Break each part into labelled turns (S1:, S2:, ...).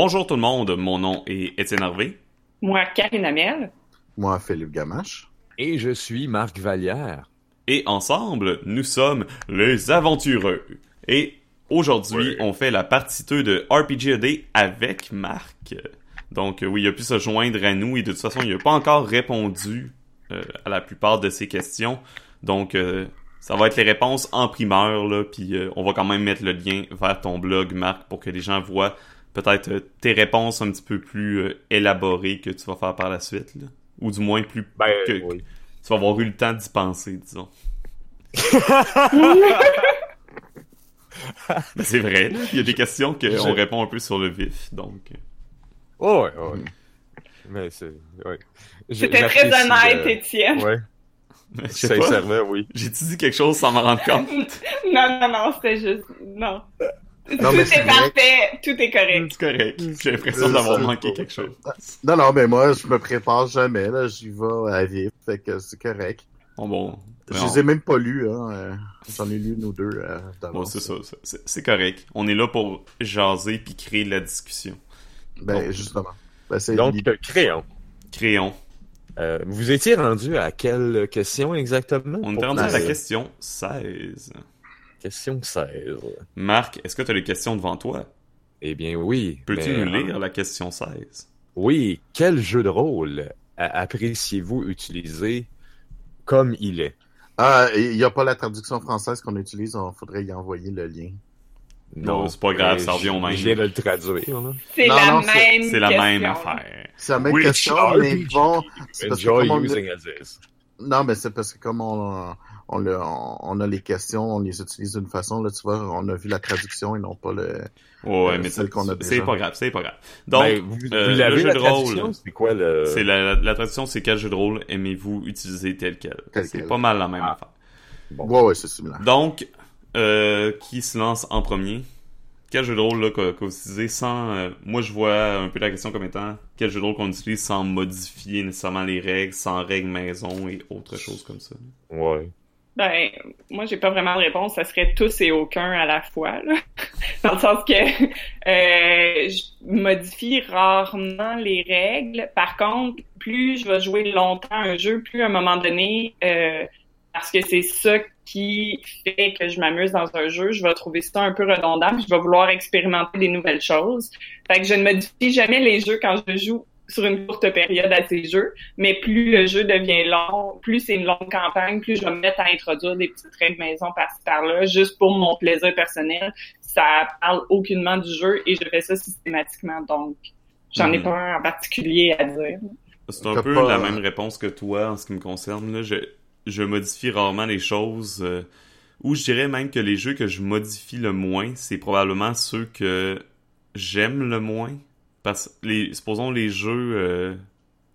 S1: Bonjour tout le monde, mon nom est Étienne Harvey.
S2: Moi, Karine Amel.
S3: Moi, Philippe Gamache.
S4: Et je suis Marc Vallière.
S1: Et ensemble, nous sommes les aventureux. Et aujourd'hui, on fait la partie 2 de RPG AD avec Marc. Donc oui, il a pu se joindre à nous et de toute façon, il n'a pas encore répondu euh, à la plupart de ces questions. Donc euh, ça va être les réponses en primeur, là, puis euh, on va quand même mettre le lien vers ton blog, Marc, pour que les gens voient peut-être euh, tes réponses un petit peu plus euh, élaborées que tu vas faire par la suite, là. ou du moins plus
S4: Ben,
S1: que
S4: oui.
S1: tu vas avoir eu le temps d'y penser, disons. Ben, c'est vrai, là. il y a des questions qu'on
S4: Je-
S1: répond un peu sur le vif, donc.
S4: Oh, ouais, ouais. Mais c'est. Ouais.
S2: C'était très honnête,
S4: euh,
S2: Étienne.
S4: Ouais,
S1: Je sais pas,
S4: sincèrement, oui.
S1: j'ai-tu dit quelque chose sans m'en rendre compte?
S2: Non, non, non, c'était juste. Non.
S3: Non,
S2: tout
S3: mais
S2: est parfait, tout est correct.
S1: C'est correct. J'ai l'impression d'avoir manqué quelque chose.
S3: Non, non, mais moi, je me prépare jamais, là. J'y vais à vif, fait que c'est correct.
S1: Bon, bon.
S3: Je les ai même pas lus, hein. euh, J'en ai lu une ou deux euh,
S1: Bon,
S3: d'avance.
S1: c'est ça. c'est- correct. On est là pour jaser puis créer la discussion.
S3: Ben, justement. Ben,
S4: Donc, euh, créons.
S1: Créons.
S4: Euh, vous étiez rendu à quelle question exactement?
S1: On est rendu à la
S4: la
S1: question 16.
S4: Question 16.
S1: Marc, est-ce que tu as les questions devant toi?
S4: Eh bien, oui.
S1: Peux-tu
S4: mais,
S1: nous
S4: euh,
S1: lire la question 16?
S4: Oui. Quel jeu de rôle appréciez-vous utiliser comme il est?
S3: Ah, il y a pas la traduction française qu'on utilise, il faudrait y envoyer le lien.
S1: Non, c'est pas grave, ça revient au même.
S4: Je viens de le traduire.
S2: C'est
S3: Non,
S2: la
S3: non, c'est-
S2: même
S1: C'est la même affaire.
S3: C'est la même
S4: Which
S3: question, mais bon,
S4: Enjoy
S3: comme on,
S4: using as is.
S3: non, mais c'est parce que comme on, on, le- on a les questions, on les utilise d'une façon, là, tu vois, on a vu la traduction et non pas le,
S1: Ouais,
S3: Euh,
S1: mais
S3: celle
S1: c'est-
S3: qu'on a
S1: c'est
S3: déjà.
S1: pas grave, c'est pas grave. Donc,
S4: Ben, vous,
S1: euh,
S4: vous
S1: le jeu
S4: la
S1: de
S4: traduction?
S1: rôle,
S4: C'est quoi le...
S1: c'est la, la, la traduction, c'est quel jeu de rôle aimez-vous utiliser tel quel? C'est pas mal la même
S4: Ah.
S1: affaire.
S3: ouais, ouais, c'est similaire.
S1: Donc, euh, qui se lance en premier? Quel jeu de rôle là, qu'on qu'on utilise sans... euh, moi, je vois un peu la question comme étant quel jeu de rôle qu'on utilise sans modifier nécessairement les règles, sans règles maison et autre chose comme ça?
S4: Ouais.
S2: Ben, moi, j'ai pas vraiment de réponse. Ça serait tous et aucun à la fois, là. Dans le sens que euh, je modifie rarement les règles. Par contre, plus je vais jouer longtemps un jeu, plus à un moment donné, euh, parce que c'est ça qui fait que je m'amuse dans un jeu, je vais trouver ça un peu redondant, puis je vais vouloir expérimenter des nouvelles choses. Fait que je ne modifie jamais les jeux quand je joue sur une courte période à ces jeux, mais plus le jeu devient long, plus c'est une longue campagne, plus je vais me mettre à introduire des petites règles maison par-ci par-là, juste pour mon plaisir personnel. Ça parle aucunement du jeu et je fais ça systématiquement, donc j'en ai
S1: Mhm.
S2: pas un en particulier à dire.
S1: C'est un peu
S3: pas-
S1: la même réponse que toi en ce qui me concerne. Là. Je, je modifie rarement les choses. euh, ou je dirais même que les jeux que je modifie le moins, c'est probablement ceux que j'aime le moins. Parce que, les, supposons les jeux euh,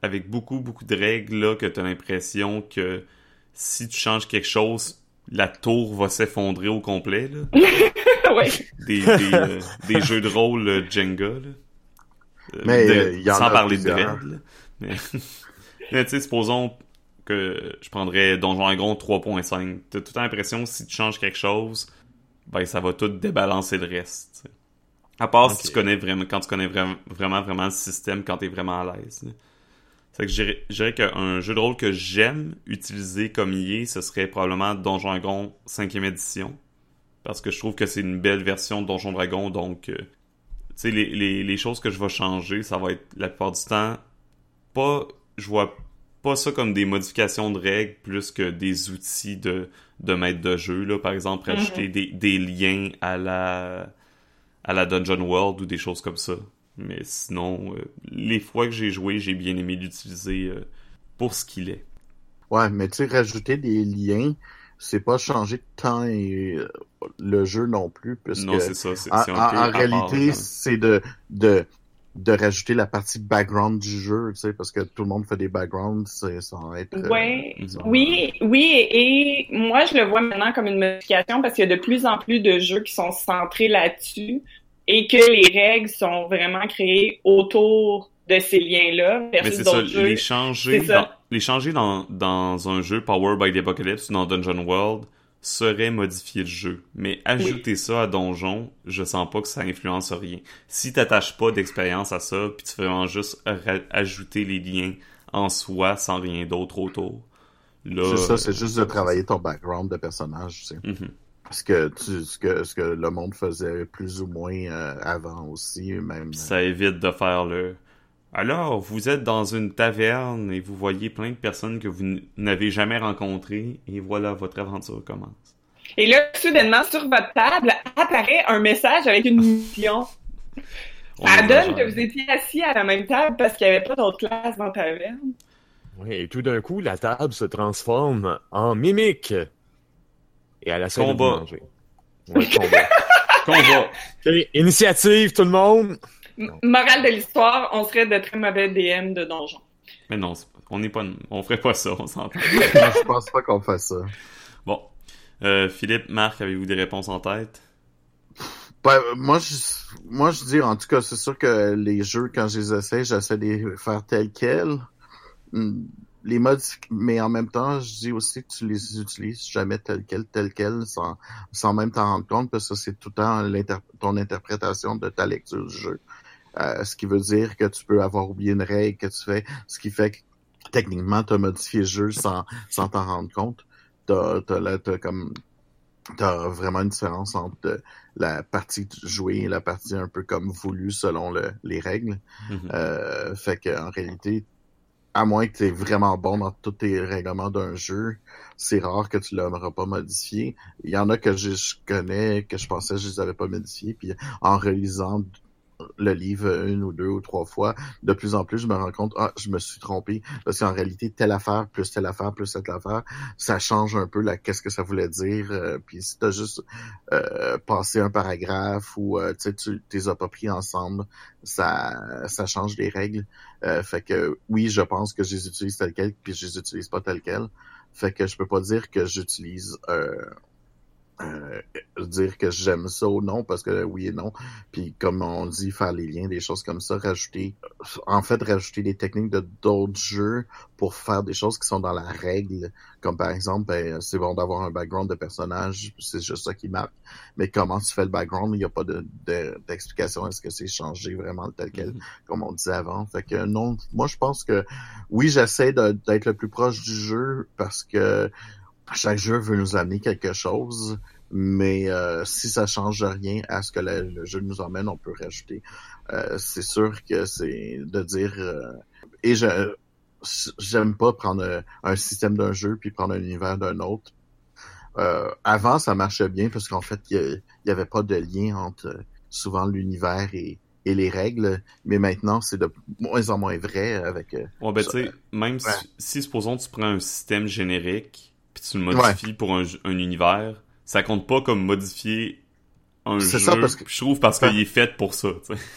S1: avec beaucoup, beaucoup de règles, là, que tu as l'impression que si tu changes quelque chose, la tour va s'effondrer au complet. Là.
S2: ouais.
S1: Des, des, euh, des jeux de rôle euh, Jenga. Là. Euh,
S3: Mais,
S1: de-
S3: euh, il y en
S1: sans
S3: a
S1: parler de règles. Mais, mais tu sais, supposons que je prendrais Donjon Dragon 3.5. T'as tout l'impression que si tu changes quelque chose, ben ça va tout débalancer le reste. À part si tu connais vraiment, quand tu connais vraiment, vraiment, vraiment le système, quand t'es vraiment à l'aise. C'est que je dirais- je dirais qu'un jeu de rôle que j'aime utiliser comme il est, ce serait probablement Donjon Dragon 5e édition. Parce que je trouve que c'est une belle version de Donjon Dragon, donc euh, tu sais, les, les, les choses que je vais changer, ça va être la plupart du temps pas. Je vois pas ça comme des modifications de règles plus que des outils de, de maître de jeu. Là. Par exemple,
S2: Mhm.
S1: rajouter des, des liens à la à la Dungeon World ou des choses comme ça. Mais sinon, euh, les fois que j'ai joué, j'ai bien aimé l'utiliser euh, pour ce qu'il est.
S3: Ouais, mais tu sais, rajouter des liens, c'est pas changer tant et, euh, le jeu non plus, parce
S1: non,
S3: que
S1: c'est ça. C'est
S3: en, en- réalité, c'est de, de, de rajouter la partie background du jeu, tu sais, parce que tout le monde fait des backgrounds, c'est sans être... euh,
S2: Ouais. Oui, oui, et moi je le vois maintenant comme une modification parce qu'il y a de plus en plus de jeux qui sont centrés là-dessus et que les règles sont vraiment créées autour de ces liens-là
S1: Mais
S2: versus
S1: c'est ça,
S2: d'autres jeux.
S1: les changer,
S2: ça.
S1: dans, les changer dans, dans un jeu Power by the Apocalypse ou dans Dungeon World, serait modifier le jeu. Mais ajouter ça à Donjon, je sens pas que ça influence rien. Si t'attaches pas d'expérience à ça, puis tu fais vraiment juste ajouter les liens en soi sans rien d'autre autour.
S3: C'est ça, c'est juste de travailler ton background de personnage, tu sais.
S1: Mhm.
S3: Ce que, tu, ce, que, ce que le monde faisait plus ou moins euh, avant aussi, même.
S1: Ça évite de faire le alors, vous êtes dans une taverne et vous voyez plein de personnes que vous n'avez jamais rencontrées et voilà, votre aventure commence.
S2: Et là, soudainement, sur votre table apparaît un message avec une mission. Ça donne que vous étiez assis à la même table parce qu'il n'y avait pas d'autre classe dans la taverne.
S4: Oui, et tout d'un coup, la table se transforme en mimique. Et à la
S1: combat.
S4: de manger. Ouais, combat.
S1: combat.
S4: initiative, tout le monde.
S2: Morale de l'histoire, on serait de très mauvais DM de donjon.
S1: Mais non, on n'est pas, on ferait pas ça, on s'entend.
S3: je pense pas qu'on fasse ça.
S1: Bon. Euh, Philippe, Marc, avez-vous des réponses en tête?
S3: Ben, moi, je, moi, je dis, en tout cas, c'est sûr que les jeux, quand je les essaie, j'essaie de les faire tels quels. Les mais en même temps, je dis aussi que tu les utilises jamais tel quel, tel quel, sans, sans même t'en rendre compte, parce que c'est tout le temps ton interprétation de ta lecture du jeu. Euh, ce qui veut dire que tu peux avoir oublié une règle que tu fais, ce qui fait que techniquement, tu as modifié le jeu sans sans t'en rendre compte. T'as as, comme t'as vraiment une différence entre la partie jouée et la partie un peu comme voulue selon le, les règles.
S1: Mm-hmm.
S3: euh, fait que en réalité, à moins que tu es vraiment bon dans tous tes règlements d'un jeu, c'est rare que tu l'auras pas modifié. Il y en a que je, connais, que je pensais que je les avais pas modifiés, puis en relisant le livre une ou deux ou trois fois, de plus en plus, je me rends compte, ah, je me suis trompé, parce qu'en réalité, telle affaire, plus telle affaire, plus cette affaire, ça change un peu la qu'est-ce que ça voulait dire, euh, puis si t'as juste euh, passé un paragraphe ou euh, tu t'es as pas pris ensemble, ça, ça change les règles. Euh, fait que oui, je pense que je les utilise tel quel, puis je les utilise pas tel quel. Fait que je peux pas dire que j'utilise euh, dire que j'aime ça ou non, parce que oui et non. Puis comme on dit, faire les liens, des choses comme ça, rajouter, en fait, rajouter des techniques de d'autres jeux pour faire des choses qui sont dans la règle. Comme par exemple, ben, c'est bon d'avoir un background de personnage, c'est juste ça qui marque. Mais comment tu fais le background, il n'y a pas d'explication. De, Est-ce que c'est changé vraiment tel quel, mm-hmm. comme on disait avant. Fait que non, moi je pense que oui, j'essaie d'être le plus proche du jeu parce que chaque jeu veut nous amener quelque chose, mais euh, si ça change rien à ce que le, jeu nous emmène, on peut rajouter. Euh, c'est sûr que c'est de dire euh, et je j'aime pas prendre un système d'un jeu puis prendre un univers d'un autre. avant, ça marchait bien parce qu'en fait, il y, avait pas de lien entre souvent l'univers et, et les règles, mais maintenant c'est de moins en moins vrai avec.
S1: ouais, ben tu sais, même si, si supposons tu prends un système générique puis tu le modifies pour un, univers, ça compte pas comme modifier un jeu. Ça parce que... Je trouve parce qu'il est fait pour ça.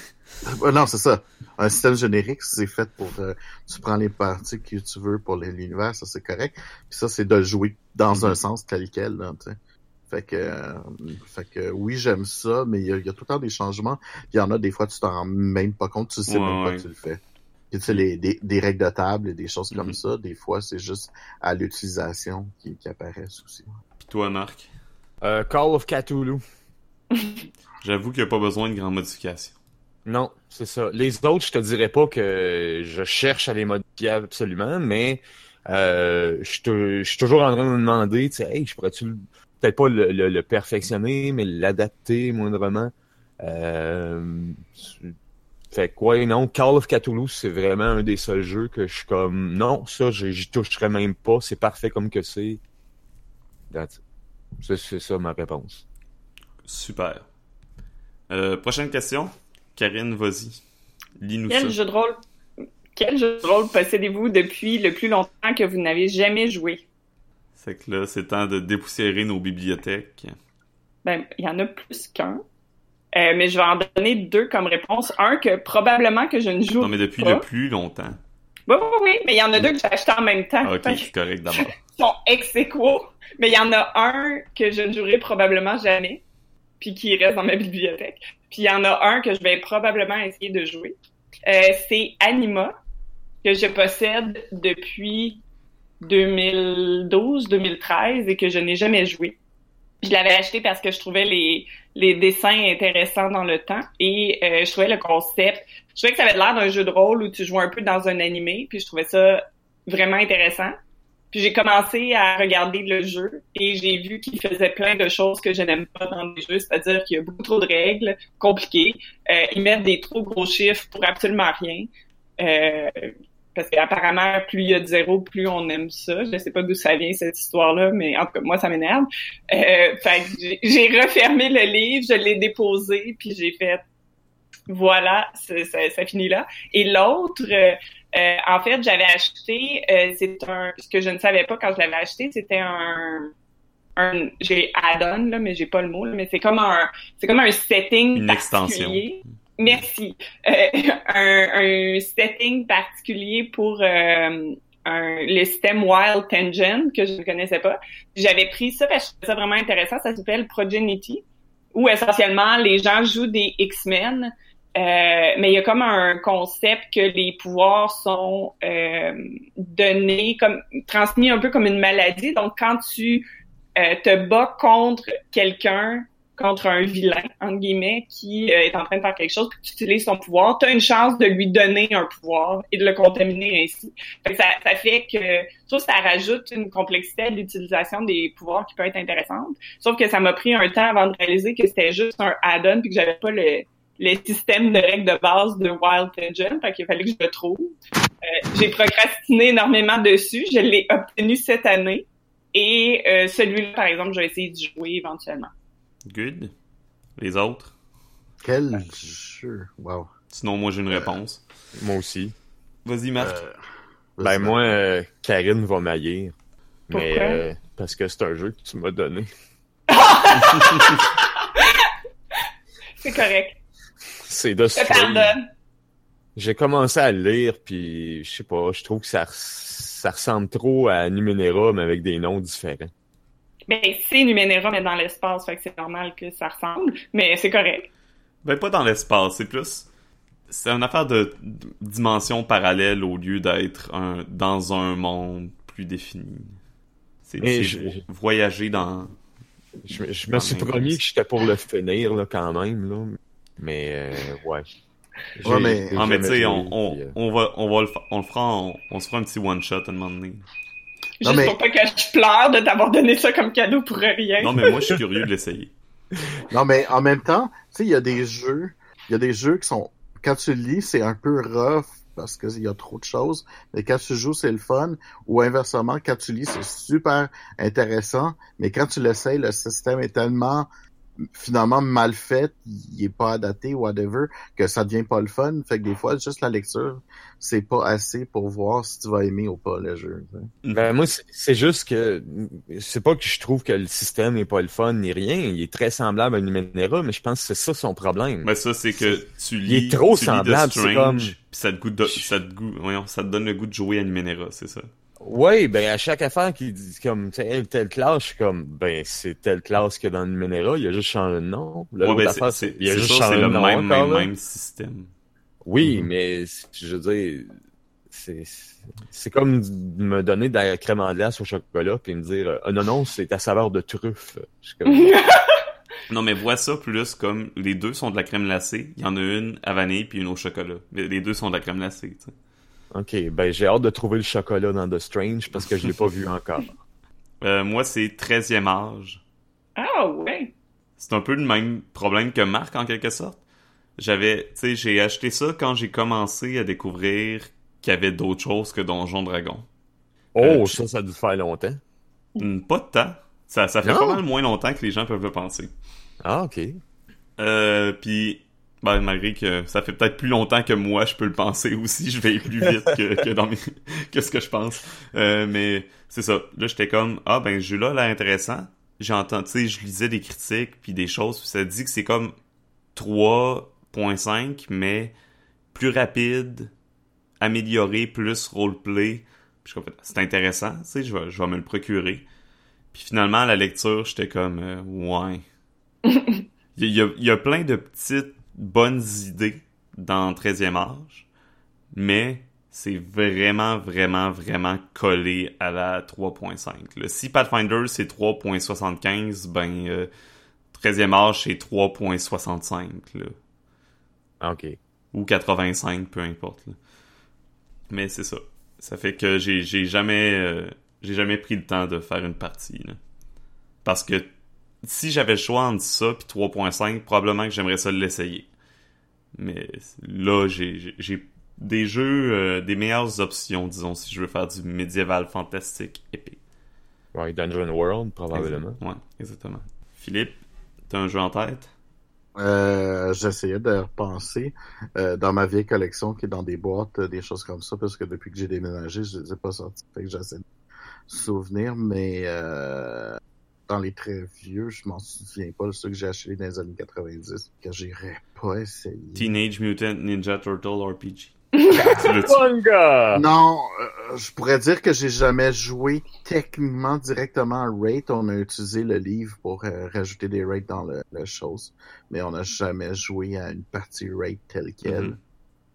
S3: non, c'est ça. Un système générique, c'est fait pour... Euh, tu prends les parties que tu veux pour l'univers, ça c'est correct. Puis ça, c'est de jouer dans mm-hmm. un sens tel quel. Là, fait que, euh, fait que oui, j'aime ça, mais il y, a, tout le temps des changements. Il y en a des fois, tu t'en rends même pas compte, tu sais même pas que tu le fais. Puis, tu sais, les, des, des, règles de table et des choses comme mm-hmm. ça, des fois, c'est juste à l'utilisation qui, qui apparaissent aussi.
S1: Puis toi, Marc?
S4: Euh, Call of Cthulhu.
S1: J'avoue qu'il n'y a pas besoin de grandes modifications.
S4: Non, c'est ça. Les autres, je te dirais pas que je cherche à les modifier absolument, mais euh, je, suis toujours en train de me demander, tu sais, hey, je pourrais-tu peut-être pas le, le, perfectionner, mais l'adapter moindrement. Euh, fait quoi, non, Call of Cthulhu, c'est vraiment un des seuls jeux que je suis comme, non, ça, j'y toucherais même pas, c'est parfait comme que c'est. C'est ça ma réponse.
S1: Super. Euh, prochaine question. Karine, vas-y. Lis-nous
S2: Quel jeu de rôle quel jeu de rôle possédez-vous depuis le plus longtemps que vous n'avez jamais joué?
S1: C'est que là, c'est temps de dépoussiérer nos bibliothèques.
S2: Ben, il y en a plus qu'un. Euh, mais je vais en donner deux comme réponse. Un que probablement que je ne joue pas.
S1: Non, mais depuis le plus longtemps.
S2: Oui, oui, oui, mais il y en a deux que j'ai acheté en même temps.
S1: Ok, c'est correct d'abord.
S2: Ils sont ex mais il y en a un que je ne jouerai probablement jamais, puis qui reste dans ma bibliothèque. Puis il y en a un que je vais probablement essayer de jouer. Euh, c'est Anima, que je possède depuis 2012-2013 et que je n'ai jamais joué. Je l'avais acheté parce que je trouvais les, les dessins intéressants dans le temps et euh, je trouvais le concept. Je trouvais que ça avait l'air d'un jeu de rôle où tu joues un peu dans un animé, puis je trouvais ça vraiment intéressant. Puis j'ai commencé à regarder le jeu et j'ai vu qu'il faisait plein de choses que je n'aime pas dans les jeux, c'est-à-dire qu'il y a beaucoup trop de règles compliquées. Euh, ils mettent des trop gros chiffres pour absolument rien. Euh, parce qu'apparemment, plus il y a de zéro, plus on aime ça. Je sais pas d'où ça vient cette histoire-là, mais en tout cas, moi, ça m'énerve. Euh, fait j'ai refermé le livre, je l'ai déposé, puis j'ai fait voilà, ça, ça, finit là. Et l'autre, euh, euh, en fait, j'avais acheté, euh, c'est un, ce que je ne savais pas quand je l'avais acheté, c'était un, un, j'ai add-on là, mais j'ai pas le mot, là, mais c'est comme un, c'est comme un setting
S1: Une extension.
S2: Merci. Euh, un, un, setting particulier pour euh, un, le système Wild Tangent que je ne connaissais pas. J'avais pris ça parce que je trouvais ça vraiment intéressant. Ça s'appelle Progenity, où essentiellement les gens jouent des X-Men, euh, mais il y a comme un concept que les pouvoirs sont euh, donnés comme transmis un peu comme une maladie. Donc quand tu euh, te bats contre quelqu'un contre un vilain, entre guillemets, qui euh, est en train de faire quelque chose, puis tu utilises son pouvoir, tu as une chance de lui donner un pouvoir et de le contaminer ainsi. ça, ça fait que je que ça rajoute une complexité à l'utilisation des pouvoirs qui peut être intéressante. Sauf que ça m'a pris un temps avant de réaliser que c'était juste un add-on puis que j'avais pas le, le système de règles de base de Wild Pigeon, fait qu'il fallait que je le trouve. Euh, j'ai procrastiné énormément dessus, je l'ai obtenu cette année. Et euh, celui-là, par exemple, je vais essayer de jouer éventuellement.
S1: Good. Les autres?
S3: Quel jeu? Wow.
S1: Sinon, moi, j'ai une réponse.
S4: Moi aussi.
S1: Vas-y, Marc. Euh,
S4: ben, moi, euh, Karine va m'haïr. Mais euh, parce que c'est un jeu que tu m'as donné.
S2: c'est correct.
S4: C'est de ce J'ai commencé à le lire, puis je sais pas, je trouve que ça, ça ressemble trop à Numenera, mais avec des noms différents.
S2: Ben, c'est Numenera, mais dans l'espace, fait que c'est normal que ça ressemble, mais c'est correct.
S1: Ben, pas dans l'espace, c'est plus... C'est une affaire de, dimension parallèle au lieu d'être un, dans un monde plus défini. C'est voyager dans...
S4: Je, me suis promis que j'étais pour le finir, là, quand même, là. Mais, euh, ouais.
S3: Ouais, mais,
S1: ah, mais tu sais, on, on, euh, on, va, on va le, on le fera, on, on se fera un petit one-shot à un moment donné.
S2: Juste mais... pour pas que je pleure de t'avoir donné ça comme cadeau pour rien.
S1: Non, mais moi, je suis curieux de l'essayer.
S3: non, mais en même temps, tu sais, il y a des jeux, il y a des jeux qui sont, quand tu lis, c'est un peu rough parce qu'il y a trop de choses. Mais quand tu joues, c'est le fun. Ou inversement, quand tu lis, c'est super intéressant. Mais quand tu l'essayes, le système est tellement finalement mal fait, il est pas adapté, whatever, que ça devient pas le fun. Fait que des fois, juste la lecture, c'est pas assez pour voir si tu vas aimer ou pas le jeu.
S4: Ben moi, c'est juste que c'est pas que je trouve que le système n'est pas le fun ni rien. Il est très semblable à Numenera, mais je pense que c'est ça son problème.
S1: Mais ça, c'est que tu lis.
S4: Il est trop semblable, c'est comme.
S1: ça te goûte, ça te voyons, ça te donne le goût de jouer à Numenera, c'est ça.
S4: Oui, ben à chaque affaire qui dit comme telle, telle classe, je suis comme ben c'est telle classe que dans le Numenera, il a juste changé de nom.
S1: Là, ouais, ben, affaire, c'est, il a juste changé de nom. C'est le même, même, même système.
S4: Oui, mm-hmm. mais je veux dire, c'est c'est comme me donner de la crème en glace au chocolat puis me dire oh, non non c'est ta saveur de truffe. Comme...
S1: non mais vois ça plus comme les deux sont de la crème glacée, il y en a une à vanille puis une au chocolat. Mais les deux sont de la crème glacée. Tu sais.
S4: Ok, ben j'ai hâte de trouver le chocolat dans The Strange parce que je l'ai pas vu encore.
S1: Euh, moi, c'est 13e âge.
S2: Ah ouais.
S1: C'est un peu le même problème que Marc en quelque sorte. J'avais, tu sais, j'ai acheté ça quand j'ai commencé à découvrir qu'il y avait d'autres choses que Donjon Dragon.
S4: Oh, euh, ça, ça a dû faire longtemps.
S1: Hmm, pas de temps. Ça, ça fait pas mal moins longtemps que les gens peuvent le penser.
S4: Ah, ok.
S1: Euh, puis ben, malgré que ça fait peut-être plus longtemps que moi, je peux le penser aussi. Je vais plus vite que, que dans mes, que ce que je pense. Euh, mais c'est ça. Là, j'étais comme, ah, ben, ce jeu-là, là, intéressant. J'ai entendu, tu sais, je lisais des critiques puis des choses. ça dit que c'est comme 3.5, mais plus rapide, amélioré, plus roleplay. Puis c'est intéressant, tu sais, je vais, je vais me le procurer. Puis finalement, à la lecture, j'étais comme, euh, ouais. Il y, a, il y a plein de petites bonnes idées dans 13e âge, mais c'est vraiment, vraiment, vraiment collé à la 3.5. Si Pathfinder c'est 3.75, ben euh, 13e âge c'est 3.65.
S4: Ah, ok.
S1: Ou 85, peu importe. Là. Mais c'est ça. Ça fait que j'ai j'ai jamais euh, j'ai jamais pris le temps de faire une partie. Là. Parce que si j'avais le choix entre ça puis 3.5, probablement que j'aimerais ça l'essayer. Mais là, j'ai des jeux, euh, des meilleures options, disons, si je veux faire du médiéval fantastique épée.
S4: Ouais, Dungeon World, probablement.
S1: Ouais, exactement. Philippe, t'as un jeu en tête?
S3: Euh, J'essayais de repenser euh, dans ma vieille collection qui est dans des boîtes, euh, des choses comme ça, parce que depuis que j'ai déménagé, je les ai pas sortis. Fait que j'essaie de me souvenir, mais euh, dans les très vieux, je m'en souviens pas de ceux que j'ai achetés dans les années 90, que j'irais pas essayer.
S1: Teenage Mutant Ninja Turtle RPG.
S3: Non, euh, je pourrais dire que j'ai jamais joué techniquement directement à Rate. On a utilisé le livre pour euh, rajouter des rates dans le, la chose, mais on n'a jamais joué à une partie Rate telle quelle.
S1: Mhm.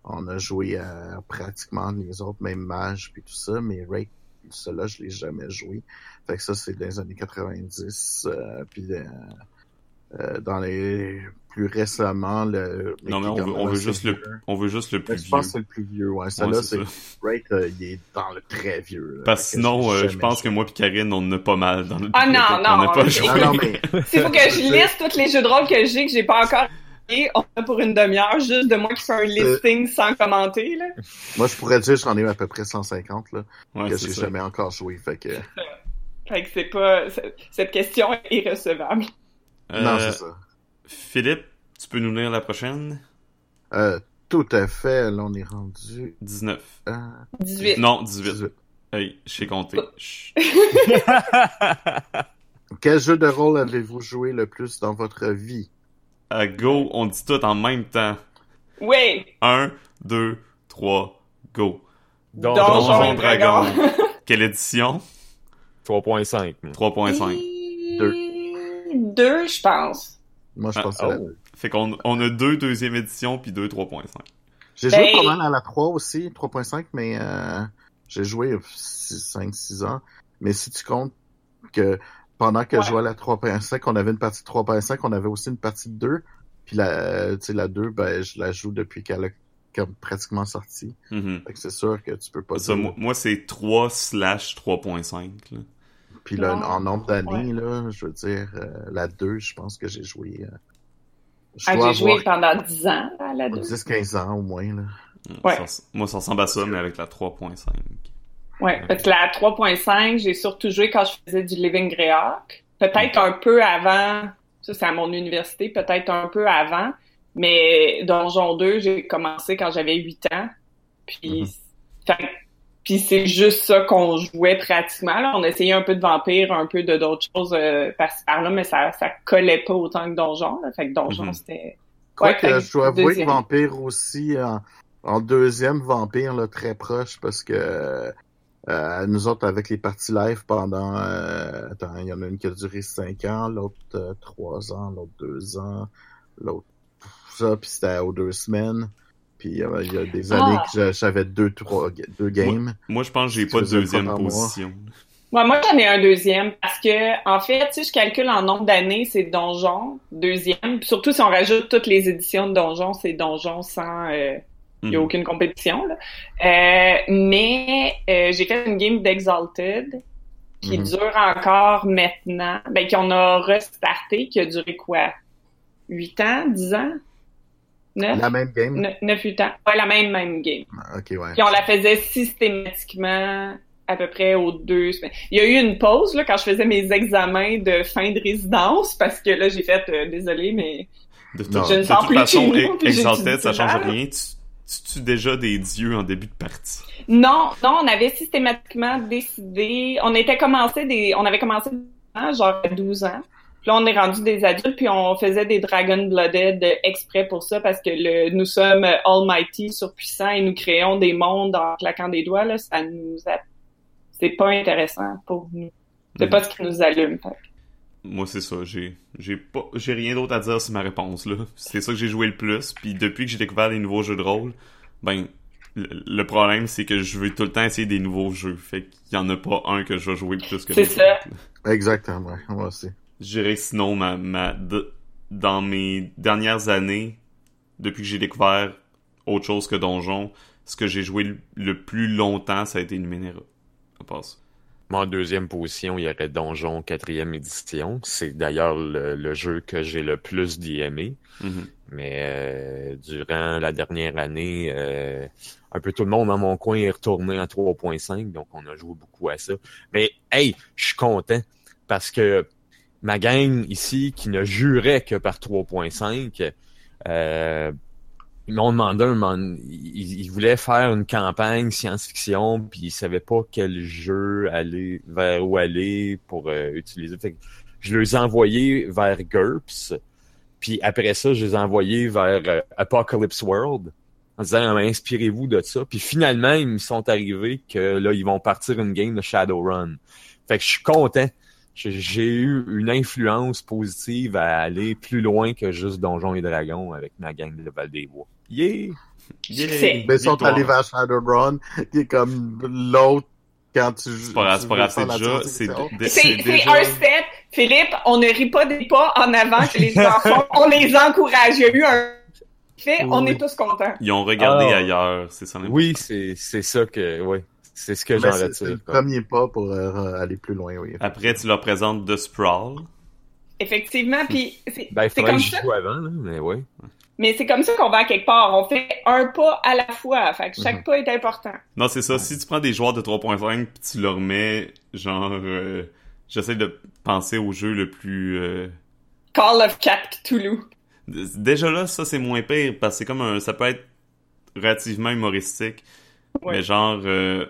S3: On a joué à pratiquement les autres, même Mage puis tout ça, mais Rate, cela je l'ai jamais joué. Fait que ça c'est dans les années 90, euh, puis euh, euh, dans les plus récemment le.
S1: Non, mais on veut, on veut juste le, on veut juste le
S3: Mais
S1: plus
S3: je
S1: vieux.
S3: pense que c'est le plus vieux, ouais. Celle-là,
S1: c'est
S3: euh, il est dans le très vieux. là.
S1: Parce que sinon, euh, je pense que moi pis Karine, on en a pas mal dans le
S2: Ah, non, non,
S1: n'a pas joué.
S3: Ah non, mais.
S2: S'il faut que je liste tous les jeux de rôle que j'ai que j'ai pas encore et on a pour une demi-heure juste de moi qui fais un listing sans commenter là.
S3: Moi, je pourrais dire j'en ai à peu près 150, là,
S1: Ouais,
S3: que j'ai jamais encore joué. Fait que.
S2: Fait que c'est pas cette question est irrecevable.
S1: Euh,
S3: Non, c'est ça.
S1: Philippe, tu peux nous lire la prochaine?
S3: Euh, tout à fait. Là, on est rendu
S1: 19.
S3: à
S2: 18.
S1: Non, 18.
S3: 18.
S1: Hey, je sais compter. Chut.
S3: Quel jeu de rôle avez-vous joué le plus dans votre vie?
S1: À go, on dit tout en même temps.
S2: Oui.
S1: 1, 2, 3, go.
S4: Donjon
S1: Dragon. Quelle édition?
S4: 3.5. moi.
S1: 3.5.
S3: Deux.
S2: Deux, je pense.
S3: Moi, je
S1: Ah,
S3: pense à la
S4: oh.
S3: deux.
S1: Fait qu'on on a deux deuxième éditions puis deux 3.5.
S3: J'ai joué
S2: Ben-
S3: pas mal à la 3 aussi, 3.5, mais euh, j'ai joué 5-6 ans. Mais si tu comptes que pendant que
S2: Ouais.
S3: je jouais à la 3.5, on avait une partie de 3.5, on avait aussi une partie de 2. Puis la, euh, tu sais, la 2, ben, je la joue depuis qu'elle a comme pratiquement sorti. Fait que c'est sûr que tu peux pas
S1: Ça, moi, moi, c'est 3 slash 3.5. là.
S3: Puis là,
S2: Non.
S3: en nombre d'années, là, je veux dire, euh, la 2, je pense que j'ai joué. euh,
S2: Ah, j'ai joué pendant 10 ans à la deux.
S3: 10-15 ans au moins. Là.
S2: Ouais.
S1: Ça- moi, ça ressemble à ça, mais avec la 3.5.
S2: Ouais, parce que la 3.5, j'ai surtout joué quand je faisais du Living Greyhawk. Peut-être un peu avant, ça c'est à mon université, peut-être un peu avant, mais Donjon 2, j'ai commencé quand j'avais 8 ans. Puis, fait- puis c'est juste ça qu'on jouait pratiquement. Là. On essayait un peu de vampire, un peu de d'autres choses euh, par-ci par-là, mais ça ça collait pas autant que Donjon. Là. Fait que Donjon,
S1: Mhm.
S2: c'était... Fait que
S3: je dois avouer que. Vampire aussi, en, en deuxième Vampire, là, très proche, parce que euh, nous autres, avec les parties live pendant... euh, attends, il y en a une qui a duré 5 ans, l'autre euh, 3 ans, l'autre 2 ans, l'autre ça, puis c'était aux deux semaines. Puis euh, il y a des années
S2: Ah.
S3: que j'a- j'avais deux, trois, deux games.
S1: Moi, je pense que j'ai pas de deuxième position.
S2: Ouais, moi, j'en ai un deuxième parce que, en fait, tu sais, je calcule en nombre d'années, c'est Donjon, deuxième. Puis surtout si on rajoute toutes les éditions de Donjon, c'est Donjon sans, euh, il y a
S1: Mhm.
S2: aucune compétition, là. Euh, mais, euh, j'ai fait une game d'Exalted qui
S3: Mhm.
S2: dure encore maintenant, ben, qu'on a restarté, qui a duré quoi? 8 ans, 10 ans? 9?
S3: La même game?
S2: 9, 8 ans. Ouais, la même, même game.
S3: Ah, Ok, ouais.
S2: Puis on la faisait systématiquement à peu près aux deux semaines. Il y a eu une pause là quand je faisais mes examens de fin de résidence parce que là j'ai fait euh, désolé mais
S1: De,
S2: Je ne sens plus
S1: façon,
S2: nous,
S1: e- Exalted, ça change rien. Tu, tu tues déjà des dieux en début de partie?
S2: non non on avait systématiquement décidé on était commencé des on avait commencé genre à 12 ans. Puis là on est rendu des adultes puis on faisait des Dragon Blooded exprès pour ça parce que le nous sommes almighty surpuissants et nous créons des mondes en claquant des doigts là ça nous a... c'est pas intéressant pour nous. C'est
S1: Mhm.
S2: pas ce qui nous allume. fait.
S1: Moi, c'est ça. J'ai, j'ai pas, j'ai rien d'autre à dire sur ma réponse, là. C'est ça que j'ai joué le plus. Puis depuis que j'ai découvert les nouveaux jeux de rôle, ben, le, le problème, c'est que je veux tout le temps essayer des nouveaux jeux. Fait qu'il y en a pas un que je vais jouer plus que
S2: C'est ça.
S1: autres.
S3: Exactement, ouais, moi aussi.
S1: Je dirais que sinon, ma, ma, de- dans mes dernières années, depuis que j'ai découvert autre chose que Donjon, ce que j'ai joué le, le plus longtemps, ça a été Numenera. À part ça.
S4: Moi, en deuxième position, il y aurait Donjon quatrième édition. C'est d'ailleurs le, le jeu que j'ai le plus aimé.
S1: Mhm.
S4: Mais euh, durant la dernière année, euh, un peu tout le monde dans mon coin est retourné en 3.5, donc on a joué beaucoup à ça. Mais hey, je suis content parce que ma gang ici, qui ne jurait que par 3.5, euh, ils m'ont demandé un ils, voulaient faire une campagne science-fiction, puis ils savaient pas quel jeu aller, vers où aller pour euh, utiliser. Je les ai envoyés vers GURPS, puis après ça, je les ai envoyés vers euh, Apocalypse World en disant Ah, inspirez-vous de ça. Puis finalement, ils me sont arrivés que là, ils vont partir une game de Shadowrun. Fait que je suis content. J'ai eu une influence positive à aller plus loin que juste Donjons et Dragons avec ma gang de Val des Bois. Yeah!
S2: Succès.
S3: Mais ils sont allés vers Shadowrun, qui est comme l'autre quand tu joues.
S1: C'est pas grave, c'est déjà, c'est,
S2: un step. Philippe, on ne rit pas des pas en avant que les enfants, on les encourage. Il y a eu un fait, on est tous contents.
S1: ils ont regardé
S4: Ah.
S1: ailleurs, c'est ça.
S4: Oui, c'est c'est ça que, oui. C'est ce que j'en
S3: c'est- c'est le
S4: retire. quoi.
S3: premier pas pour euh, aller plus loin, oui.
S1: Après, tu leur présentes The Sprawl.
S2: Effectivement, puis c'est
S4: Ben,
S2: comme ça.
S4: joue avant, là, mais oui.
S2: Mais c'est comme ça qu'on va à quelque part. On fait un pas à la fois. Fait que chaque
S3: Mhm.
S2: pas est important.
S1: Non, c'est ça. Si tu prends des joueurs de 3.5 pis tu leur mets, genre, euh, j'essaie de penser au jeu le plus, euh,
S2: Call of Cthulhu.
S1: Déjà là, ça c'est moins pire parce que c'est comme un, ça peut être relativement humoristique,
S2: Ouais.
S1: mais genre, euh,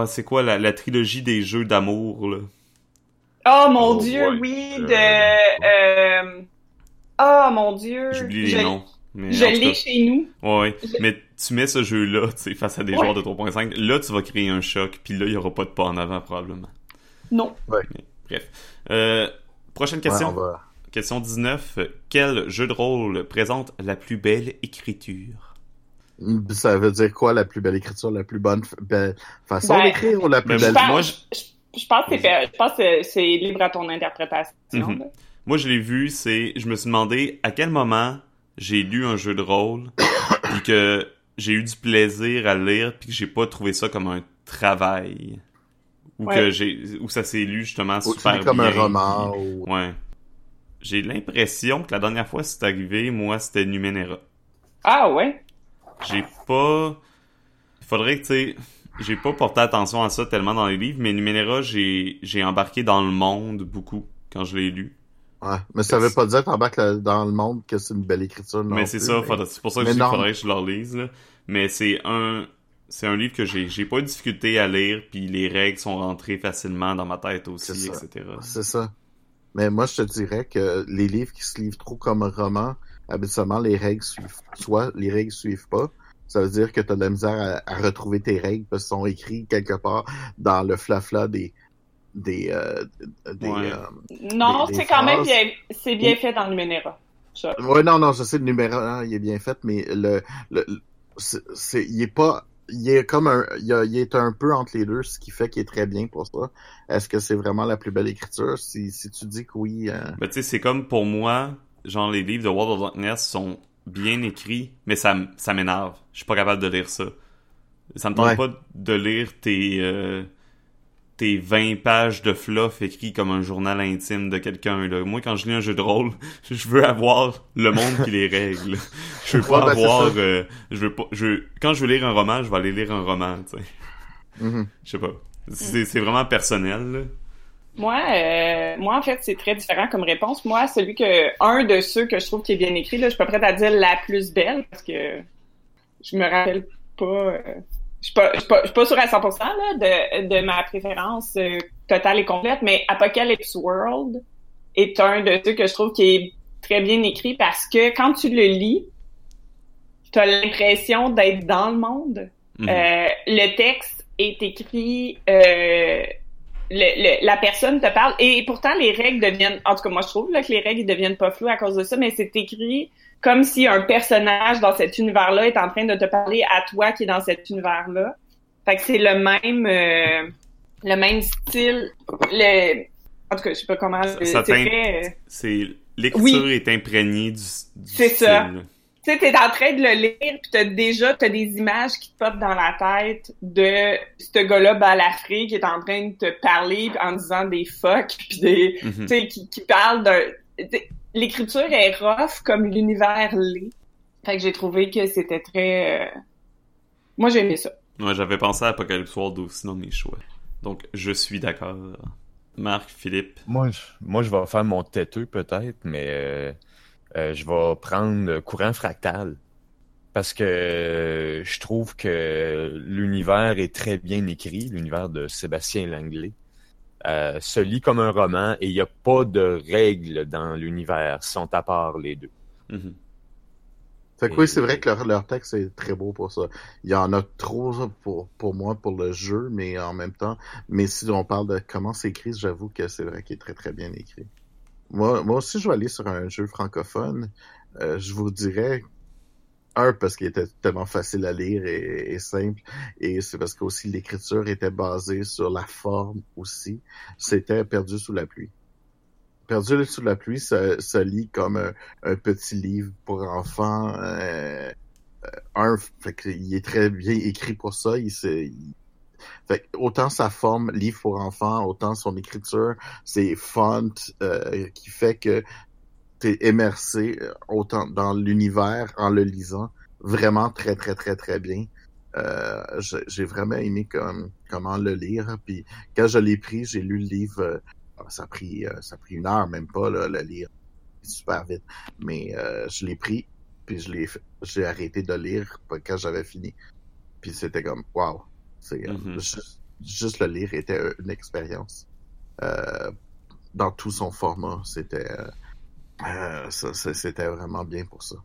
S1: ah c'est quoi la, la trilogie des jeux d'amour là?
S2: Oh mon
S4: Oh,
S2: dieu,
S4: ouais.
S2: oui, de... euh, Oh mon dieu.
S1: J'oublie
S2: Je-
S1: les noms. Mais
S2: Je l'ai chez nous.
S1: ouais, ouais.
S2: Je-
S1: mais tu mets ce jeu là, tu sais, face à des
S2: Ouais.
S1: joueurs de 3.5, là tu vas créer un choc, puis là il y aura pas de pas en avant probablement.
S2: Non.
S1: Bref. Euh, prochaine
S3: Ouais,
S1: question.
S3: on va-
S1: Question 19. Quel jeu de rôle présente la plus belle écriture?
S3: Ça veut dire quoi la plus belle écriture, la plus bonne belle façon
S2: Ben,
S3: d'écrire ou la plus
S1: ben,
S3: belle
S2: Je pense,
S1: moi,
S2: je... je pense que c'est je pense que c'est libre à ton interprétation.
S1: Mhm. Moi, je l'ai vu, c'est, je me suis demandé à quel moment j'ai lu un jeu de rôle, puis que j'ai eu du plaisir à le lire, puis que j'ai pas trouvé ça comme un travail, ou
S2: Ouais.
S1: que j'ai, où ça s'est lu justement
S3: Ou
S1: super
S3: lis comme un
S1: bien,
S3: roman. Ou...
S1: Ouais. J'ai l'impression que la dernière fois que c'est arrivé, moi, c'était Numenera.
S2: Ah ouais?
S1: J'ai pas, il faudrait que tu sais, j'ai pas porté attention à ça tellement dans les livres, mais Numenera, j'ai, j'ai embarqué dans le monde beaucoup quand je l'ai lu.
S3: Ouais. Mais ça veut pas dire t'embarques là- dans le monde que c'est une belle écriture. non
S1: mais c'est ça,
S3: mais-
S1: c'est pour ça que je dis qu'il faudrait que je le relise, là. Mais c'est un, c'est un livre que j'ai, j'ai pas eu de difficulté à lire, puis les règles sont rentrées facilement dans ma tête aussi, etc.
S3: C'est ça. Mais moi, je te dirais que les livres qui se livrent trop comme un roman, habituellement, les règles suivent. Soit les règles suivent pas. Ça veut dire que tu as de la misère à, à retrouver tes règles parce qu'elles sont écrites quelque part dans le flafla des des euh, des
S1: Ouais.
S3: euh,
S2: Non, c'est quand même bien, c'est bien
S3: Oui.
S2: fait dans le. Ça.
S3: Ouais, non, non, je sais, le numéro 1, il est bien fait, mais le, le, le- c'est, c'est- il est pas, il est comme un, il, a- il est un peu entre les deux, ce qui fait qu'il est très bien pour ça. Est-ce que c'est vraiment la plus belle écriture? Si, si tu dis que oui, euh,
S1: Ben, tu sais, c'est comme pour moi, genre, les livres de World of Darkness sont bien écrits, mais ça, ça m'énerve. Je suis pas capable de lire ça. Ça me tente
S3: Ouais.
S1: pas de lire tes, euh, tes 20 pages de fluff écrits comme un journal intime de quelqu'un. Moi, quand je lis un jeu de rôle, je veux avoir le monde qui les règle. Je veux pas
S3: Ouais, ben,
S1: avoir, euh, je veux pas, je, quand je veux lire un roman, je vais aller lire un roman,
S3: mhm.
S1: Je sais pas. C'est, c'est vraiment personnel, là.
S2: Moi, euh, moi, en fait, c'est très différent comme réponse. Moi, celui que, un de ceux que je trouve qui est bien écrit, là, je suis pas prête à dire la plus belle parce que je me rappelle pas, euh, je suis pas, je suis pas, je suis pas sûre à 100% là, de, de ma préférence euh, totale et complète, mais Apocalypse World est un de ceux que je trouve qui est très bien écrit parce que quand tu le lis, tu as l'impression d'être dans le monde.
S1: Mhm.
S2: Euh, le texte est écrit, euh, la personne te parle. Et pourtant les règles deviennent en tout cas moi je trouve là, que les règles deviennent pas floues à cause de ça mais c'est écrit comme si un personnage dans cet univers-là est en train de te parler à toi qui est dans cet univers-là. Fait que c'est le même euh, le même style le en tout cas je sais pas comment
S1: c'est très... Euh, c'est l'écriture est imprégnée du, du
S2: c'est ça tu sais, t'es en train de le lire, puis t'as déjà t'as des images qui te popent dans la tête de ce gars-là balafré qui est en train de te parler en disant des fuck, puis des, mhm. tu sais, qui, qui parle d'un... L'écriture est rough comme l'univers l'est. Fait que j'ai trouvé que c'était très... Euh, moi, j'aimais ça.
S1: Moi, j'avais pensé à Apocalypse World aussi dans mes choix. Donc, je suis d'accord. Marc, Philippe?
S4: Moi, je, moi, je vais faire mon têteux peut-être, mais... Euh, euh, je vais prendre courant fractal parce que euh, je trouve que l'univers est très bien écrit, l'univers de Sébastien Langlais. Euh, se lit comme un roman et il n'y a pas de règles dans l'univers, sont à part les deux.
S3: Mm oui, c'est vrai que leur, texte est très beau pour ça. Il y en a trop pour, pour moi pour le jeu, mais en même temps, mais si on parle de comment c'est écrit, j'avoue que c'est vrai qu'il est très très bien écrit. Moi, moi aussi, je vais aller sur un jeu francophone. Euh, je vous dirais un parce qu'il était tellement facile à lire et, simple et c'est parce que aussi l'écriture était basée sur la forme aussi c'était perdu sous la pluie perdu sous la pluie ça, ça lit comme un, petit livre pour enfants euh, euh, un fait il est très bien écrit pour ça il, il fait autant sa forme livre pour enfants, autant son écriture, ses fonts euh, qui fait que t'es immersé euh, autant dans l'univers en le lisant, vraiment très très très très bien. Euh, j'ai vraiment aimé comme, comment le lire. Puis quand je l'ai pris, j'ai lu le livre. Euh, ça a pris ça a pris une heure même pas là, le lire super vite. Mais je l'ai pris puis je l'ai j'ai arrêté de lire quand j'avais fini. Puis c'était comme wow euh, mm-hmm. juste, le lire était une expérience. Euh, dans tout son format, c'était euh, c'était vraiment bien pour ça.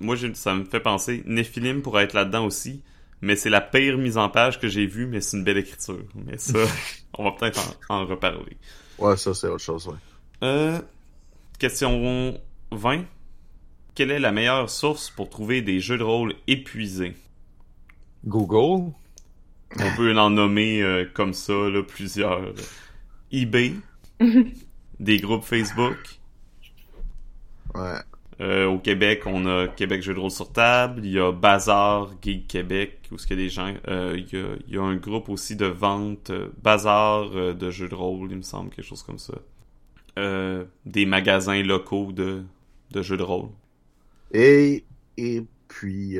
S1: moi, ça me fait penser, Nephilim pourrait être là-dedans aussi, mais c'est la pire mise en page que j'ai vue, mais c'est une belle écriture. Mais ça, on va peut-être en, reparler.
S3: Ouais, ça c'est autre chose,
S1: ouais. question 20. Quelle est la meilleure source pour trouver des jeux de rôle épuisés?
S4: Google.
S1: On peut en nommer euh, comme ça là, plusieurs. eBay. des groupes Facebook.
S3: Ouais.
S1: Euh, au Québec, on a Québec Jeux de rôle sur table. Il y a Bazar Geek Québec, où ce qu'il y a des gens. Euh, il, y a, il, y a, un groupe aussi de vente Bazar de jeux de rôle, il me semble, quelque chose comme ça. des magasins locaux de, de jeux de rôle.
S3: Et, et puis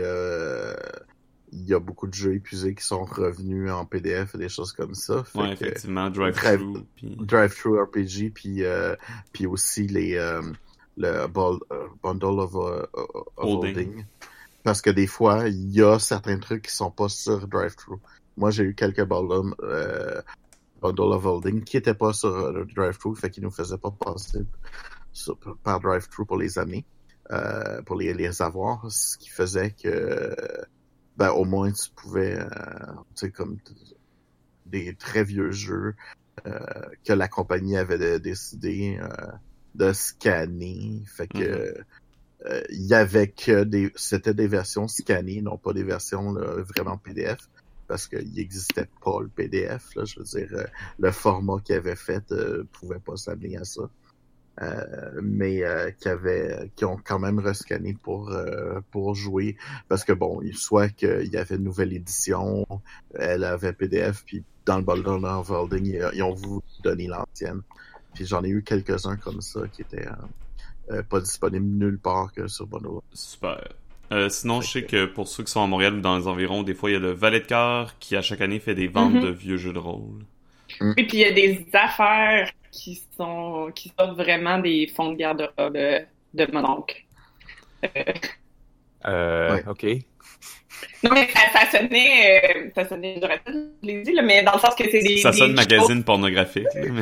S3: il y a beaucoup de jeux épuisés qui sont revenus en PDF et des choses comme ça.
S1: Fait ouais, effectivement, Drive-Thru.
S3: Drive-Thru RPG, puis, euh, puis aussi les, euh, le euh, Bundle of, Holding. Parce que des fois, il y a certains trucs qui sont pas sur Drive-Thru. Moi, j'ai eu quelques bundles, Bundle of Holding qui étaient pas sur Drive-Thru, fait qu'ils nous faisaient pas passer par Drive-Thru pour les années, pour les, les avoir, ce qui faisait que ben au moins tu pouvais, euh, tu sais, comme des très vieux jeux euh, que la compagnie avait décidé euh, de scanner. Fait que mm-hmm. euh, il y avait que des, c'était des versions scannées, non pas des versions vraiment PDF parce qu'il n'existait pas le PDF. Là, je veux dire, le format qu'il avait fait euh, pouvait pas s'amener à ça. Euh, mais euh, qui avait qui ont quand même rescanné pour euh, pour jouer. Parce que bon soit qu'il y avait une nouvelle édition elle avait PDF puis dans le Baldur's of Holding ils, ont voulu donner l'ancienne. Puis j'en ai eu quelques uns comme ça qui étaient pas disponibles nulle part que sur Bundle
S1: super. Sinon, je sais que pour ceux qui sont à Montréal ou dans les environs, des fois, il y a le Valet de Cœur qui, à chaque année, fait des ventes mm-hmm. de vieux jeux de rôle.
S2: Et puis, il y a des affaires qui sont qui sortent vraiment des fonds de garde-robe de mon oncle.
S4: Euh, euh ok.
S2: Non, mais ça, ça sonnait, euh, ça sonnait, j'aurais pas dit, là, mais dans le sens que c'est des.
S1: Ça sonne magazine pornographique.
S4: ouais.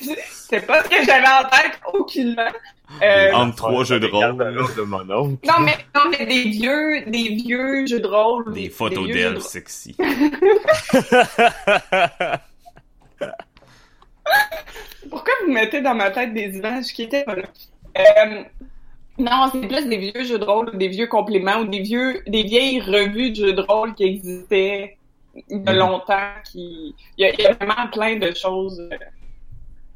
S2: C'est pas ce que j'avais en tête, aucunement. Euh,
S1: Entre trois jeux de rôle.
S4: de mon oncle.
S2: non, mais, non, mais des vieux, des vieux jeux de rôle.
S1: Des photos
S2: vieux jeux
S1: d'elle
S2: de-
S1: sexy.
S2: Pourquoi vous mettez dans ma tête des images qui étaient pas là? Euh, non, c'est plus des vieux jeux de rôle, ou des vieux compléments, ou des vieux, des vieilles revues de jeux de rôle qui existaient il y a
S3: Mhm.
S2: longtemps, qui, il y a, il y a vraiment plein de choses, euh,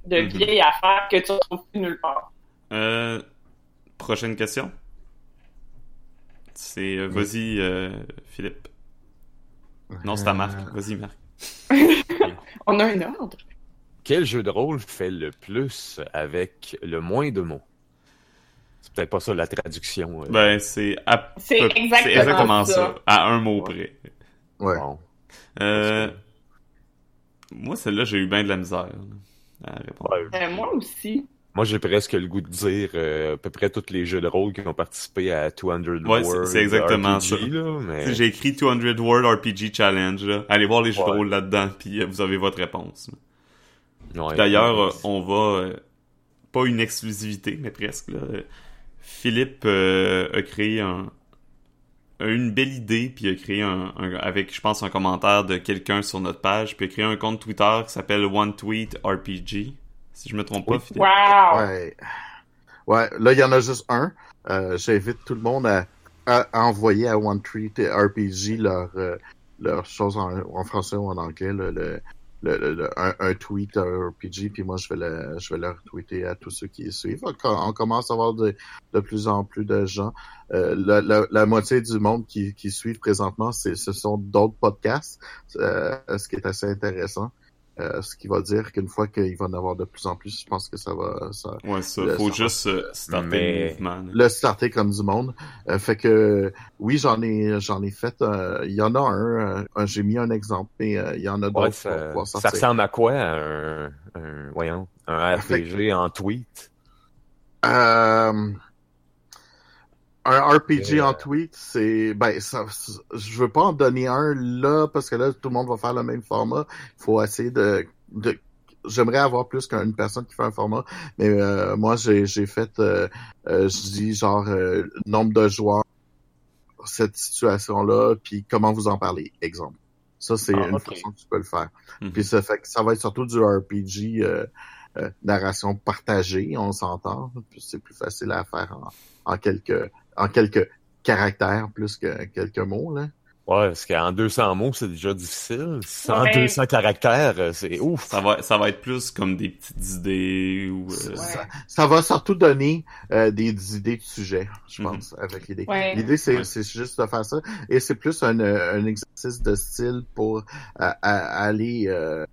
S2: de
S1: Mhm.
S2: vieilles affaires que tu retrouves plus nulle part.
S1: Euh, prochaine question? C'est euh, vas-y euh, Philippe. Non, c'est à Marc. Vas-y Marc.
S2: On a un ordre.
S4: Quel jeu de rôle fait le plus avec le moins de mots? C'est peut-être pas ça la traduction. euh.
S1: Ben c'est à
S2: exactement
S1: c'est exactement ça.
S2: ça.
S1: à un mot près.
S3: Ouais.
S4: Bon.
S1: Euh, moi celle-là j'ai eu bien de la misère là, à répondre.
S4: Ouais.
S2: Euh, moi aussi.
S4: Moi, j'ai presque le goût de dire euh, à peu près tous les jeux de rôle qui ont participé à 200
S1: Ouais, c'est-
S4: World
S1: c'est exactement
S4: RPG,
S1: ça.
S4: Mais...
S1: J'ai écrit 200 World RPG Challenge. Là. Allez voir les jeux de rôle là-dedans, puis vous avez votre réponse. D'ailleurs,
S4: ouais.
S1: euh, on va euh, pas une exclusivité, mais presque. Là. Philippe euh, a créé un, a eu une belle idée, puis a créé un, un- avec, je pense, un commentaire de quelqu'un sur notre page, puis a créé un compte Twitter qui s'appelle One Tweet RPG. Si je me trompe pas,
S4: Oui.
S1: Philippe.
S2: Wow!
S3: Ouais. Ouais, là, il y en a juste un. Euh, J'invite tout le monde à, envoyer à One Tree RPG leur, euh, leur chose en, en français ou en anglais, là, le, le, un, un tweet RPG, puis moi, je vais, le, je vais le retweeter à tous ceux qui suivent. On, commence à avoir de, de plus en plus de gens. Euh, la, la, la moitié du monde qui, qui suivent présentement, c'est ce sont d'autres podcasts, euh, ce qui est assez intéressant. Euh, ce qui va dire qu'une fois qu'il va en avoir de plus en plus, je pense que ça va, ça,
S1: Ouais, ça.
S3: Le-
S1: Faut
S3: ça-
S1: juste euh, starter
S4: Mais-
S1: le mouvement. là.
S3: le starter comme du monde. Euh, fait que oui, j'en ai j'en ai fait. euh, Il y en a un. euh, J'ai mis un exemple, mais euh, il y en a d'autres
S4: Ouais, ça, ressemble à quoi un, un voyons un RPG en tweet?
S3: Euh, un RPG
S4: Euh,
S3: en tweet, c'est ben ça, je veux pas en donner un là parce que là tout le monde va faire le même format. Il faut essayer de, de J'aimerais avoir plus qu'une personne qui fait un format, mais euh, moi j'ai j'ai fait, euh, euh, je dis genre euh, nombre de joueurs, cette situation-là, puis comment vous en parlez, exemple. Ça c'est
S4: Ah,
S3: une façon que tu peux le faire.
S1: Mhm.
S3: Puis ça fait que ça va être surtout du RPG euh, euh, narration partagée, on s'entend. C'est plus facile à faire en, en quelques en quelques caractères plus que quelques mots là.
S4: Ouais, parce qu'en 200 mots, c'est déjà difficile. En
S2: Ouais.
S4: 200 caractères, euh, c'est ouf.
S1: Ça va, ça va être plus comme des petites idées ou. euh,
S2: Ouais.
S3: Ça, ça va surtout donner euh, des idées de sujets, je
S1: Mhm.
S3: pense, avec l'idée.
S2: Ouais.
S3: L'idée, c'est
S1: Ouais.
S3: c'est juste de faire ça. Et c'est plus un, euh, un exercice de style pour euh, à- aller euh,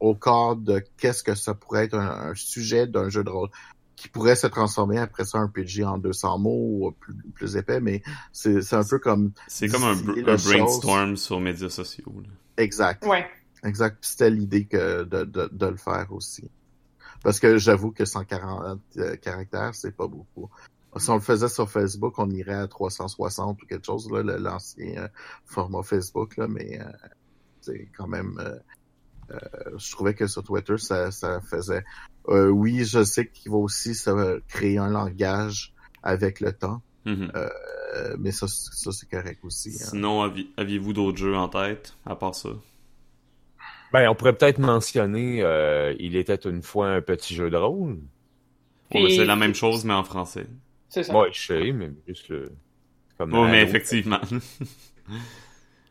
S3: au corps de qu'est-ce que ça pourrait être un, un sujet d'un jeu de rôle qui pourrait se transformer après ça un PG en 200 mots ou plus, plus épais, mais c'est c'est un peu comme
S1: C'est comme un, br-
S3: distiller
S1: un
S3: la chose.
S1: brainstorm sur médias sociaux. là.
S3: exact.
S2: Ouais.
S3: Exact. C'était l'idée que de, de, de le faire aussi. Parce que j'avoue que 140 euh, caractères, c'est pas beaucoup. Si on le faisait sur Facebook, on irait à 360 ou quelque chose, là, l'ancien euh, format Facebook, là, mais euh, c'est quand même... euh, euh, je trouvais que sur Twitter, ça, ça faisait... Euh, oui, je sais qu'il va aussi se créer un langage avec le temps,
S1: Mhm.
S3: euh, mais ça, ça c'est correct aussi. hein.
S1: Sinon, avi- aviez-vous d'autres jeux en tête, à part ça?
S4: Ben, on pourrait peut-être mentionner euh, Il était une fois un petit jeu de rôle.
S1: Ouais,
S2: Et-
S1: c'est la même chose, mais en français.
S2: C'est ça.
S4: Ouais, je sais, mais juste le... Comme
S1: Oui, mais effectivement.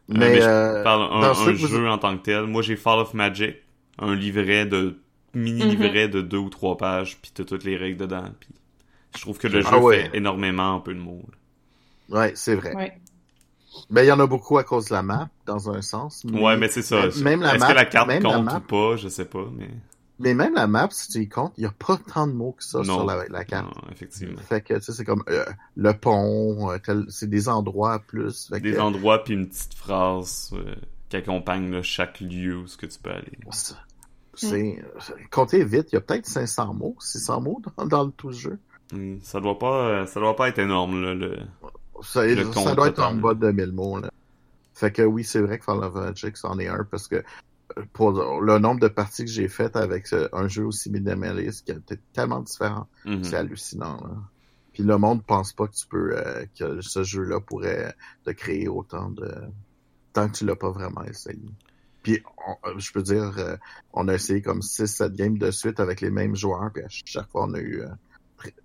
S3: Mais,
S1: mais je
S3: euh,
S1: parle un,
S3: vous-
S1: jeu en tant que tel. Moi, j'ai Fall of Magic, un livret de mini livret de deux ou trois pages, puis t'as toutes les règles dedans. Puis je trouve que le
S3: Ah
S1: jeu
S3: ouais.
S1: fait énormément un peu de mots.
S3: Ouais, c'est vrai.
S2: Ouais.
S3: Ben, il y en a beaucoup à cause de la map, dans un sens.
S1: Ouais, mais c'est ça.
S3: Même-
S1: Est-ce
S3: map-
S1: que la carte
S3: même la
S1: compte
S3: map-
S1: ou pas? Je sais pas, mais
S3: Mais même la map, si tu y comptes, il n'y a pas tant de mots que ça
S1: non.
S3: sur la, la carte.
S1: Non, effectivement.
S3: Fait que, tu sais, c'est comme euh, le pont, euh, c'est des endroits plus. Fait
S1: Des
S3: que,
S1: endroits puis une petite phrase euh, qui accompagne là, chaque lieu où ce que tu peux aller.
S3: C'est- euh, comptez vite, il y a peut-être 500 mots, 600 mots dans, dans le tout le jeu.
S1: Mm, Ça doit pas, euh, ça doit pas être énorme là. Le...
S3: Ça,
S1: Le
S3: ça
S1: compte
S3: doit être en bas de 1000 mots, là. Fait que oui, c'est vrai que Fall of Magic, c'en est un, parce que pour le nombre de parties que j'ai faites avec un jeu aussi minimaliste qui était tellement différent,
S1: Mhm.
S3: c'est hallucinant. Là. Puis le monde pense pas que tu peux euh, que ce jeu-là pourrait te créer autant de tant que tu l'as pas vraiment essayé. Puis on- euh, je peux dire, euh, on a essayé comme 6-7 games de suite avec les mêmes joueurs, puis à chaque fois on a eu euh,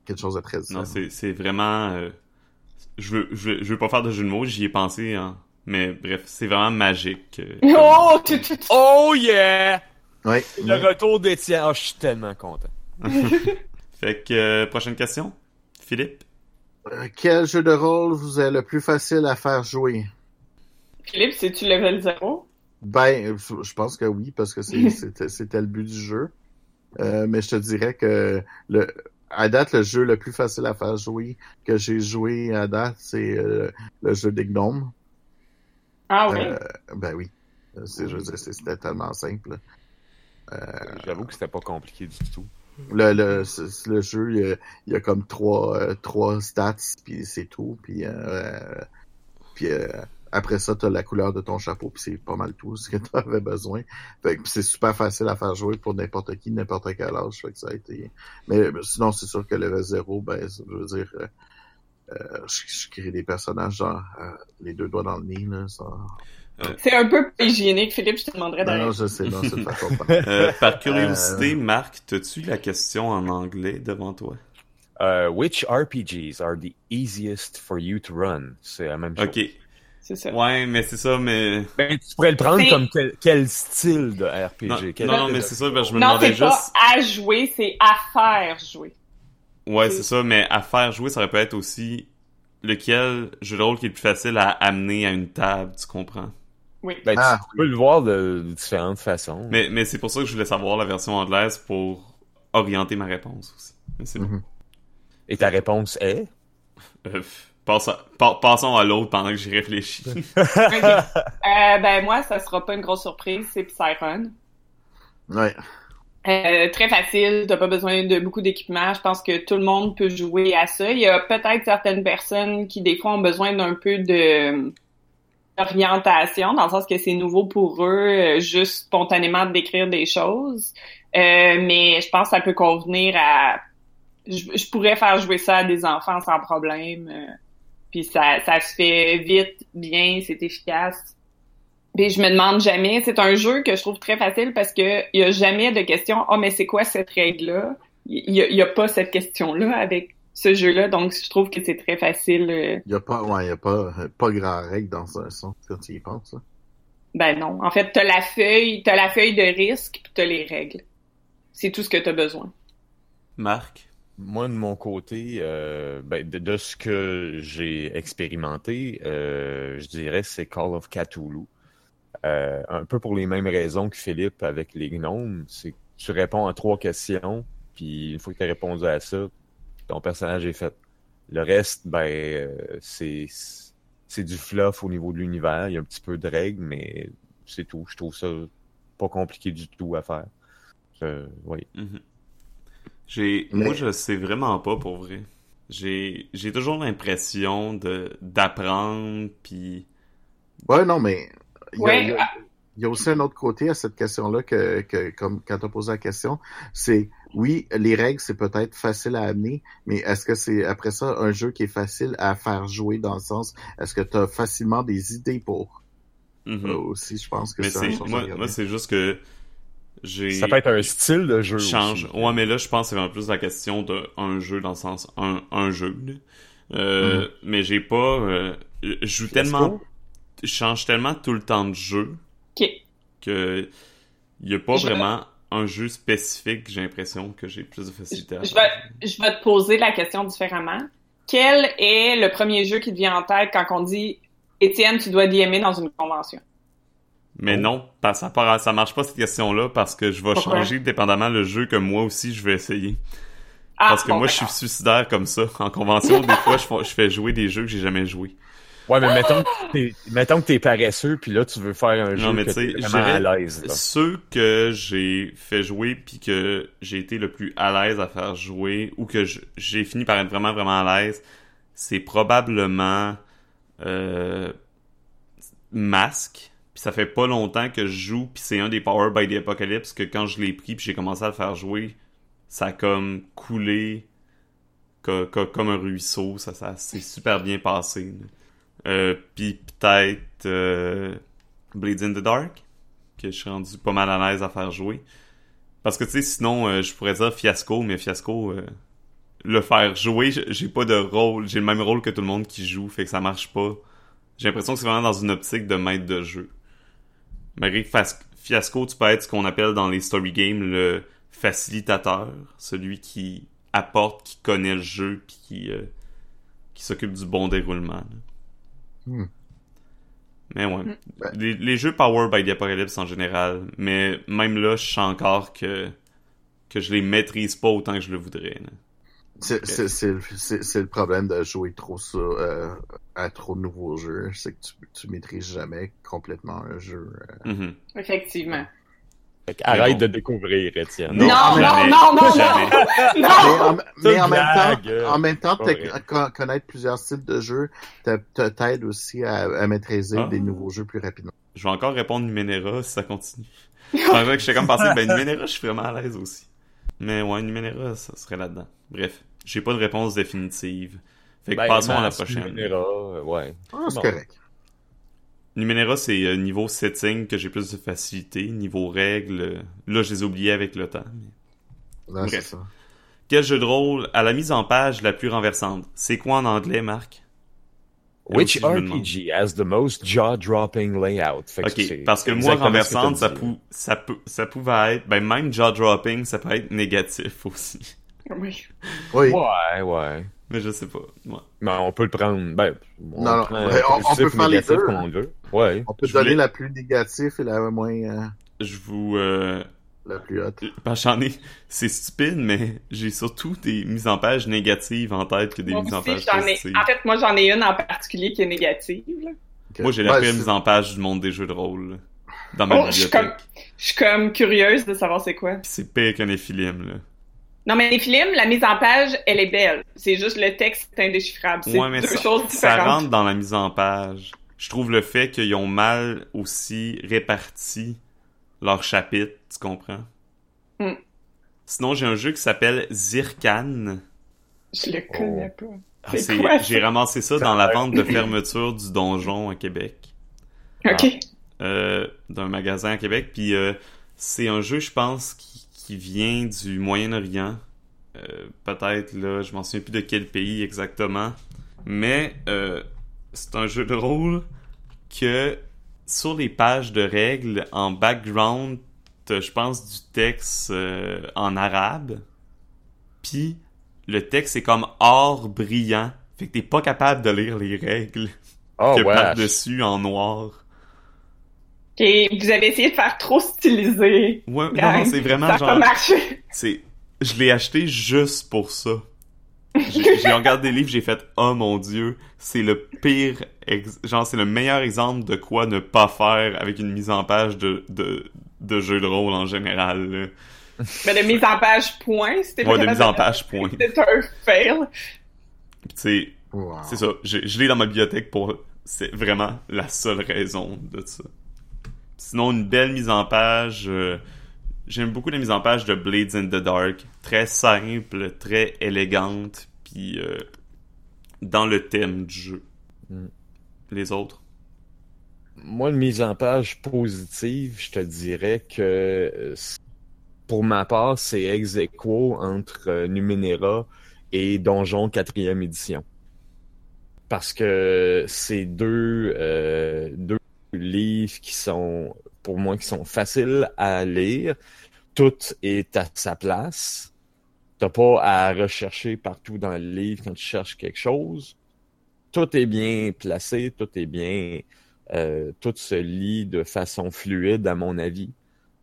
S3: quelque chose de très différent.
S1: Non, c'est vraiment. euh, je veux je veux je veux pas faire de jeu de mots, j'y ai pensé. Hein. Mais bref, c'est vraiment magique. euh,
S2: Oh.
S4: Oh yeah!
S3: Ouais,
S4: Le retour d'Étienne. Oh, je suis tellement content.
S1: Fait que euh, prochaine question, Philippe?
S3: Euh, Quel jeu de rôle vous est le plus facile à faire jouer?
S2: Philippe, c'est-tu level 0?
S3: Ben, je je pense que oui, parce que c'est- c'était c'était le but du jeu. Euh, mais je te dirais que le à date, le jeu le plus facile à faire jouer que j'ai joué à date, c'est euh, le jeu des gnomes.
S2: Ah oui?
S3: Euh, ben oui. Euh, c'est- Je veux dire, c'est- c'était tellement simple. Euh,
S4: J'avoue que c'était pas compliqué du tout.
S3: le, le, le jeu, il y a, il y a comme trois, euh, trois stats, puis c'est tout. Puis, euh, puis euh, après ça, t'as la couleur de ton chapeau, puis c'est pas mal tout ce que tu avais besoin. Fait que c'est super facile à faire jouer pour n'importe qui, n'importe quel âge. Fait que ça a été... Mais sinon, c'est sûr que level 0, ben, je veux dire... euh, euh, je, je crée des personnages genre euh, les deux doigts dans le nez là ça...
S2: C'est un peu hygiénique, Philippe, je te demanderais
S3: non, non je sais non c'est pas
S1: Euh, par curiosité, Marc, t'as-tu la question en anglais devant toi?
S4: Euh, which RPGs are the easiest for you to run? C'est la même chose.
S1: Ok.
S2: C'est ça.
S1: Ouais, mais c'est ça, mais.
S4: Ben, tu pourrais le prendre comme quel, quel style de RPG?
S1: Non,
S4: Quel-
S1: non, non, mais c'est ça, ben, je me
S2: Non,
S1: demandais
S2: c'est
S1: juste.
S2: pas à jouer, c'est à faire jouer.
S1: Ouais, c'est ça, mais à faire jouer, ça aurait pu être aussi lequel jeu de rôle qui est le plus facile à amener à une table, tu comprends?
S2: Oui.
S4: Ben, tu
S3: Ah,
S4: peux le voir de, de différentes façons.
S1: Mais, mais c'est pour ça que je voulais savoir la version anglaise pour orienter ma réponse aussi. Mais c'est bon.
S3: Mhm.
S4: Et ta réponse est?
S1: Pa- passons à l'autre pendant que j'y réfléchis.
S2: Euh, ben moi, ça sera pas une grosse surprise, c'est Psyrun.
S3: ouais
S2: Euh, très facile, t'as pas besoin de beaucoup d'équipement. Je pense que tout le monde peut jouer à ça. Il y a peut-être certaines personnes qui des fois ont besoin d'un peu de d'orientation, dans le sens que c'est nouveau pour eux, euh, juste spontanément de décrire des choses. Euh, mais je pense que ça peut convenir à. Je, je pourrais faire jouer ça à des enfants sans problème. Euh, puis ça, ça se fait vite, bien, c'est efficace. Puis je me demande jamais, c'est un jeu que je trouve très facile parce que il y a jamais de question oh mais c'est quoi cette règle là Il y, a- il y a pas cette question là avec ce jeu là donc je trouve que c'est très facile. euh,
S3: il y a pas ouais il y a pas pas grand règle dans un sens quand tu y penses hein.
S2: Ben non, en fait t'as la feuille, t'as la feuille de risque puis t'as les règles. C'est tout ce que t'as besoin.
S1: Marc?
S4: Moi, de mon côté, euh, ben, de, de ce que j'ai expérimenté, euh, je dirais c'est Call of Cthulhu. Euh, un peu pour les mêmes raisons que Philippe avec les gnomes, c'est que tu réponds à trois questions, puis une fois que tu as répondu à ça, ton personnage est fait. Le reste, ben, c'est c'est du fluff au niveau de l'univers. Il y a un petit peu de règles, mais c'est tout. Je trouve ça pas compliqué du tout à faire. Oui.
S1: Mhm. J'ai,
S3: Mais-
S1: moi, je sais vraiment pas pour vrai. J'ai, j'ai toujours l'impression de d'apprendre puis
S3: ouais non mais il y, a,
S2: Ouais,
S3: il y a- il y a aussi un autre côté à cette question là que, que comme quand tu as posé la question c'est oui les règles c'est peut-être facile à amener mais est-ce que c'est après ça un jeu qui est facile à faire jouer dans le sens est-ce que tu as facilement des idées pour? Euh, aussi je pense que
S1: mais
S3: c'est
S1: moi, c'est juste que
S4: Ça peut être un style de jeu.
S1: change.
S4: aussi.
S1: Ouais, mais là, je pense que c'est vraiment plus la question de un jeu dans le sens un, un jeu. Euh,
S3: Mhm.
S1: Mais j'ai pas. euh, je joue tellement. Je change tellement tout le temps de jeu
S2: Ok.
S1: que il y a pas
S2: Je-
S1: vraiment un jeu spécifique. J'ai l'impression que j'ai plus de facilité à
S2: Je
S1: faire.
S2: vais, je vais te poser la question différemment. Quel est le premier jeu qui te vient en tête quand on dit Étienne, tu dois DMer dans une convention?
S1: Mais
S4: Oh.
S1: non, parce- ça, part- ça marche pas cette question-là parce que je vais
S2: Pourquoi?
S1: changer dépendamment le jeu que moi aussi je vais essayer.
S2: Ah,
S1: Parce que
S2: bon,
S1: moi, je suis suicidaire comme ça. En convention, des fois, je fais, je fais jouer des jeux que j'ai jamais joués.
S4: Ouais, mais mettons que t'es, paresseux, puis là, tu veux faire un jeu
S1: mais
S4: que t'es vraiment à l'aise. là.
S1: Ceux que j'ai fait jouer puis que j'ai été le plus à l'aise à faire jouer ou que j'ai fini par être vraiment vraiment à l'aise, c'est probablement euh, Masque Puis ça fait pas longtemps que je joue, puis c'est un des Power by the Apocalypse que quand je l'ai pris puis j'ai commencé à le faire jouer, ça a comme coulé comme un ruisseau, ça, s'est super bien passé. Euh, puis peut-être euh, Blades in the Dark, que je suis rendu pas mal à l'aise à faire jouer. Parce que tu sais, sinon, euh, je pourrais dire Fiasco, mais Fiasco, euh, le faire jouer, j'ai pas de rôle, j'ai le même rôle que tout le monde qui joue, fait que ça marche pas. J'ai l'impression que c'est vraiment dans une optique de maître de jeu. Malgré Fiasco, tu peux être ce qu'on appelle dans les story games le facilitateur, celui qui apporte, qui connaît le jeu, puis qui, euh, qui s'occupe du bon déroulement. Hmm. Mais ouais. Hmm. Les, jeux Power by the Apocalypse en général, mais même là, je sens encore que, que je les maîtrise pas autant que je le voudrais.
S3: C'est le problème de jouer trop ça euh, à trop de nouveaux jeux, c'est que tu, tu maîtrises jamais complètement un jeu.
S2: Euh. Mm-hmm. Effectivement.
S4: Arrête de découvrir, Étienne.
S2: Non, non, non, non, non,
S3: Mais, en, même temps, en même temps, connaître plusieurs styles de jeux t'aide aussi à, maîtriser ah. des nouveaux jeux plus rapidement.
S1: Je vais encore répondre Numenera si ça continue. C'est que j'étais comme pensé, ben Numenera, je suis vraiment à l'aise aussi. Mais ouais, Numenera, ça serait là-dedans. Bref, j'ai pas de réponse définitive. Fait que ben, passons à la prochaine.
S4: Numenera, ouais.
S3: Ah, c'est correct.
S1: Numenera, c'est euh, niveau setting que j'ai plus de facilité. Niveau règles, euh, là, je les ai oubliés avec le temps.
S3: ça.
S1: Quel jeu de rôle à la mise en page la plus renversante? C'est quoi en anglais, Marc?
S4: Which RPG has the most jaw-dropping layout?
S1: ok, parce que moi, renversante, ça, ça, ça pouvait être, ben même jaw-dropping, ça peut être négatif aussi.
S2: Oui.
S3: oui.
S4: Ouais, ouais.
S1: Mais je sais pas. Ouais.
S4: Mais on peut le prendre. Ben,
S3: on, non, non. on, peut faire les deux.
S4: Comme on veut. Ouais.
S3: On peut donner la plus négative et la moins. Euh...
S1: Je vous. Euh...
S3: La plus haute.
S1: Parce j'en ai. C'est stupide, mais j'ai surtout des mises en page négatives en tête que des mises en page positives.
S2: En fait, moi, j'en ai une en particulier qui est négative.
S1: Moi, j'ai la pire mise en page du monde des jeux de rôle. dans ma
S2: oh, bibliothèque. Je suis comme, curieuse de savoir c'est quoi.
S1: C'est pire qu'un éphilim, là.
S2: Non, mais les films, la mise en page, elle est belle. C'est juste le texte est indéchiffrable. C'est deux ça, choses différentes.
S1: Ça rentre dans la mise en page. Je trouve le fait qu'ils ont mal aussi réparti leurs chapitres, tu comprends?
S2: Hmm.
S1: Sinon, j'ai un jeu qui s'appelle Zirkan.
S2: Je le connais pas.
S1: Ah, j'ai ramassé ça dans la vente de fermeture du donjon à Québec.
S2: Ok.
S1: Euh, d'un magasin à Québec. Puis euh, c'est un jeu, je pense, qui qui vient du Moyen-Orient. Euh, peut-être, là, je m'en souviens plus de quel pays exactement. Mais euh, c'est un jeu de rôle que sur les pages de règles, en background, je pense du texte euh, en arabe. Puis le texte est comme or brillant. Fait que t'es pas capable de lire les règles
S4: oh,
S1: que dessus en noir.
S2: Et vous avez essayé de faire trop stylisé.
S1: Ouais, non, c'est vraiment
S2: ça
S1: genre. C'est, je l'ai acheté juste pour ça. J'ai regardé des livres, j'ai fait oh mon dieu, c'est le pire, genre c'est le meilleur exemple de quoi ne pas faire avec une mise en page de de, de jeu de rôle en général.
S2: Mais de mise en page point, c'était
S1: Ouais, de mise en page point.
S2: C'était un fail.
S1: C'est c'est ça, je l'ai dans ma bibliothèque pour c'est vraiment la seule raison de ça. Sinon, une belle mise en page. Euh, j'aime beaucoup la mise en page de Blades in the Dark. Très simple, très élégante, puis euh, dans le thème du jeu. Mm. Les autres?
S4: Moi, une mise en page positive, je te dirais que euh, pour ma part, c'est ex aequo entre Numenera et Donjon 4e édition. Parce que c'est deux, deux livres qui sont, pour moi, qui sont faciles à lire. Tout est à sa place. T'as pas à rechercher partout dans le livre quand tu cherches quelque chose. Tout est bien placé, tout est bien, euh, tout se lit de façon fluide, à mon avis,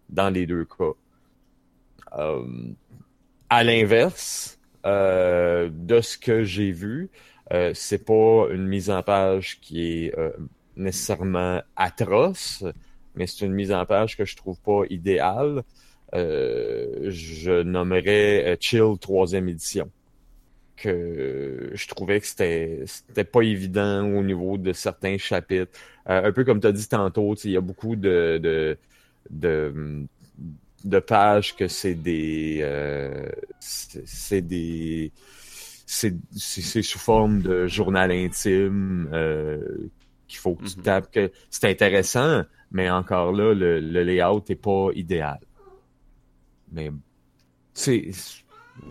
S4: dans les deux cas. Euh, à l'inverse, euh, de ce que j'ai vu, c'est pas une mise en page qui est nécessairement atroce, mais c'est une mise en page que je trouve pas idéale. Je nommerais Chill troisième édition. Que je trouvais que c'était c'était pas évident au niveau de certains chapitres. Euh, un peu comme tu as dit tantôt, il y a beaucoup de, de, de, de pages que c'est des euh, c'est des c'est sous forme de journal intime euh, qu'il faut que tu mm-hmm. tapes que c'est intéressant, mais encore là, le, le layout est pas idéal. Mais c'est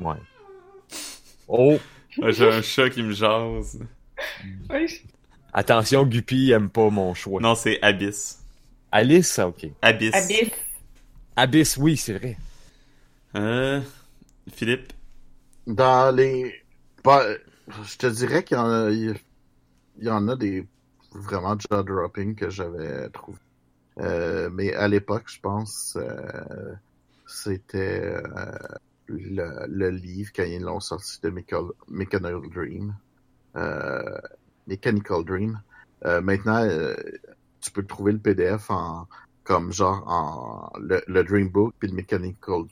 S4: ouais.
S1: Oh! J'ai un chat qui me jase.
S4: Attention, Guppy aime pas mon choix.
S1: Non, c'est Abyss.
S4: Alice, ok.
S1: Abyss.
S2: Abyss.
S4: Abyss, oui, c'est vrai.
S1: Euh, Philippe?
S3: Dans les... Bah, je te dirais qu'il y en a, il y en a des vraiment jaw-dropping que j'avais trouvé. Euh, mais à l'époque, je pense, euh, c'était... Euh, le, le, livre quand ils l'ont sorti de Mechanical Dream. Euh, Mechanical Dream. Euh, maintenant, euh, tu peux trouver le PDF en comme genre en le, le Dream Book puis le Mechanical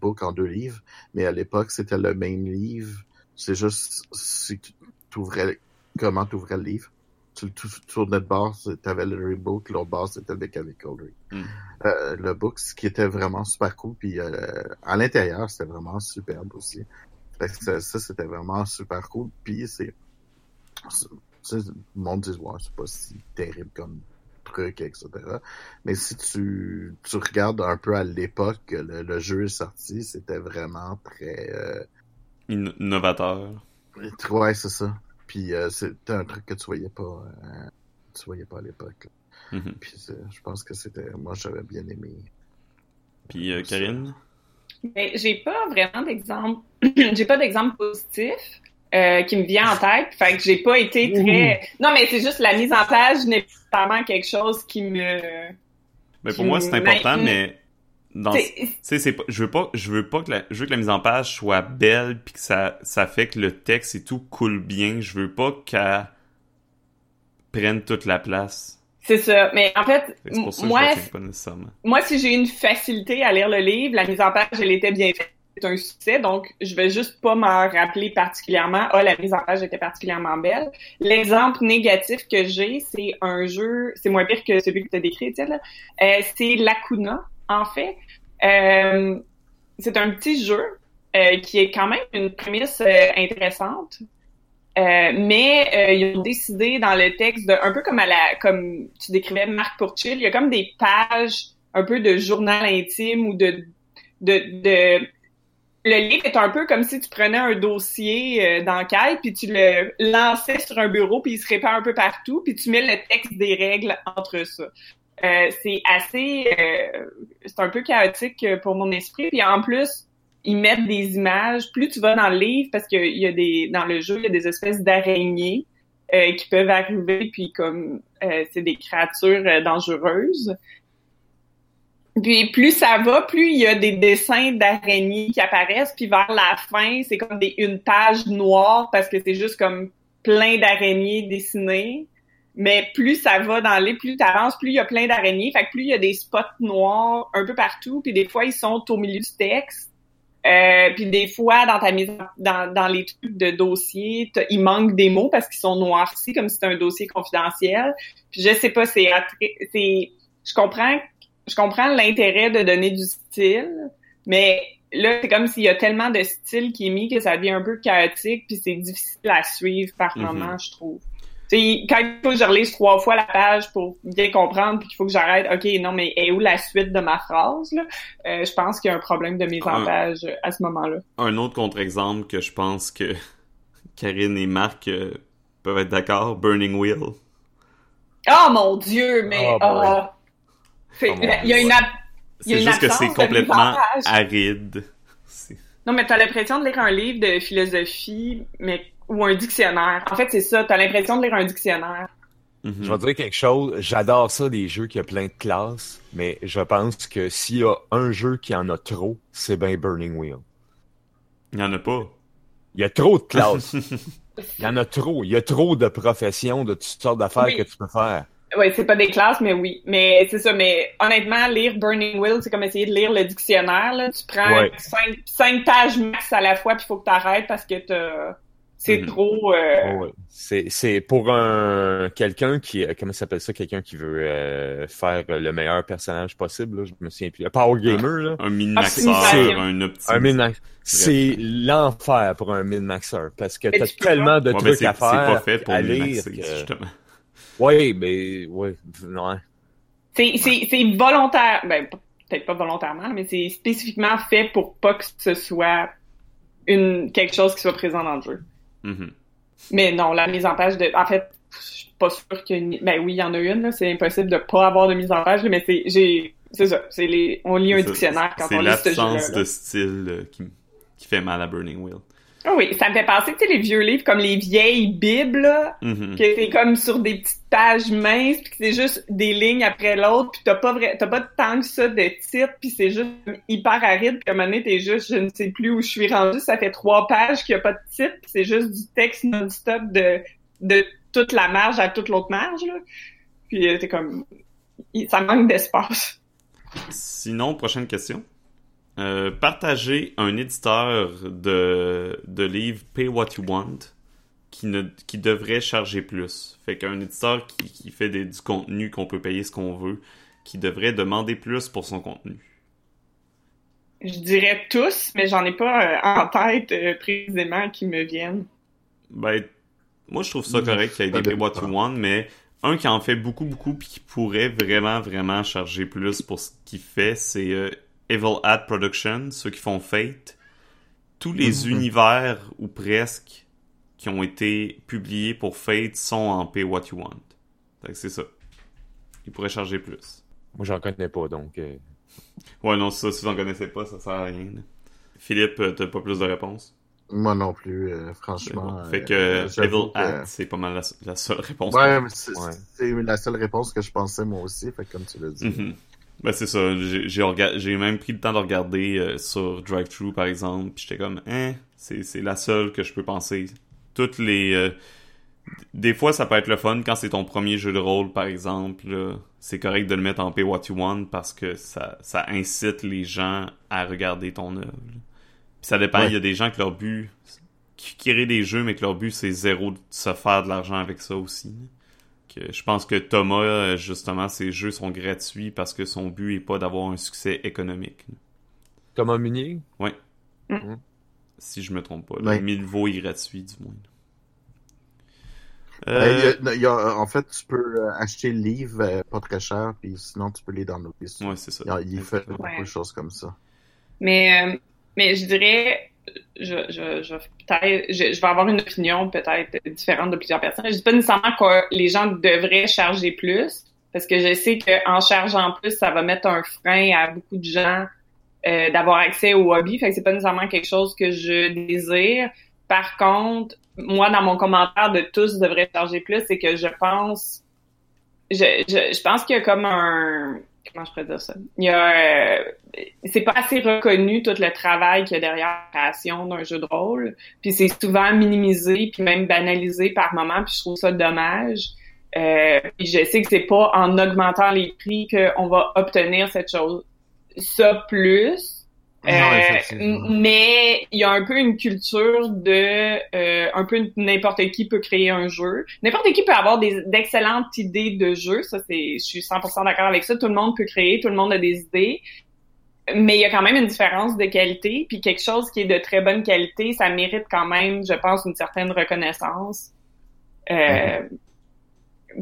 S3: Book en deux livres, mais à l'époque c'était le même livre. C'est juste si tu ouvrais comment tu ouvrais le livre sur le tournais de base, t'avais le Dream Book, l'autre base, c'était le Mechanical Dream. Mm. Euh, le book, ce qui était vraiment super cool, puis euh, à l'intérieur, c'était vraiment superbe aussi. ça, c'était vraiment super cool, puis c'est... Le monde dit, ouais, c'est pas si terrible comme truc, etc. Mais si tu, tu regardes un peu à l'époque que le, jeu est sorti, c'était vraiment très... Euh,
S1: Innovateur.
S3: Ouais, c'est ça. Puis euh, c'était un truc que tu voyais pas, euh, tu voyais pas à l'époque. Mm-hmm. Puis je pense que c'était, moi j'avais bien aimé.
S1: Puis euh, Karine?
S2: Mais j'ai pas vraiment d'exemple, j'ai pas d'exemple positif. qui me vient en tête. Fait que j'ai pas été très. Non, mais c'est juste la mise en page n'est pas vraiment quelque chose qui me.
S1: Mais pour moi, c'est important, mais c'est pas je veux pas je veux pas que la je veux que la mise en page soit belle puis que ça ça fait que le texte et tout coule bien. Je veux pas qu'elle prenne toute la place.
S2: C'est ça. Mais en fait moi moi si j'ai une facilité à lire le livre la mise en page elle était bien faite. C'est un succès. Donc je vais juste pas m'en rappeler particulièrement. Ah la mise en page était particulièrement belle. L'exemple négatif que j'ai c'est un jeu c'est moins pire que celui que tu as décrit là. Euh, c'est Lacuna en fait. Euh, c'est un petit jeu euh, qui est quand même une prémisse euh, intéressante. mais ils ont décidé dans le texte de un peu comme à comme tu décrivais Marc Pourchil, il y a comme des pages un peu de journal intime ou de de, de le livre est un peu comme si tu prenais un dossier d'enquête puis tu le lançais sur un bureau puis il se répand un peu partout puis tu mets le texte des règles entre ça. Euh, c'est assez, euh, c'est un peu chaotique pour mon esprit. Puis en plus, ils mettent des images. Plus tu vas dans le livre, parce qu'il y a des, dans le jeu, il y a des espèces d'araignées euh, qui peuvent arriver, puis comme c'est des créatures dangereuses. Puis plus ça va, plus il y a des dessins d'araignées qui apparaissent, puis vers la fin, c'est comme des, une page noire parce que c'est juste comme plein d'araignées dessinées. Mais plus ça va dans les, plus tu avances, plus il y a plein d'araignées. Fait que plus il y a des spots noirs un peu partout. Puis des fois, ils sont au milieu du texte. Euh, puis des fois, dans ta mise dans, dans les trucs de dossier, il manque des mots parce qu'ils sont noircis comme si c'était un dossier confidentiel. Puis je sais pas, c'est c'est je comprends je comprends l'intérêt de donner du style, mais là c'est comme s'il y a tellement de style qui est mis que ça devient un peu chaotique puis c'est difficile à suivre par mm-hmm. moment, je trouve quand il faut que je relise trois fois la page pour bien comprendre, puis qu'il faut que j'arrête, ok, non, mais est où la suite de ma phrase, là? Euh, je pense qu'il y a un problème de mise en page à ce moment-là.
S1: Un autre contre-exemple que je pense que Karine et Marc euh, peuvent être d'accord, Burning Wheel.
S2: Oh mon dieu, mais... Oh, ah. oh, il y a une...
S1: C'est juste que c'est complètement aride.
S2: Non, mais t'as l'impression de lire un livre de philosophie, mais ou un dictionnaire. En fait, c'est ça. T'as l'impression de lire un dictionnaire.
S4: Mhm. Je vais dire quelque chose. J'adore ça, des jeux qui ont plein de classes, mais je pense que s'il y a un jeu qui en a trop, c'est bien Burning Wheel.
S1: Il n'y en a pas.
S4: Il y a trop de classes. Il y en a trop. Il y a trop de professions, de toutes sortes d'affaires que tu peux faire.
S2: Oui, c'est pas des classes, mais oui. Mais c'est ça. Mais honnêtement, lire Burning Wheel, c'est comme essayer de lire le dictionnaire. Là. Tu prends cinq, cinq, pages max à la fois, puis il faut que tu arrêtes parce que t'as C'est
S1: Mhm.
S2: trop. euh,
S4: Ouais. C'est, c'est pour un quelqu'un qui euh, comment ça s'appelle ça? Quelqu'un qui veut euh, faire le meilleur personnage possible là, je me souviens plus un power gamer là
S1: Un min-maxeur,
S2: Optimisation.
S1: un
S4: un
S1: optimiseur.
S4: min c'est l'enfer pour un min maxeur parce que t'as tellement de
S1: Ouais,
S4: trucs
S1: c'est
S4: à
S1: c'est
S4: faire
S1: pas fait pour min-maxer,
S4: que...
S1: justement.
S4: ouais mais ouais non
S2: C'est c'est- c'est volontaire. Ben, peut-être pas volontairement, mais c'est spécifiquement fait pour pas que ce soit une quelque chose qui soit présent dans le jeu.
S1: Mhm.
S2: Mais non, la mise en page de. En fait, je suis pas sûre que. Ben oui, il y en a une. C'est impossible de pas avoir de mise en page, mais c'est. J'ai. C'est ça. C'est les. On lit un
S1: C'est
S2: dictionnaire quand
S1: C'est
S2: on lit ce jeu-là.
S1: l'absence
S2: là.
S1: de style euh, qui, qui fait mal à Burning Wheel.
S2: Ah oui, ça me fait penser, tu sais, les vieux livres comme les vieilles bibles, là,
S1: Mhm.
S2: que c'est comme sur des petites pages minces, puis que c'est juste des lignes après l'autre, puis t'as pas vrai, t'as pas tant que ça de titres, puis c'est juste hyper aride, puis à un moment donné, t'es juste, je ne sais plus où je suis rendu, ça fait trois pages qu'il y a pas de titre, puis c'est juste du texte non-stop de, de toute la marge à toute l'autre marge, là. Puis euh, t'es comme, ça manque d'espace.
S1: Sinon, prochaine question. Euh, partagez un éditeur de, de livres Pay What You Want qui, ne, qui devrait charger plus. Fait qu'un éditeur qui, qui fait des, du contenu qu'on peut payer ce qu'on veut, qui devrait demander plus pour son contenu.
S2: Je dirais tous, mais j'en ai pas euh, en tête euh, précisément qui me viennent.
S1: Ben, moi je trouve ça correct qu'il y ait des Pay What You Want, mais un qui en fait beaucoup, beaucoup, puis qui pourrait vraiment, vraiment charger plus pour ce qu'il fait, c'est Evil Hat Production, ceux qui font Fate. Tous les
S3: Mhm.
S1: univers, ou presque, qui ont été publiés pour Fate sont en Pay What You Want. C'est ça. Ils pourraient charger plus.
S4: moi j'en connais pas donc euh,
S1: Ouais, non, ça, si vous en connaissez pas, ça sert à rien. Philippe, t'as pas plus de réponses?
S3: Moi non plus, euh,
S1: C'est
S3: franchement.
S1: bon. Fait
S3: euh,
S1: que Evil
S3: que-
S1: Hat, c'est pas mal la, la seule réponse.
S3: Ouais, mais c'est
S4: Ouais.
S3: la seule réponse que je pensais moi aussi, fait que comme tu l'as dit.
S1: Mhm. Ben c'est ça, j'ai même pris le temps de regarder euh, sur DriveThru par exemple, puis j'étais comme hein, c'est c'est la seule que je peux penser. Toutes les euh, des fois ça peut être le fun quand c'est ton premier jeu de rôle par exemple, c'est correct de le mettre en Pay What You Want parce que ça ça incite les gens à regarder ton œuvre. Puis ça dépend, il
S3: Ouais.
S1: y a des gens que leur but qui créent des jeux mais que leur but c'est zéro de se faire de l'argent avec ça aussi. Je pense que Thomas, euh, justement, ses jeux sont gratuits parce que son but est pas d'avoir un succès économique.
S4: Thomas Munier?
S1: Si je me trompe pas.
S3: Ouais.
S1: Milvo est gratuit, du moins. Euh,
S3: il y a- il y a- en fait, tu peux euh, acheter le livre euh, pas très cher, puis sinon tu peux les downloader.
S1: ouais, c'est ça.
S3: Il, y a- il fait beaucoup
S2: Ouais.
S3: de choses comme ça.
S2: Mais, euh, mais je dirais, je, je, je, je vais avoir une opinion peut-être différente de plusieurs personnes. Je dis pas nécessairement que les gens devraient charger plus, parce que je sais qu'en chargeant plus, ça va mettre un frein à beaucoup de gens euh, d'avoir accès au hobby. Fait que c'est pas nécessairement quelque chose que je désire. Par contre, moi, dans mon commentaire de tous devraient charger plus, c'est que je pense, je, je, je pense qu'il y a comme un, comment je pourrais dire ça? Il y a, euh, c'est pas assez reconnu tout le travail qu'il y a derrière la création d'un jeu de rôle. Puis c'est souvent minimisé puis même banalisé par moment. Puis je trouve ça dommage. Euh, puis je sais que c'est pas en augmentant les prix qu'on va obtenir cette chose. Ça plus.
S3: Non,
S2: Euh, mais il y a un peu une culture de euh, un peu n'importe qui peut créer un jeu. N'importe qui peut avoir des d'excellentes idées de jeu, ça c'est je suis 100% d'accord avec ça, tout le monde peut créer, tout le monde a des idées. Mais il y a quand même une différence de qualité, puis quelque chose qui est de très bonne qualité, ça mérite quand même, je pense, une certaine reconnaissance. Euh,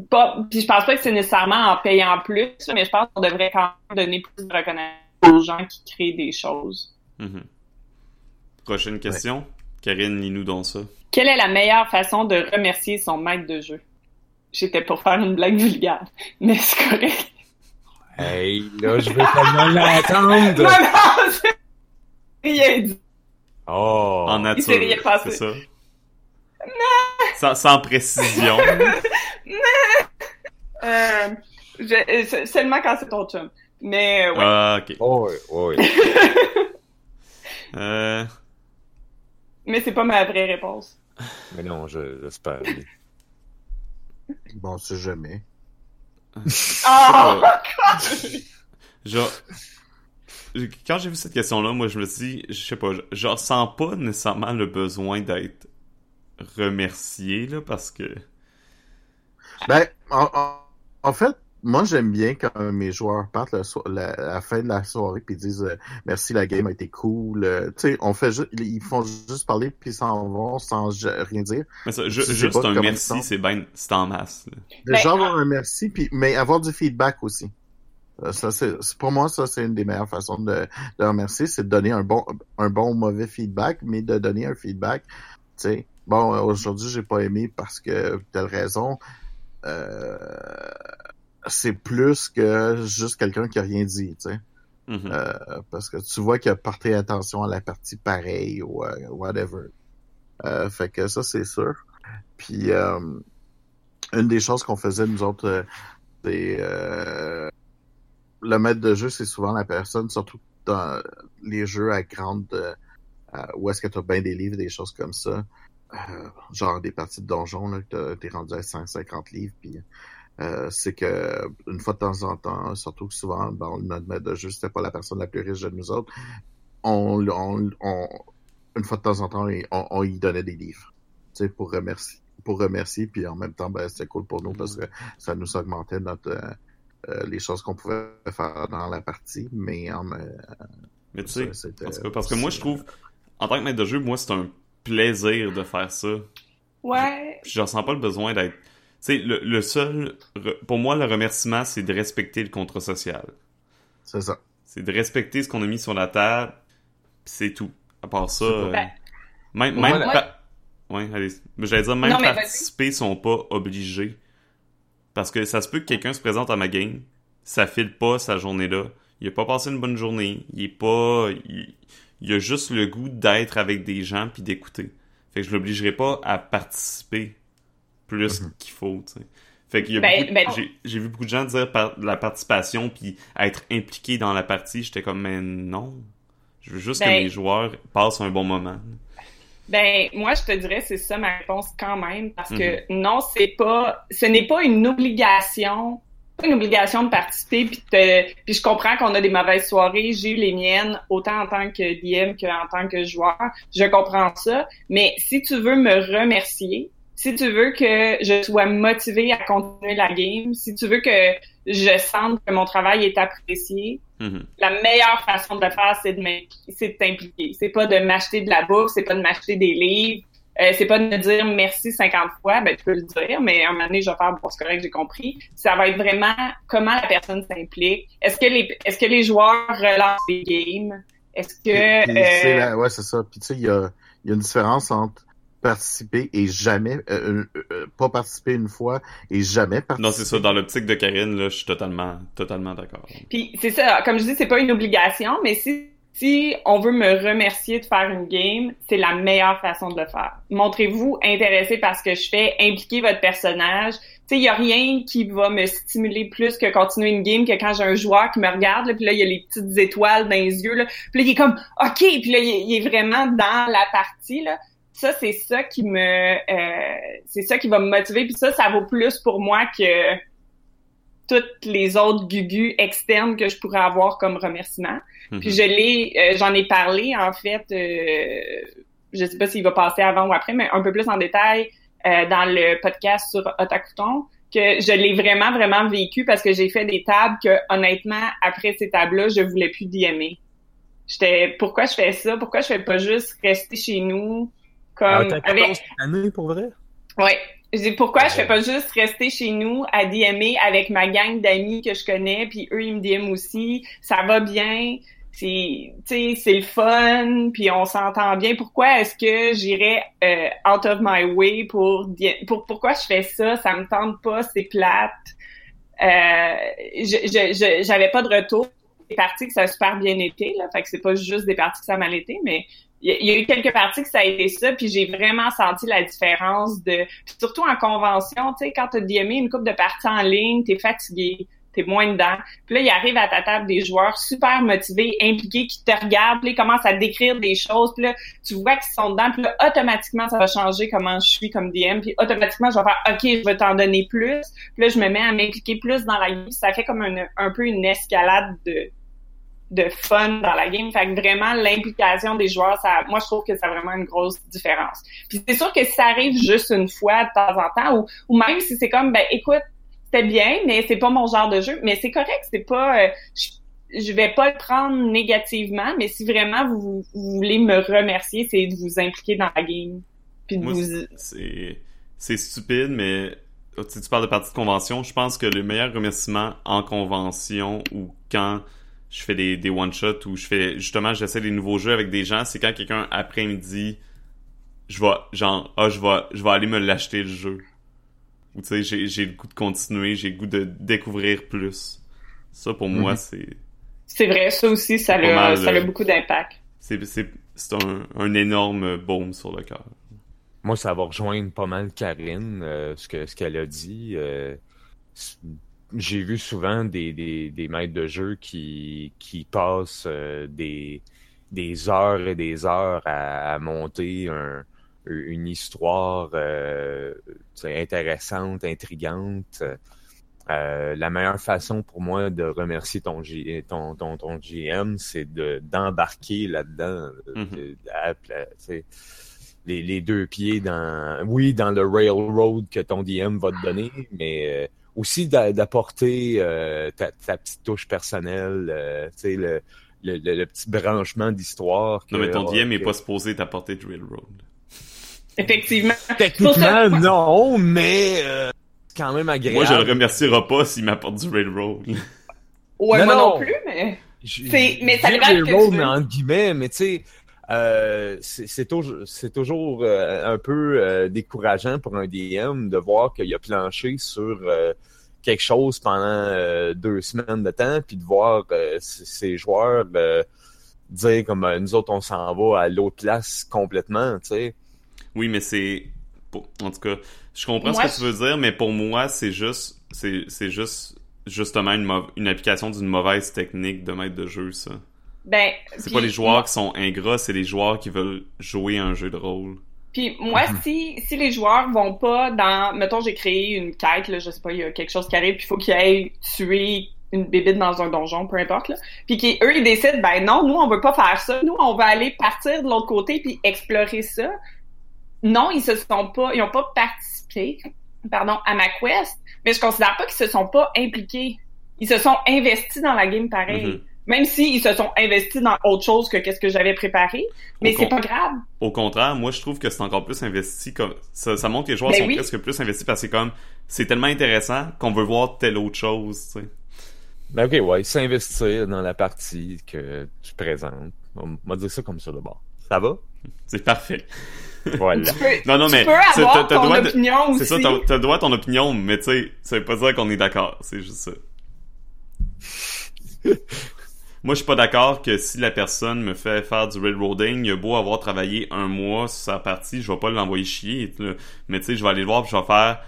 S2: pas, puis je pense pas que c'est nécessairement en payant plus, mais je pense qu'on devrait quand même donner plus de reconnaissance aux gens qui créent des choses.
S1: Mhm. Prochaine question. Karine, lis-nous dans ça.
S2: Quelle est la meilleure façon de remercier son maître de jeu? J'étais pour faire une blague vulgaire, mais c'est correct.
S4: Hey, là, je vais tellement
S2: Non,
S4: l'attendre!
S2: non, j'ai rien dit.
S4: Oh!
S1: En nature,
S2: s'est rien passé.
S1: c'est ça? Sans, sans précision.
S2: Euh, je- c'est- seulement quand c'est ton chum. Mais ouais.
S1: Ah, ok.
S4: Oh, oui, oui.
S1: Euh,
S2: Mais c'est pas ma vraie réponse.
S4: Mais non, je- j'espère.
S3: Bon, c'est jamais.
S2: Ah!
S1: genre, quand j'ai vu cette question-là, moi, je me suis dit, je sais pas, je, je ressens pas nécessairement le besoin d'être remercier, là, parce que...
S3: Ben, en, fait, moi, j'aime bien quand mes joueurs partent la, la, fin de la soirée puis disent euh, merci, la game a été cool. Euh, tu sais, on fait juste, ils font juste parler puis s'en vont sans rien dire.
S1: Mais ça, juste un merci, c'est ben, c'est en masse.
S3: Déjà ben, avoir un merci puis mais avoir du feedback aussi. Euh, ça, c'est, pour moi, ça, c'est une des meilleures façons de, de remercier, c'est de donner un bon, un bon ou mauvais feedback, mais de donner un feedback, tu sais. Bon, aujourd'hui, j'ai pas aimé parce que telle raison. Euh, c'est plus que juste quelqu'un qui a rien dit, tu sais. Mm-hmm. euh, parce que tu vois qu'il a porté attention à la partie pareille ou euh, whatever. Euh, fait que ça, c'est sûr. Puis, une des choses qu'on faisait, nous autres, c'est le maître de jeu, c'est souvent la personne, surtout dans les jeux à grande, où est-ce que tu as bien des livres, des choses comme ça. Genre des parties de donjon, là, que t'es rendu à 150 livres, puis euh, c'est que une fois de temps en temps, surtout que souvent, dans notre maître de jeu, c'était pas la personne la plus riche de nous autres, on, on, on une fois de temps en temps, on, on y donnait des livres, tu sais, pour remercier pour remercier, puis en même temps, ben, c'était cool pour nous parce que ça nous augmentait notre euh, les choses qu'on pouvait faire dans la partie, mais en euh,
S1: Mais tu sais, parce que moi je trouve, en tant que maître de jeu, moi c'est un plaisir de faire ça.
S2: Ouais.
S1: Je sens pas le besoin d'être. Tu sais, le, le, seul. Pour moi, le remerciement, c'est de respecter le contrat social.
S3: C'est ça.
S1: C'est de respecter ce qu'on a mis sur la table, c'est tout. À part ça. Euh, même. même Ouais, allez. J'allais dire, même participer sont pas obligés. Parce que ça se peut que quelqu'un se présente à ma game, ça file pas sa journée-là, il a pas passé une bonne journée, il est pas... Il, a juste le goût d'être avec des gens puis d'écouter. Fait que je l'obligerai pas à participer plus mhm. qu'il faut, tu sais. Fait qu'il y a ben, ben j'ai vu beaucoup de gens dire par, la participation puis être impliqué dans la partie, j'étais comme mais non, je veux juste que mes ben joueurs passent un bon moment.
S2: Ben, moi, je te dirais, c'est ça ma réponse quand même, parce que mhm. non, c'est pas, ce n'est pas une obligation, pas une obligation de participer, puis, puis je comprends qu'on a des mauvaises soirées, j'ai eu les miennes, autant en tant que DM qu'en tant que joueur, je comprends ça, mais si tu veux me remercier, si tu veux que je sois motivée à continuer la game, si tu veux que je sente que mon travail est apprécié, mm-hmm. la meilleure façon de le faire, c'est de t'impliquer. C'est pas de m'acheter de la bouffe, c'est pas de m'acheter des livres, euh, c'est pas de me dire merci 50 fois, ben tu peux le dire, mais un moment donné, je vais faire bon, c'est correct, j'ai compris. Ça va être vraiment comment la personne s'implique. Est-ce que les est-ce que les joueurs relancent les games? Est-ce que
S3: euh... ouais, c'est ça. Puis tu sais, il y a, y a une différence entre participer et jamais euh, euh, euh, pas participer une fois et jamais participer.
S1: Non, c'est ça dans l'optique de Karine là, je suis totalement totalement d'accord.
S2: Puis c'est ça, comme je dis c'est pas une obligation, mais si si on veut me remercier de faire une game, c'est la meilleure façon de le faire. Montrez-vous intéressé par ce que je fais, impliquez votre personnage. Tu sais, il y a rien qui va me stimuler plus que continuer une game que quand j'ai un joueur qui me regarde, là, puis là, il y a les petites étoiles dans les yeux, là, puis là, il est comme « OK », puis là, il est vraiment dans la partie, là ça c'est ça qui me euh, c'est ça qui va me motiver puis ça ça vaut plus pour moi que toutes les autres gugus externes que je pourrais avoir comme remerciement. Mhm. Puis je l'ai euh, j'en ai parlé en fait euh, je sais pas s'il va passer avant ou après mais un peu plus en détail euh, dans le podcast sur Otakuton que je l'ai vraiment vraiment vécu parce que j'ai fait des tables que honnêtement après ces tables-là, je voulais plus d'y J'étais pourquoi je fais ça? Pourquoi je fais pas juste rester chez nous comme ah, avec...
S4: année pour vrai?
S2: Oui. Je dis pourquoi je fais pas juste rester chez nous à DMer avec ma gang d'amis que je connais, puis eux ils me DM aussi, ça va bien, c'est c'est le fun, puis on s'entend bien. Pourquoi est-ce que j'irais euh, out of my way pour, pour pourquoi je fais ça? Ça me tente pas, c'est plate. Euh, je j'avais pas de retour des parties que ça a super bien été là, fait que c'est pas juste des parties que ça a mal été, mais il y, a eu quelques parties que ça a été ça, puis j'ai vraiment senti la différence de... surtout en convention, tu sais, quand t'as DMé une coupe de parties en ligne, t'es fatigué, t'es moins dedans. Puis là, il arrive à ta table des joueurs super motivés, impliqués, qui te regardent, puis ils commencent à décrire des choses, puis là, tu vois qu'ils sont dedans, puis là, automatiquement, ça va changer comment je suis comme DM, puis automatiquement, je vais faire « OK, je vais t'en donner plus », puis là, je me mets à m'impliquer plus dans la vie, ça fait comme un, un peu une escalade de de fun dans la game. Fait que vraiment, l'implication des joueurs, ça, moi, je trouve que ça a vraiment une grosse différence. Puis c'est sûr que si ça arrive juste une fois de temps en temps, ou, ou même si c'est comme, ben, écoute, c'était bien, mais c'est pas mon genre de jeu, mais c'est correct, c'est pas, euh, je, je, vais pas le prendre négativement, mais si vraiment vous, vous voulez me remercier, c'est de vous impliquer dans la game. Puis de
S1: Moi,
S2: vous...
S1: c'est, c'est stupide, mais tu, tu parles de partie de convention, je pense que le meilleur remerciement en convention ou quand je fais des, des one-shots ou je fais justement j'essaie des nouveaux jeux avec des gens, c'est quand quelqu'un après-midi je vais genre ah je vais je vais aller me l'acheter le jeu. Ou tu sais j'ai j'ai le goût de continuer, j'ai le goût de découvrir plus. Ça pour moi
S3: Mhm.
S1: c'est
S2: C'est vrai, ça aussi, ça a,
S1: mal,
S2: ça a
S1: euh,
S2: beaucoup d'impact.
S1: c'est c'est c'est un, un énorme baume sur le cœur.
S4: Moi, ça va rejoindre pas mal Karine, euh, ce que ce qu'elle a dit. euh, j'ai vu souvent des, des, des maîtres de jeu qui, qui passent euh, des, des heures et des heures à, à monter un, une histoire euh, intéressante, intrigante. Euh, la meilleure façon pour moi de remercier ton, G- ton, ton, ton GM, c'est de d'embarquer là-dedans. De- tu sais, les, les deux pieds dans, oui, dans le railroad que ton DM va te donner, mais euh, aussi d'a- d'apporter euh, ta, ta petite touche personnelle, euh, tu sais, le, le, le, le petit branchement d'histoire.
S1: Non mais ton DM est
S4: que-
S1: pas supposé t'apporter de Railroad.
S2: Effectivement.
S4: Techniquement,
S2: ça-
S4: non, mais euh, c'est quand même agréable.
S1: Moi je le remercierai pas s'il m'apporte du Railroad.
S2: Ouais,
S4: Non,
S2: moi
S4: non.
S2: non plus, mais... Mais ça
S4: railroad, mais entre guillemets, mais tu sais, euh, c'est c'est toujours, c'est toujours euh, un peu euh, décourageant pour un DM de voir qu'il a planché sur euh, quelque chose pendant euh, deux semaines de temps, puis de voir euh, c- ses joueurs euh, dire comme euh, nous autres on s'en va à l'autre place complètement, tu sais.
S1: Oui, mais c'est. En tout cas, je comprends
S2: Moi,
S1: ce que tu veux dire, mais pour moi, c'est juste. C'est c'est juste. Justement, une, une application d'une mauvaise technique de maître de jeu, ça.
S2: Ben,
S1: C'est pas les joueurs
S2: moi-
S1: qui sont ingrats, c'est les joueurs qui veulent jouer un jeu de rôle.
S2: Puis moi,
S1: Mhm.
S2: si, si les joueurs vont pas dans... Mettons, j'ai créé une quête, là, je sais pas, il y a quelque chose qui arrive, puis il faut qu'ils aillent tuer une bébite dans un donjon, peu importe, là. Puis qu'eux, ils décident, ben non, nous, on veut pas faire ça. Nous, on va aller partir de l'autre côté puis explorer ça. Non, ils se sont pas... Ils ont pas participé, pardon, à ma quest, mais je considère pas qu'ils se sont pas impliqués. Ils se sont investis dans la game pareil.
S1: Mhm.
S2: Même s'ils se sont investis dans autre chose que qu'est-ce que j'avais préparé. Mais c'est pas grave.
S1: Au contraire, moi, je trouve que c'est encore plus investi. comme Ça, ça montre que les joueurs
S2: Ben
S1: sont
S2: oui.
S1: presque plus investis parce que c'est comme. C'est tellement intéressant qu'on veut voir telle autre chose, tu sais.
S4: Ben ok, ouais, s'investir dans la partie que tu présentes. On va dire ça comme ça de bord. Ça va?
S1: C'est parfait.
S4: Voilà.
S2: Tu peux,
S1: Non, non,
S2: tu
S1: mais t'as
S2: ton
S1: droit de-
S2: opinion aussi.
S1: C'est ça, t'as- droit à ton opinion, mais tu sais, ça veut pas dire qu'on est d'accord. C'est juste ça. Moi, je suis pas d'accord que si la personne me fait faire du railroading, il a beau avoir travaillé un mois sur sa partie, je vais pas l'envoyer chier. là. Mais tu sais, je vais aller le voir puis je vais faire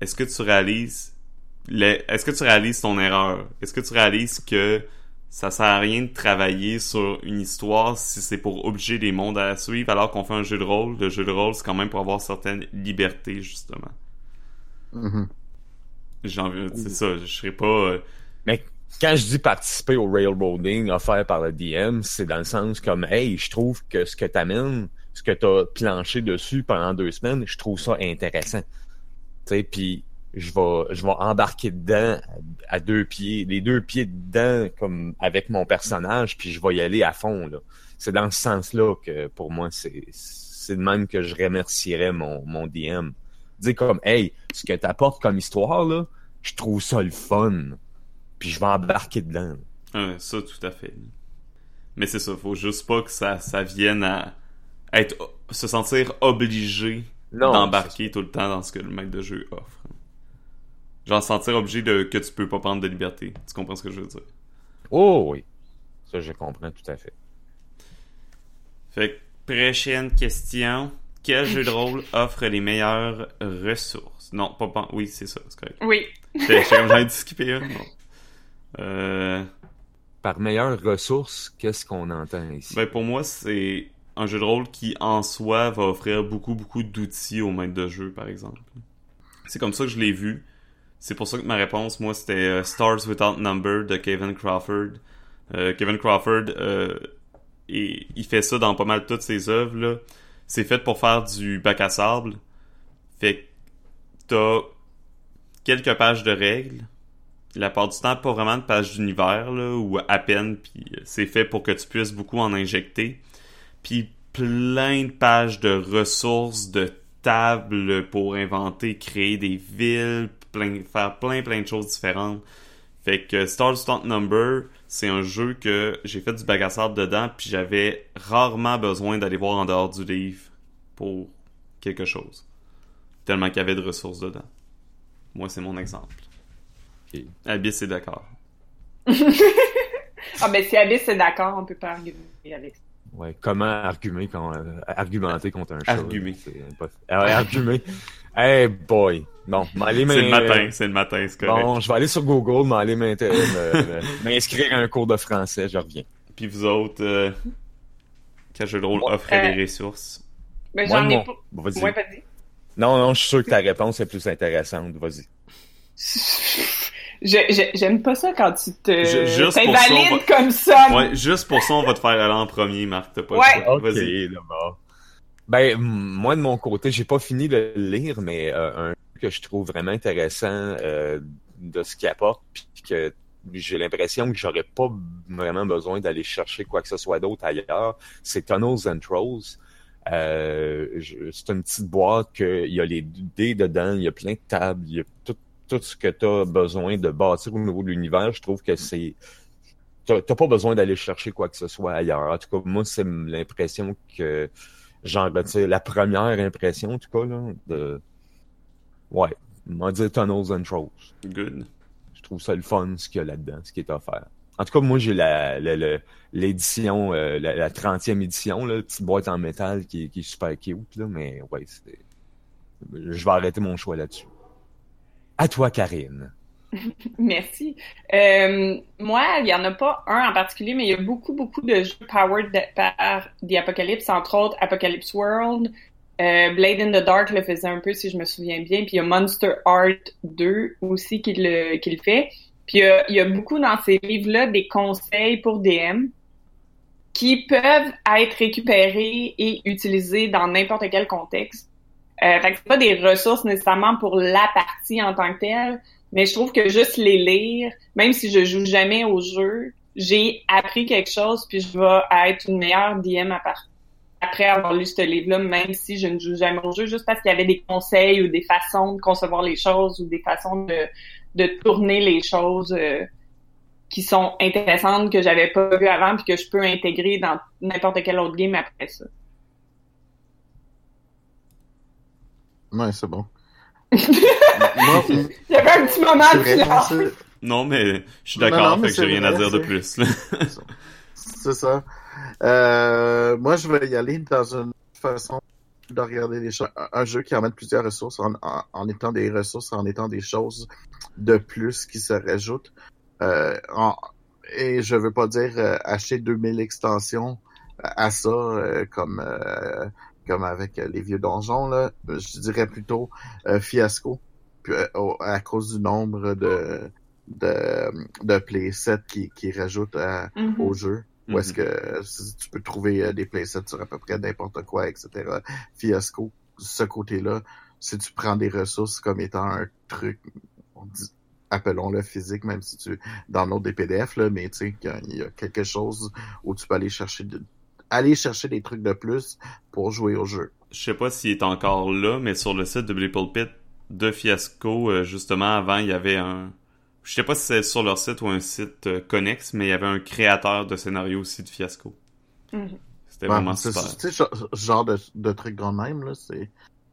S1: est-ce que tu réalises le- est-ce que tu réalises ton erreur? Est-ce que tu réalises que ça sert à rien de travailler sur une histoire si c'est pour obliger les mondes à la suivre alors qu'on fait un jeu de rôle? Le jeu de rôle, c'est quand même pour avoir certaines libertés, justement.
S3: Mhm.
S1: J'ai envie, c'est ça, je serais pas, euh,
S4: Mais quand je dis participer au railroading offert par le DM, c'est dans le sens comme Hey, je trouve que ce que t'amènes, ce que t'as planché dessus pendant deux semaines, je trouve ça intéressant. Tu puis je vais je vais embarquer dedans à, deux pieds, les deux pieds dedans comme avec mon personnage, puis je vais y aller à fond. C'est dans ce sens-là que pour moi c'est c'est de même que je remercierais mon mon DM. Dire comme Hey, ce que t'apportes comme histoire là, je trouve ça le fun puis je vais embarquer dedans.
S1: Ouais, ça, tout à fait. Mais c'est ça, faut juste pas que ça, ça vienne à être, se sentir obligé d'embarquer tout le temps dans ce que le maître de jeu offre. Genre se sentir obligé de, que tu peux pas prendre de liberté. Tu comprends ce que je veux dire?
S4: Oh oui. Ça, je comprends tout à fait.
S1: Fait que, prochaine question. Quel jeu de rôle offre les meilleures ressources? Non, pas, oui, c'est ça, c'est correct.
S2: Oui.
S1: Comme, j'avais dû skipper une, non. Euh,
S4: Par meilleure ressource, qu'est-ce qu'on entend ici?
S1: Ben pour moi, c'est un jeu de rôle qui en soi va offrir beaucoup beaucoup d'outils au maître de jeu, par exemple. C'est comme ça que je l'ai vu. C'est pour ça que ma réponse, moi, c'était euh, Stars Without Number de Kevin Crawford. Kevin Crawford, et il fait ça dans pas mal toutes ses œuvres. C'est fait pour faire du bac à sable. Fait que t'as quelques pages de règles. La part du temps, pas vraiment de pages d'univers, là, ou à peine, puis c'est fait pour que tu puisses beaucoup en injecter. Puis plein de pages de ressources, de tables pour inventer, créer des villes, plein, faire plein plein de choses différentes. Fait que Star Stunt Number, c'est un jeu que j'ai fait du bagassard dedans, puis j'avais rarement besoin d'aller voir en dehors du livre pour quelque chose. Tellement qu'il y avait de ressources dedans. Moi, c'est mon exemple. Okay. Abyss est d'accord.
S2: ah, ben si Abyss est d'accord, on peut pas argumenter avec ça.
S4: Ouais, comment argumenter, quand, euh, argumenter contre un chat?
S1: Argumer.
S4: Ah argumer. hey boy! Bon, m'aller
S1: C'est le matin, c'est le matin, c'est correct.
S4: Bon, je vais aller sur Google, m'aller m'inscrire à un cours de français, je reviens.
S1: Puis vous autres, euh, quel jeu de rôle offrait euh, des ressources?
S2: Ben, j'en ai pas. Vas-y. pas dit.
S4: Non, non, je suis sûr que ta réponse est plus intéressante. Vas-y.
S2: J'aime pas ça quand tu te t'invalides comme ça.
S1: Ouais, juste pour ça, on va te faire aller en premier, Marc. T'as pas
S2: ouais.
S4: Vas-y. d'abord. Ben, moi, de mon côté, j'ai pas fini de le lire, mais euh, un que je trouve vraiment intéressant euh, de ce qu'il apporte, puis que j'ai l'impression que j'aurais pas vraiment besoin d'aller chercher quoi que ce soit d'autre ailleurs, c'est Tunnels and Trolls. Euh, c'est une petite boîte que il y a les dés dedans, il y a plein de tables, il y a tout, tout ce que tu as besoin de bâtir au niveau de l'univers. Je trouve que c'est t'as pas besoin d'aller chercher quoi que ce soit ailleurs. En tout cas, moi, c'est l'impression que genre la première impression, en tout cas, là, de Ouais, on va dire Tunnels and Trolls.
S1: Good.
S4: Je trouve ça le fun, ce qu'il y a là-dedans, ce qui est offert. En tout cas, moi, j'ai la, l'édition, euh, la, la, 30e édition, là, petite boîte en métal qui, qui est super cute, là, mais ouais, c'est... je vais arrêter mon choix là-dessus. À toi, Karine.
S2: Merci. Euh, moi, il n'y en a pas un en particulier, mais il y a beaucoup, beaucoup de jeux powered par The Apocalypse, entre autres Apocalypse World, euh, Blade in the Dark le faisait un peu, si je me souviens bien. Puis il y a Monster Art 2 aussi qui le, qui le fait. Puis il y, a, beaucoup dans ces livres-là des conseils pour DM qui peuvent être récupérés et utilisés dans n'importe quel contexte. Euh, fait que c'est pas des ressources nécessairement pour la partie en tant que telle, mais je trouve que juste les lire, même si je joue jamais au jeu, j'ai appris quelque chose puis je vais être une meilleure DM à partir après avoir lu ce livre-là, même si je ne joue jamais au jeu, juste parce qu'il y avait des conseils ou des façons de concevoir les choses ou des façons de, de tourner les choses euh, qui sont intéressantes que j'avais pas vu avant puis que je peux intégrer dans n'importe quel autre game après ça.
S3: Ouais, c'est bon.
S2: Il y avait un petit moment de
S1: Non, mais je suis d'accord, fait que j'ai rien à dire de plus.
S3: c'est ça. Euh, moi, je vais y aller dans une façon de regarder les choses. Un jeu qui emmène plusieurs ressources en, en, étant des ressources, en étant des choses de plus qui se rajoutent. Euh, et je veux pas dire euh, acheter 2000 extensions à ça euh, comme euh, comme avec les vieux donjons là. Je dirais plutôt fiasco à cause du nombre de de, de playsets qui, qui rajoutent mm-hmm. au jeu. Où est-ce mm-hmm. que tu peux trouver euh, des playsets sur à peu près n'importe quoi, etc. Fiasco, ce côté-là, si tu prends des ressources comme étant un truc, appelons-le physique, même si tu dans l'autre des PDF, là, mais tu sais, il y a quelque chose où tu peux aller chercher aller chercher des trucs de plus pour jouer au jeu.
S1: Je sais pas s'il est encore là, mais sur le site de Blipple Pit de Fiasco, euh, justement, avant, il y avait un, je sais pas si c'est sur leur site ou un site euh, connexe, mais il y avait un créateur de scénario aussi de Fiasco.
S2: Mm-hmm.
S1: C'était vraiment super.
S3: Tu sais, ce genre de, de truc le même, là, c'est,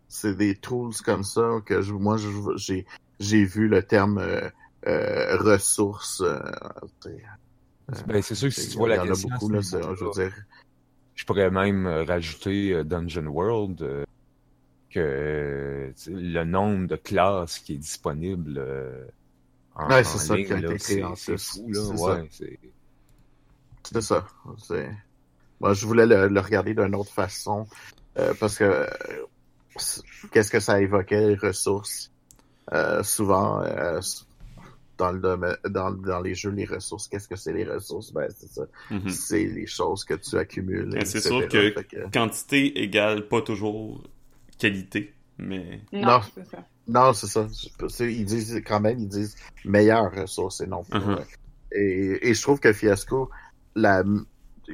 S3: c'est des tools comme ça que je, moi, j'ai, j'ai vu le terme euh, euh ressources. Euh,
S4: ben, c'est sûr que si tu vois la question,
S3: beaucoup, là, je veux dire.
S4: Je pourrais même rajouter Dungeon World que le nombre de classes qui est disponible
S3: ouais, c'est ça
S4: en C'est fou, là. Ouais, c'est...
S3: C'est ça. C'est... Moi, je voulais le, regarder d'une autre façon, euh, parce que euh, qu'est-ce que ça évoquait, les ressources? Euh, souvent, dans, le domaine- dans, dans les jeux, les ressources, qu'est-ce que c'est les ressources? Ben, c'est ça.
S1: Mhm.
S3: C'est les choses que tu accumules.
S1: Mais c'est sûr que- Quantité égale pas toujours qualité, mais...
S2: Non,
S3: Non.
S2: c'est ça.
S3: Non, c'est ça. C'est- Ils disent quand même, ils disent meilleures ressources et non plus.
S1: Mhm.
S3: et, et je trouve que Fiasco, la,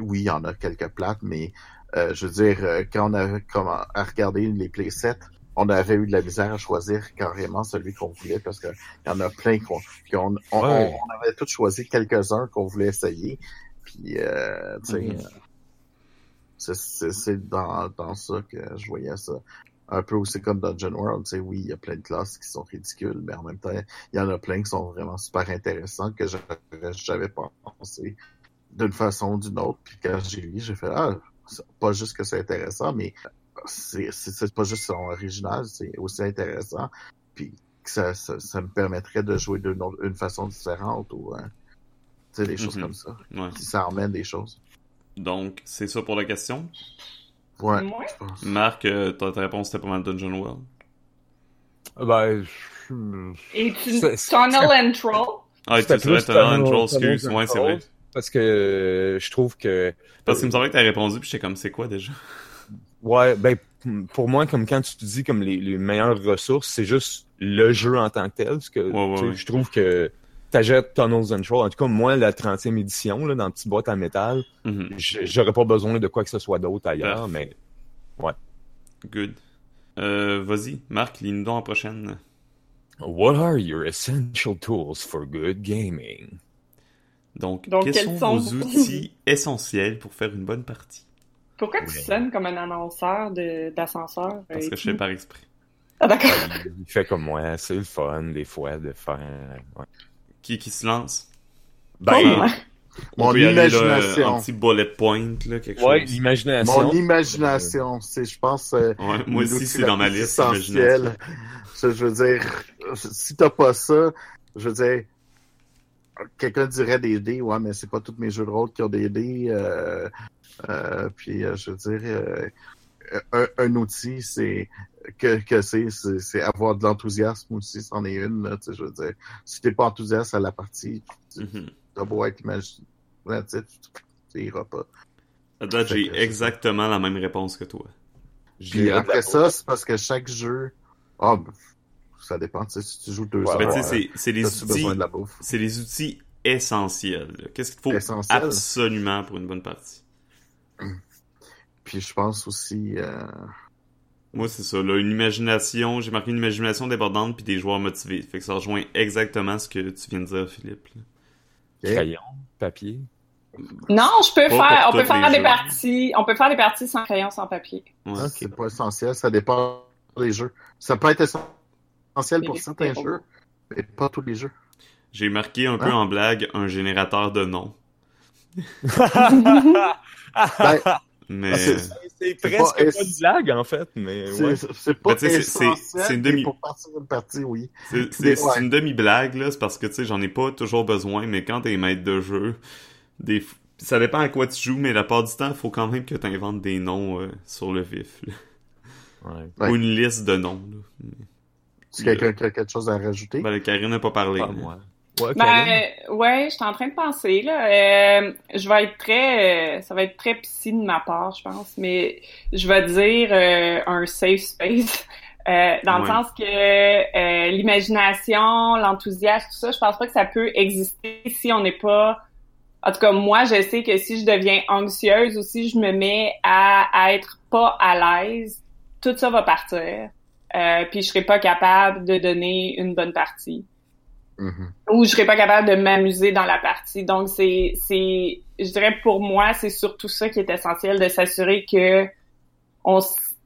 S3: oui, il y en a quelques plates, mais euh, je veux dire, euh, quand on avait comme à regarder les playsets, on avait eu de la misère à choisir carrément celui qu'on voulait parce que il y en a plein qu'on, on,
S4: Ouais.
S3: on, on avait tous choisi quelques-uns qu'on voulait essayer. Puis, euh, tu sais, euh, c'est- dans, dans ça que je voyais ça. Un peu aussi comme Dungeon World, tu sais, oui, il y a plein de classes qui sont ridicules, mais en même temps, il y en a plein qui sont vraiment super intéressants que j'aurais jamais pensé d'une façon ou d'une autre. Puis quand j'ai lu, j'ai fait ah, pas juste que c'est intéressant, mais c'est pas juste son original, c'est aussi intéressant. Puis que ça, ça, ça me permettrait de jouer d'une autre- une façon différente ou euh, tu sais des choses
S1: Mhm.
S3: comme ça.
S1: Ouais.
S3: Si ça emmène des choses.
S1: Donc, c'est ça pour la question?
S3: Ouais.
S2: Moi?
S3: je pense.
S1: Marc, euh, ta ta réponse c'était pas mal Dungeon World.
S4: Ben, je-
S2: Et tu, Tunnel and Troll?
S1: Ah, tu un
S4: Tunnel-
S1: troll,
S4: Tunnel
S1: excuse. Ouais, c'est vrai.
S4: parce que euh, je trouve que
S1: Parce qu'il me semblait que t'as répondu, puis j'étais comme, c'est quoi déjà?
S4: Ouais, ben pour moi, comme quand tu te dis comme les, les meilleures ressources, c'est juste le jeu en tant que tel. Parce que
S1: Ouais, ouais, ouais.
S4: je trouve que t'achètes Tunnels and Troll. En tout cas, moi, la 30e édition, là, dans une petite boîte en métal,
S1: Mhm.
S4: j- j'aurais pas besoin de quoi que ce soit d'autre ailleurs, mais
S1: Good. Euh, vas-y, Marc, lis-nous en prochaine.
S4: What are your essential tools for good gaming?
S1: Donc,
S2: Donc,
S1: quels
S2: quels
S1: sont
S2: sont-
S1: vos outils essentiels pour faire une bonne partie?
S2: Pourquoi tu sonnes comme un annonceur d'ascenseur?
S1: Parce
S2: euh,
S1: que je fais par exprès.
S2: Ah, d'accord.
S4: Il fait comme moi, c'est le fun des fois de faire. ouais.
S1: Qui qui se lance?
S2: Ben,
S1: On
S3: Mon
S1: peut y aller, là,
S3: imagination.
S1: un petit bullet point, là, quelque
S4: Ouais,
S1: chose.
S4: l'imagination.
S3: Mon imagination, c'est, je pense, euh,
S1: Ouais, moi aussi, c'est dans ma liste,
S3: essentiel.
S1: imagination.
S3: Je, je veux dire, si t'as pas ça, je veux dire, quelqu'un dirait des dés, ouais, mais c'est pas tous mes jeux de rôle qui ont des dés. Euh, euh, puis, euh, je veux dire, euh, un, un outil, c'est que, que c'est, c'est, avoir de l'enthousiasme aussi, c'en est une. Là, tu je veux dire, si t'es pas enthousiaste à la partie,
S1: Mhm.
S3: t'as beau être imaginatif, tu iras pas.
S1: Date,
S3: Fait
S1: j'ai exactement la même réponse que toi.
S3: Puis après ça, c'est parce que chaque jeu, ah, ben, ça dépend. tu Si tu joues deux
S4: Ouais,
S3: heures,
S1: Ben, tu
S3: euh,
S1: c'est- c'est les outils, c'est les essentiels. Qu'est-ce qu'il faut
S3: Essentiel?
S1: absolument pour une bonne partie?
S3: Puis je pense aussi, euh,
S1: Moi, c'est ça, là, une imagination, j'ai marqué une imagination débordante puis des joueurs motivés. Fait que ça rejoint exactement ce que tu viens de dire, Philippe.
S4: Crayon, papier?
S2: Non, je peux
S1: Pas
S2: faire, on peut faire des
S1: jeux.
S2: parties, on peut faire des parties sans crayon, sans papier.
S1: Ouais.
S4: Ok.
S3: c'est pas essentiel, ça dépend des jeux. Ça peut être essentiel pour certains jeux, mais pas tous les jeux.
S1: J'ai marqué un peu
S3: Hein?
S1: en blague un générateur de noms.
S3: Ben,
S1: Mais
S3: Ah, c'est- pas
S4: presque pas, de blague, en fait, mais
S3: c'est
S4: ouais.
S3: c'est pas
S1: Ben, c'est- une
S3: mais
S1: demi-
S3: pour partir d'une partie, oui.
S1: c'est
S3: ouais.
S1: une demi-blague, là. C'est parce que, tu sais, j'en ai pas toujours besoin, mais quand t'es maître de jeu, des... ça dépend à quoi tu joues, mais la part du temps, il faut quand même que t'inventes des noms euh, sur le vif. là.
S4: Ouais.
S3: Ouais.
S1: Ou une liste de noms, là.
S3: Si quelqu'un qui a quelque chose à rajouter.
S1: Ben, Karine n'a pas parlé.
S4: Pas moi. Ouais?
S2: Ben, ouais, je suis en train de penser, là. Euh, je vais être très, euh, ça va être très psy de ma part, je pense, mais je vais dire euh, un safe space. Euh, dans le sens que euh, l'imagination, l'enthousiasme, tout ça, je pense pas que ça peut exister si on n'est pas. En tout cas, moi, je sais que si je deviens anxieuse ou si je me mets à, à être pas à l'aise, tout ça va partir. Euh, puis je serai pas capable de donner une bonne partie
S3: Mhm.
S2: ou je serais pas capable de m'amuser dans la partie. Donc c'est c'est je dirais pour moi, c'est surtout ça qui est essentiel de s'assurer que on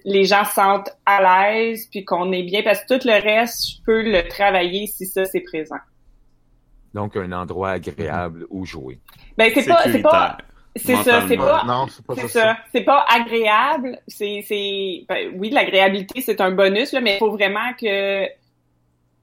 S2: les gens se sentent à l'aise puis qu'on est bien parce que tout le reste, je peux le travailler si ça c'est présent.
S4: Donc, un endroit agréable où jouer.
S2: Ben c'est pas c'est pas c'est ça, c'est pas
S3: Non,
S2: ça. C'est pas agréable. C'est, c'est, ben, oui, l'agréabilité, c'est un bonus, là, mais il faut vraiment que,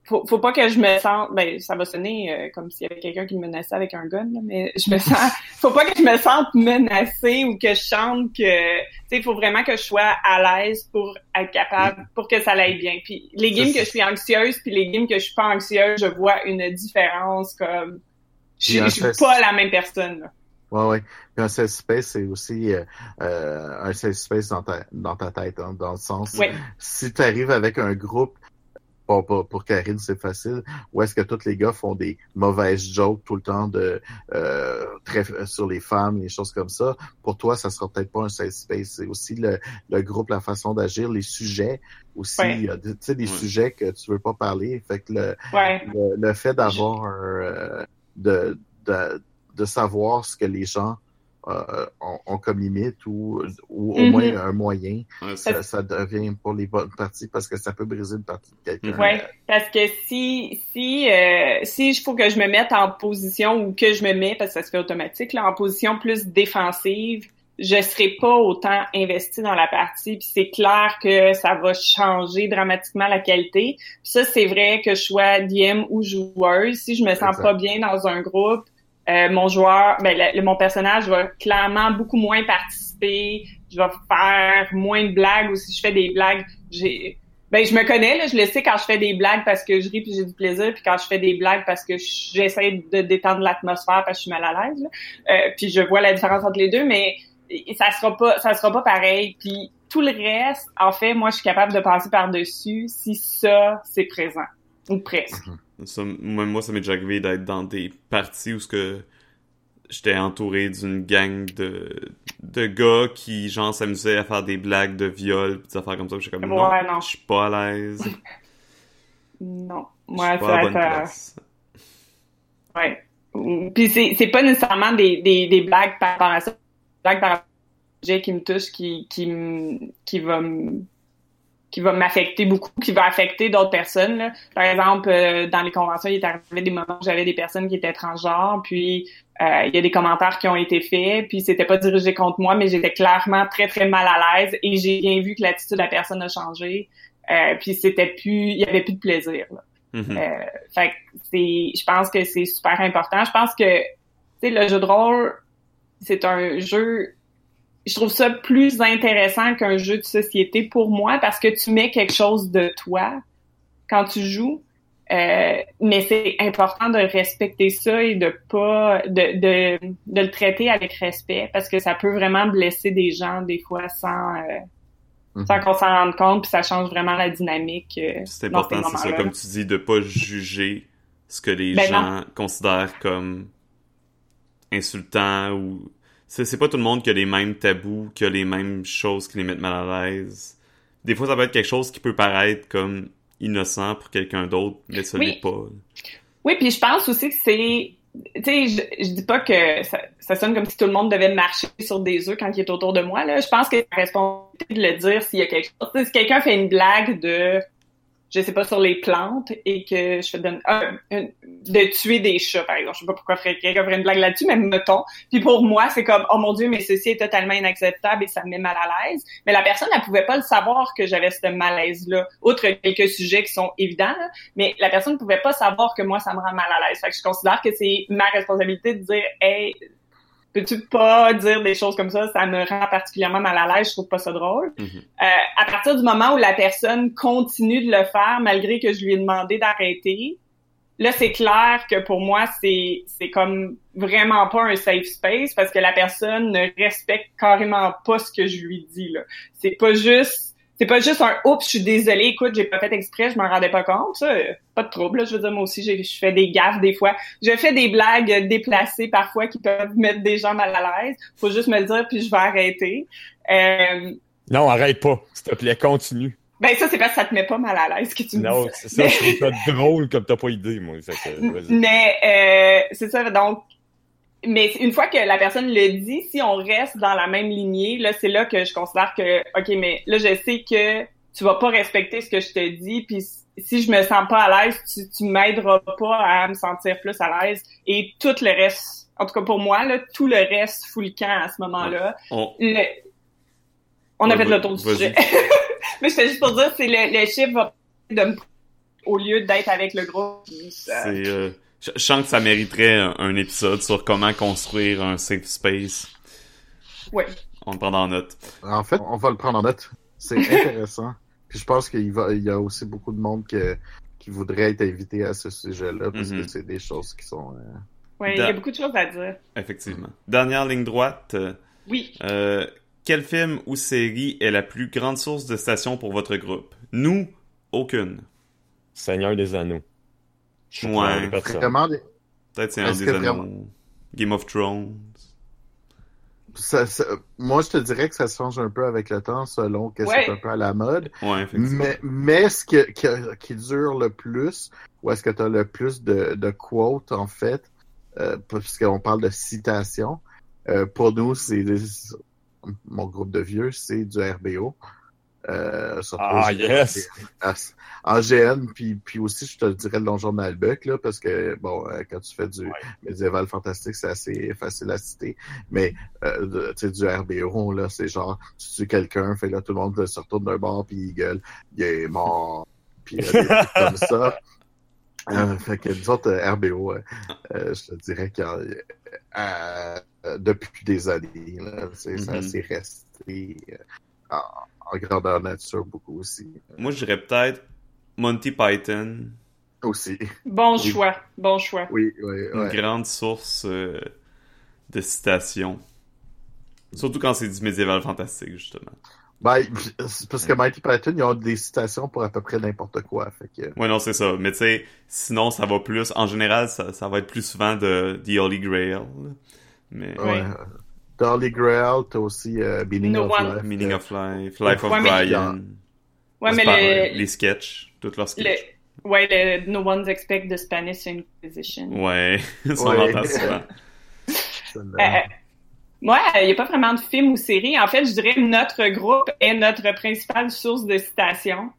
S2: faut, faut pas que je me sente ben ça va sonner euh, comme s'il y avait quelqu'un qui me menaçait avec un gun là, mais je me sens faut pas que je me sente menacée ou que je chante que tu sais il faut vraiment que je sois à l'aise pour être capable pour que ça aille bien puis les games que je suis anxieuse puis les games que je suis pas anxieuse je vois une différence comme je, je suis pas la même personne là.
S3: Ouais, ouais. Puis un safe space, c'est aussi euh, euh, un safe space dans ta, dans ta tête, hein, dans le sens,
S2: Ouais.
S3: si tu arrives avec un groupe, bon, pour, pour Karine, c'est facile, où est-ce que tous les gars font des mauvaises jokes tout le temps de euh, très sur les femmes, les choses comme ça, pour toi, ça sera peut-être pas un safe space. C'est aussi le, le groupe, la façon d'agir, les sujets aussi,
S2: Ouais.
S3: il y a des- tu sais, des
S1: Ouais.
S3: sujets que tu veux pas parler. Fait que le,
S2: Ouais.
S3: le, le fait d'avoir un, euh, de, de, de savoir ce que les gens euh, ont, ont comme limite ou, ou au
S2: Mhm.
S3: moins un moyen,
S1: Ouais,
S3: ça, ça devient pour les bonnes parties parce que ça peut briser une partie de quelqu'un.
S2: Ouais, parce que si si euh, si il faut que je me mette en position ou que je me mets parce que ça se fait automatique là en position plus défensive, je serai pas autant investi dans la partie puis c'est clair que ça va changer dramatiquement la qualité. Puis ça c'est vrai que je sois DM ou joueuse, si je me sens
S3: Exact.
S2: pas bien dans un groupe, euh, mon joueur, ben le- mon personnage va clairement beaucoup moins participer, je vais faire moins de blagues ou si je fais des blagues, j'ai ben je me connais là, je le sais quand je fais des blagues parce que je ris puis j'ai du plaisir, puis quand je fais des blagues parce que j'essaie de détendre l'atmosphère parce que je suis mal à l'aise. Euh, puis je vois la différence entre les deux, mais ça sera pas ça sera pas pareil. Puis tout le reste, en fait, moi je suis capable de passer par dessus si ça c'est présent ou presque.
S1: Ça, même moi, ça m'est déjà arrivé d'être dans des parties où ce que j'étais entouré d'une gang de, de gars qui, genre, s'amusaient à faire des blagues de viol pis des affaires comme ça. J'étais comme, non,
S2: Ouais, non.
S1: je suis pas à l'aise.
S2: Non, moi
S1: à la
S2: ça,
S1: bonne
S2: ça
S1: place.
S2: ouais. Puis c'est c'est pas nécessairement des, des, des blagues par rapport à ça, des blagues par rapport au sujet qui me touche, qui qui qui va me qui va m'affecter beaucoup, qui va affecter d'autres personnes. là. Par exemple, euh, dans les conventions, il est arrivé des moments où j'avais des personnes qui étaient transgenres, puis euh, il y a des commentaires qui ont été faits, puis c'était pas dirigé contre moi, mais j'étais clairement très très mal à l'aise et j'ai bien vu que l'attitude de la personne a changé, euh, puis c'était plus, il y avait plus de plaisir. Là. Fait que c'est, je pense que c'est super important. Je pense que, tu sais, le jeu de rôle, c'est un jeu, je trouve ça plus intéressant qu'un jeu de société pour moi parce que tu mets quelque chose de toi quand tu joues. Euh, mais c'est important de respecter ça et de pas de, de, de le traiter avec respect parce que ça peut vraiment blesser des gens des fois sans euh,
S3: Mhm.
S2: sans qu'on s'en rende compte puis ça change vraiment la dynamique euh,
S1: C'est important,
S2: ces
S1: c'est ça, comme tu dis, de pas juger ce que les
S2: Ben
S1: gens considèrent comme insultant ou... C'est pas tout le monde qui a les mêmes tabous, qui a les mêmes choses qui les mettent mal à l'aise. Des fois, ça peut être quelque chose qui peut paraître comme innocent pour quelqu'un d'autre, mais ça
S2: Oui.
S1: l'est pas.
S2: Oui, puis je pense aussi que c'est tu sais, je, je dis pas que ça, ça sonne comme si tout le monde devait marcher sur des œufs quand il est autour de moi. Là. Je pense que c'est la responsabilité de le dire s'il y a quelque chose. Si quelqu'un fait une blague de, je sais pas, sur les plantes et que je de, euh, de tuer des chats, par exemple. Je sais pas pourquoi quelqu'un ferait une blague là-dessus, mais mettons. Puis pour moi, c'est comme, oh mon Dieu, mais ceci est totalement inacceptable et ça me met mal à l'aise. Mais la personne, elle pouvait pas le savoir que j'avais ce malaise-là. Outre quelques sujets qui sont évidents, là, mais la personne ne pouvait pas savoir que moi, ça me rend mal à l'aise. Fait que je considère que c'est ma responsabilité de dire, hey, peux-tu pas dire des choses comme ça? Ça me rend particulièrement mal à l'aise. Je trouve pas ça drôle.
S1: Mhm.
S2: Euh, à partir du moment où la personne continue de le faire, malgré que je lui ai demandé d'arrêter, là, c'est clair que pour moi, c'est, c'est comme vraiment pas un safe space parce que la personne ne respecte carrément pas ce que je lui dis, là. C'est pas juste, c'est pas juste un oups, je suis désolée, écoute, j'ai pas fait exprès, je m'en rendais pas compte, ça, euh, pas de trouble, là. Je veux dire, moi aussi, j'ai- je fais des gaffes des fois. Je fais des blagues déplacées parfois qui peuvent mettre des gens mal à l'aise. Faut juste me le dire puis je vais arrêter. Euh,
S4: Non, arrête pas. S'il te plaît, continue.
S2: ben ça, c'est parce que ça te met pas mal à l'aise que tu me
S4: Non,
S2: dis ça.
S4: c'est ça, je trouve ça drôle comme t'as pas idée, moi. Vas-y.
S2: Mais euh, c'est ça, donc. Mais une fois que la personne le dit, si on reste dans la même lignée, là, c'est là que je considère que, ok, mais là, je sais que tu vas pas respecter ce que je te dis, puis si je me sens pas à l'aise, tu, tu m'aideras pas à me sentir plus à l'aise. Et tout le reste, en tout cas pour moi, là, tout le reste fout le camp à ce moment-là.
S1: On...
S2: Le- On a
S1: Ouais,
S2: fait le tour du sujet. mais fais juste pour dire, c'est le, le chiffre va de me au lieu d'être avec le groupe.
S1: C'est, euh, je, je sens que ça mériterait un, un épisode sur comment construire un safe space.
S2: Ouais.
S1: On le prend en note.
S3: En fait, on va le prendre en note. C'est intéressant. Puis je pense qu'il va, il y a aussi beaucoup de monde que, qui voudrait être invité à ce sujet-là parce
S1: Mhm.
S3: que c'est des choses qui sont. euh,
S2: Ouais, il y a beaucoup de choses à dire.
S1: Effectivement. Dernière ligne droite.
S2: Oui.
S1: Euh, quel film ou série est la plus grande source de citation pour votre groupe? Nous, aucune.
S4: Seigneur des Anneaux. Je suis
S1: Ouais.
S3: Vraiment,
S1: Peut-être c'est un des
S3: vraiment-
S1: Game of Thrones.
S3: ça, ça- moi, je te dirais que ça change un peu avec le temps selon que
S2: Ouais.
S3: c'est un peu à la mode.
S1: Ouais.
S3: Mais, mais ce que- que- qui dure le plus, ou est-ce que tu as le plus de, de quotes, en fait, euh, puisqu'on parle de citations, euh, pour nous, c'est mon groupe de vieux, c'est du RBO. Euh,
S4: Ah, yes!
S3: En GN, puis, puis aussi, je te dirais le Donjon de Malbec, là, parce que, bon, euh, quand tu fais du
S4: Ouais.
S3: médiéval fantastique, c'est assez facile à citer. Mais, euh, tu sais, du RBO, là, c'est genre, tu tues quelqu'un, fait là, tout le monde se retourne d'un bord, puis il gueule, il est mort, puis des trucs comme ça. Euh, fait que nous autres, euh, RBO, euh, je te dirais que depuis des années, là, ça
S1: Mhm.
S3: s'est resté en, en grandeur nature beaucoup aussi.
S1: Moi, je dirais peut-être Monty Python.
S3: Aussi.
S2: Bon
S3: Oui.
S2: choix. Bon choix.
S3: Oui, oui,
S1: Une
S3: ouais.
S1: grande source euh, de citations. Surtout quand c'est du médiéval fantastique, justement.
S3: Ben, c'est parce que Mighty Python, ils ont des citations pour à peu près n'importe quoi. Fait que,
S1: Ouais, non, c'est ça. Mais tu sais, sinon, ça va plus... En général, ça, ça va être plus souvent de The Holy Grail. Mais...
S3: ouais. Dolly Grail, t'as aussi euh, Meaning
S2: No
S3: of
S2: One.
S3: Life.
S1: Meaning of Life, Life of
S2: Ouais, mais-
S1: Brian.
S2: Ouais, mais le,
S1: Les sketchs, toutes leurs
S2: le,
S1: sketchs.
S2: ouais, le No One's Expect the Spanish Inquisition.
S1: Ouais, ça on
S3: Ouais.
S1: l'entend souvent.
S2: Euh, moi, il n'y a pas vraiment de film ou série. En fait, je dirais que notre groupe est notre principale source de citation.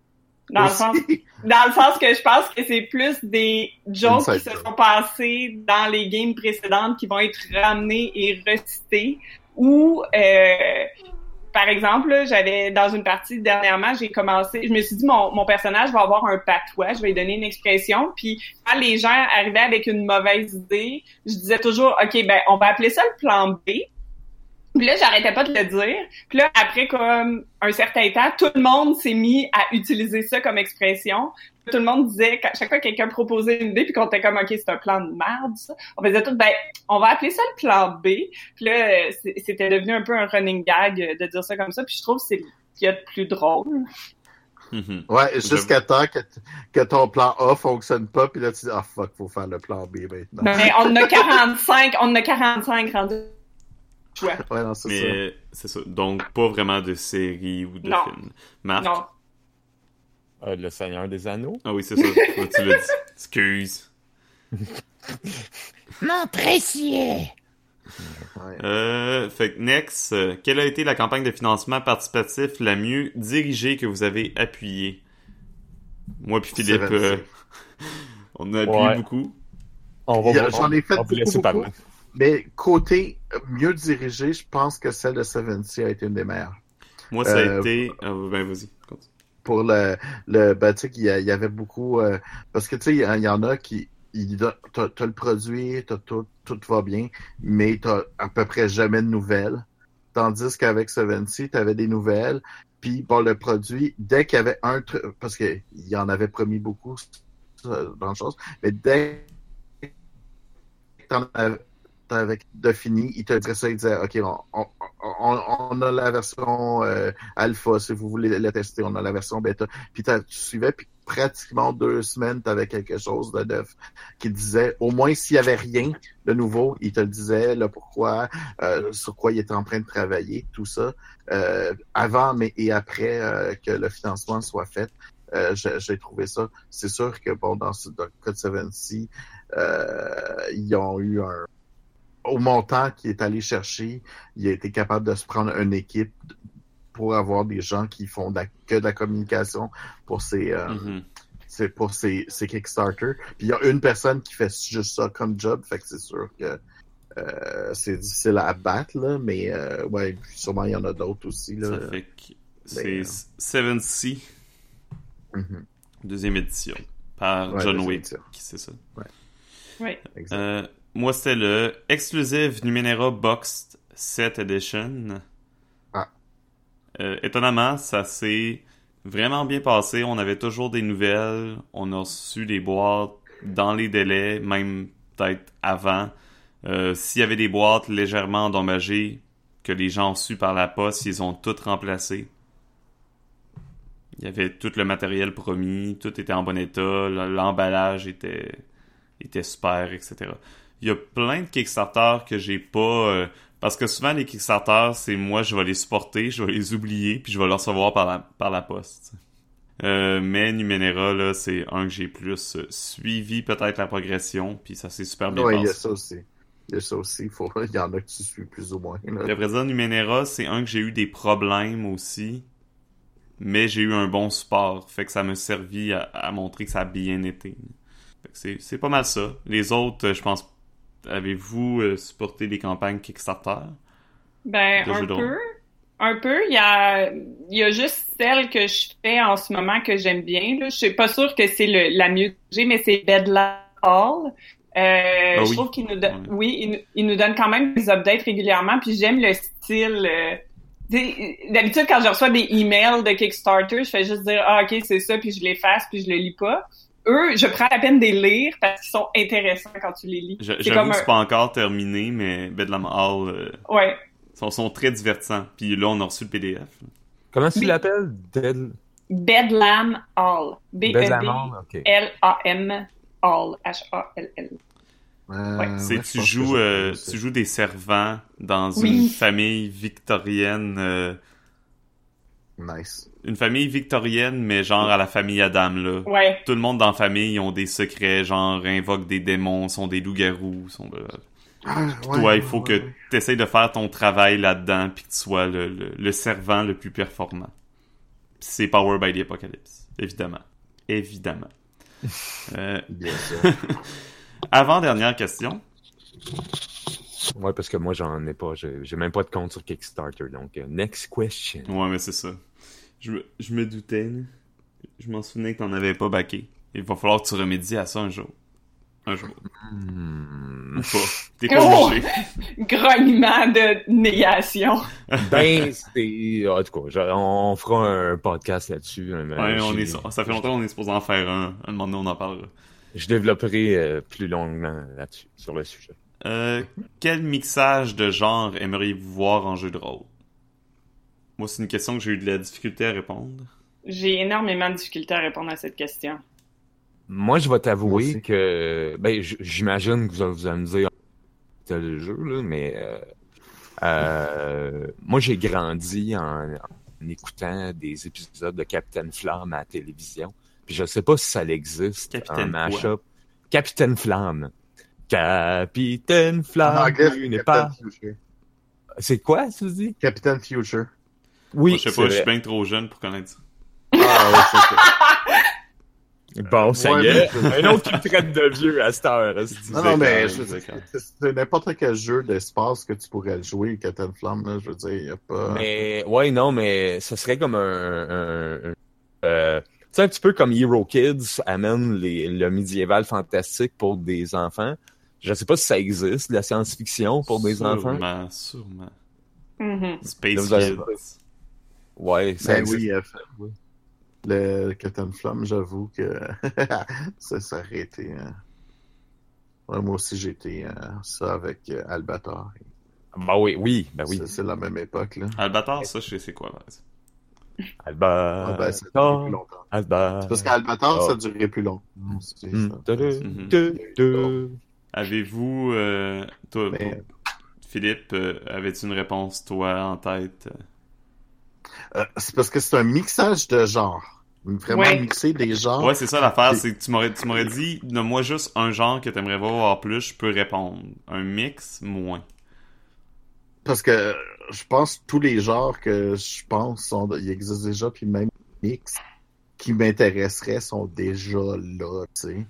S2: Dans le sens, dans le sens que je pense que c'est plus des jokes qui se sont passés dans les games précédentes qui vont être ramenés et recités. Ou, euh, par exemple, j'avais dans une partie dernièrement, j'ai commencé, je me suis dit mon, mon personnage va avoir un patois, je vais lui donner une expression. Puis quand les gens arrivaient avec une mauvaise idée, je disais toujours, ok, ben on va appeler ça le plan B. Puis là, j'arrêtais pas de le dire. Puis là, après comme un certain temps, tout le monde s'est mis à utiliser ça comme expression. Tout le monde disait, quand- chaque fois que quelqu'un proposait une idée, puis qu'on était comme, OK, c'est un plan de merde, ça, on faisait tout, ben, on va appeler ça le plan B. Puis là, c'était devenu un peu un running gag de dire ça comme ça. Puis je trouve que c'est ce qu'il y a de plus drôle.
S1: Mhm.
S3: Ouais, jusqu'à temps que, t- que ton plan A fonctionne pas, puis là tu dis, ah fuck, faut faire le plan B maintenant.
S2: Mais on en a 45, on en a 45 rendus. Ouais.
S3: Ouais, non, c'est ça.
S1: Mais c'est ça. Donc, pas vraiment de série ou de
S2: Non.
S1: film. Marc?
S2: Non.
S4: Euh, le Seigneur des Anneaux?
S1: Ah oui, c'est ça. Tu l'as dit. Excuse.
S5: Mon précieux.
S1: Euh, fait que next, euh, quelle a été la campagne de financement participatif la mieux dirigée que vous avez appuyée? Moi puis Philippe, euh, on a appuyé
S4: Ouais.
S1: beaucoup.
S4: On va
S3: J'en ai fait beaucoup, beaucoup. Mais côté euh, mieux dirigé, je pense que celle de Seventy a été une des meilleures.
S1: Moi, ça a
S3: Euh,
S1: été... Ah, ben, vas-y.
S3: pour le, le ben, tu sais, y, il y avait beaucoup, euh, parce que, tu sais, il y, en- il y en a qui, t'as, le produit, t'as tout, tout va bien, mais t'as à peu près jamais de nouvelles. Tandis qu'avec Seventy, t'avais des nouvelles, puis bon, le produit, dès qu'il y avait un truc, parce qu'il y en avait promis beaucoup dans le chose, mais dès que t'en avais, t'avais de il te dirait ça, il disait, OK, on, on, on, a la version euh, alpha, si vous voulez la tester, on a la version bêta. Puis tu suivais, puis pratiquement deux semaines, tu avais quelque chose de neuf qui disait, au moins s'il y avait rien de nouveau, il te disait, le pourquoi, euh, sur quoi il était en train de travailler, tout ça, euh, avant mais et après euh, que le financement soit fait. Euh, j'ai trouvé ça. C'est sûr que bon, dans, ce, dans le cas de Seventy, euh, ils ont eu un au montant qu'il est allé chercher, il a été capable de se prendre une équipe pour avoir des gens qui font de la- que de la communication pour ces, euh,
S1: Mhm.
S3: c'est pour ces, ces Kickstarter. Puis il y a une personne qui fait juste ça comme job, fait que c'est sûr que euh, c'est difficile à battre, là, mais euh, ouais, puis sûrement il y en a d'autres aussi. Là.
S1: Ça fait que c'est
S3: Ben, euh,
S1: Seven Sea,
S3: Mhm.
S1: deuxième édition. par
S3: Ouais,
S1: John Wick, c'est ça? Moi, c'était le Exclusive Numenera Boxed Set Edition.
S3: Ah.
S1: Euh, étonnamment, ça s'est vraiment bien passé. On avait toujours des nouvelles. On a reçu des boîtes dans les délais, même peut-être avant. Euh, S'il y avait des boîtes légèrement endommagées que les gens ont reçues par la poste, ils ont toutes remplacées. Il y avait tout le matériel promis, tout était en bon état, l'emballage était, était super, etc. Il y a plein de Kickstarter que j'ai pas... euh, parce que souvent, les Kickstarter, c'est moi, je vais les supporter, je vais les oublier, puis je vais les recevoir par la, par la poste. Euh, mais Numenera, là, c'est un que j'ai plus euh, suivi peut-être la progression, puis ça s'est super bien
S3: Ouais, il y a
S1: passé.
S3: ça aussi. Il y a ça aussi. Faut... Il y en a que tu suis plus ou moins. là.
S1: Le président Numenera, c'est un que j'ai eu des problèmes aussi, mais j'ai eu un bon support, fait que ça m'a servi à, à montrer que ça a bien été. Fait que c'est, c'est pas mal ça. Les autres, je pense, avez-vous euh, supporté des campagnes Kickstarter?
S2: Ben, un peu. Un peu. Il y a, il y a juste celle que je fais en ce moment que j'aime bien. Là. Je suis pas sûre que c'est le, la mieux que j'ai, mais c'est Bedlam Hall. Euh,
S1: Ah
S2: Je
S1: oui.
S2: trouve qu'il nous donne, oui, il, nous- il nous donne quand même des updates régulièrement, puis j'aime le style. euh, D'habitude, quand je reçois des emails de Kickstarter, je fais juste dire ah ok c'est ça, puis je l'efface, puis je le lis pas. Eux, je prends la peine de les lire parce qu'ils sont intéressants quand tu les lis.
S1: Je- J'avoue que
S2: un-
S1: c'est pas encore terminé, mais Bedlam Hall euh,
S2: Ouais.
S1: sont, sont très divertissants. Puis là, on a reçu le PDF.
S4: Comment tu l'appelles? Dead...
S2: Bedlam Hall. B E
S4: Bedlam
S2: D
S4: Hall? Ok.
S2: L A M Hall H A L L.
S3: Euh,
S2: Ouais.
S1: C'est tu joues euh, tu joues des servants dans
S2: Oui.
S1: une famille victorienne euh,
S3: Nice.
S1: Une famille victorienne mais genre à la famille Adam là.
S2: Ouais.
S1: Tout le monde dans la famille ils ont des secrets, genre invoquent des démons, sont des loups-garous, sont de...
S3: Ah, ouais,
S1: toi, il faut
S3: ouais,
S1: que tu essayes de faire ton travail là-dedans puis que tu sois le, le, le servant le plus performant. C'est Power by the Apocalypse, évidemment. Évidemment. Euh,
S3: Bien sûr.
S1: avant-dernière question.
S4: Ouais, parce que moi, j'en ai pas. J'ai j'ai même pas de compte sur Kickstarter. Donc, euh, next question.
S1: Ouais, mais c'est ça. Je, me- je me doutais. là. Je m'en souvenais que t'en avais pas baqué. Il va falloir que tu remédies à ça un jour. Un jour. Ou pas. T'es pas
S2: Oh!
S1: obligé.
S2: Grognement de négation.
S4: Ben, c'est. En tout cas, je- on fera un podcast là-dessus. hein,
S1: Ouais, on est, ça fait longtemps qu'on est supposé en faire un. Un moment donné, on en parlera.
S4: Je développerai euh, plus longuement là-dessus, sur le sujet.
S1: Euh, quel mixage de genre aimeriez-vous voir en jeu de rôle? Moi, c'est une question que j'ai eu de la difficulté à répondre.
S2: J'ai énormément de difficulté à répondre à cette question.
S4: Moi, je vais t'avouer que. Ben, j'imagine que vous allez, me dire tel jeu, là, mais. euh, euh, moi, j'ai grandi en, en écoutant des épisodes de Captain Flamme à la télévision. Puis je sais pas si ça existe.
S1: Capitaine
S4: un mashup. Capitaine Flamme. Capitaine Flamme,
S3: anglais,
S4: tu
S3: c'est
S4: n'es pas.
S3: Captain Future.
S4: C'est quoi, tu dis?
S3: Captain Future.
S4: Oui,
S1: Moi, je sais pas, je suis bien trop jeune pour connaître ça.
S3: Ah ouais, c'est ça.
S4: Bon, ça
S3: Ouais,
S4: y est.
S3: mais-
S4: Un autre qui me traite de vieux à cette heure.
S3: Non, non, mais
S1: correct,
S3: je veux
S1: c'est
S3: n'importe quel jeu d'espace que tu pourrais le jouer, Captain Flamme, là, je veux dire, il y a pas...
S4: Mais ouais, non, mais ce serait comme un, un, un- euh, tu sais, un petit peu comme Hero Kids amène les, le médiéval fantastique pour des enfants. Je sais pas si ça existe, la science-fiction pour des enfants.
S1: Sûrement, sûrement.
S2: Mhm.
S1: Space Kids.
S4: Ouais, ça
S3: Ben oui, euh, le Captain Flamme, j'avoue que ça, ça aurait été... euh, ouais, moi aussi, j'ai été euh, ça avec euh, Albator.
S4: Bah oui, oui, ben oui.
S3: C'est- la même époque, là.
S1: Albator, ça, je sais c'est quoi, par exemple.
S4: Alba.
S3: Ah, ben, ça a duré plus longtemps.
S4: Alba.
S3: C'est parce qu'Albator,
S4: Ah.
S3: ça a duré plus longtemps. C'est ça.
S4: Du-
S1: Mhm.
S4: du- du-
S1: Avez-vous, euh, toi,
S3: Mais-
S1: Philippe, avais-tu une réponse, toi, en tête?
S3: Euh, c'est parce que c'est un mixage de genres. Vraiment
S2: Ouais.
S3: mixer des genres.
S1: Ouais, c'est ça l'affaire, c'est que tu m'aurais, tu m'aurais dit, donne-moi juste un genre que t'aimerais voir plus, je peux répondre. Un mix, moins.
S3: Parce que je pense que tous les genres que je pense sont, ils existent déjà, puis même les mix qui m'intéresseraient sont déjà là, tu sais.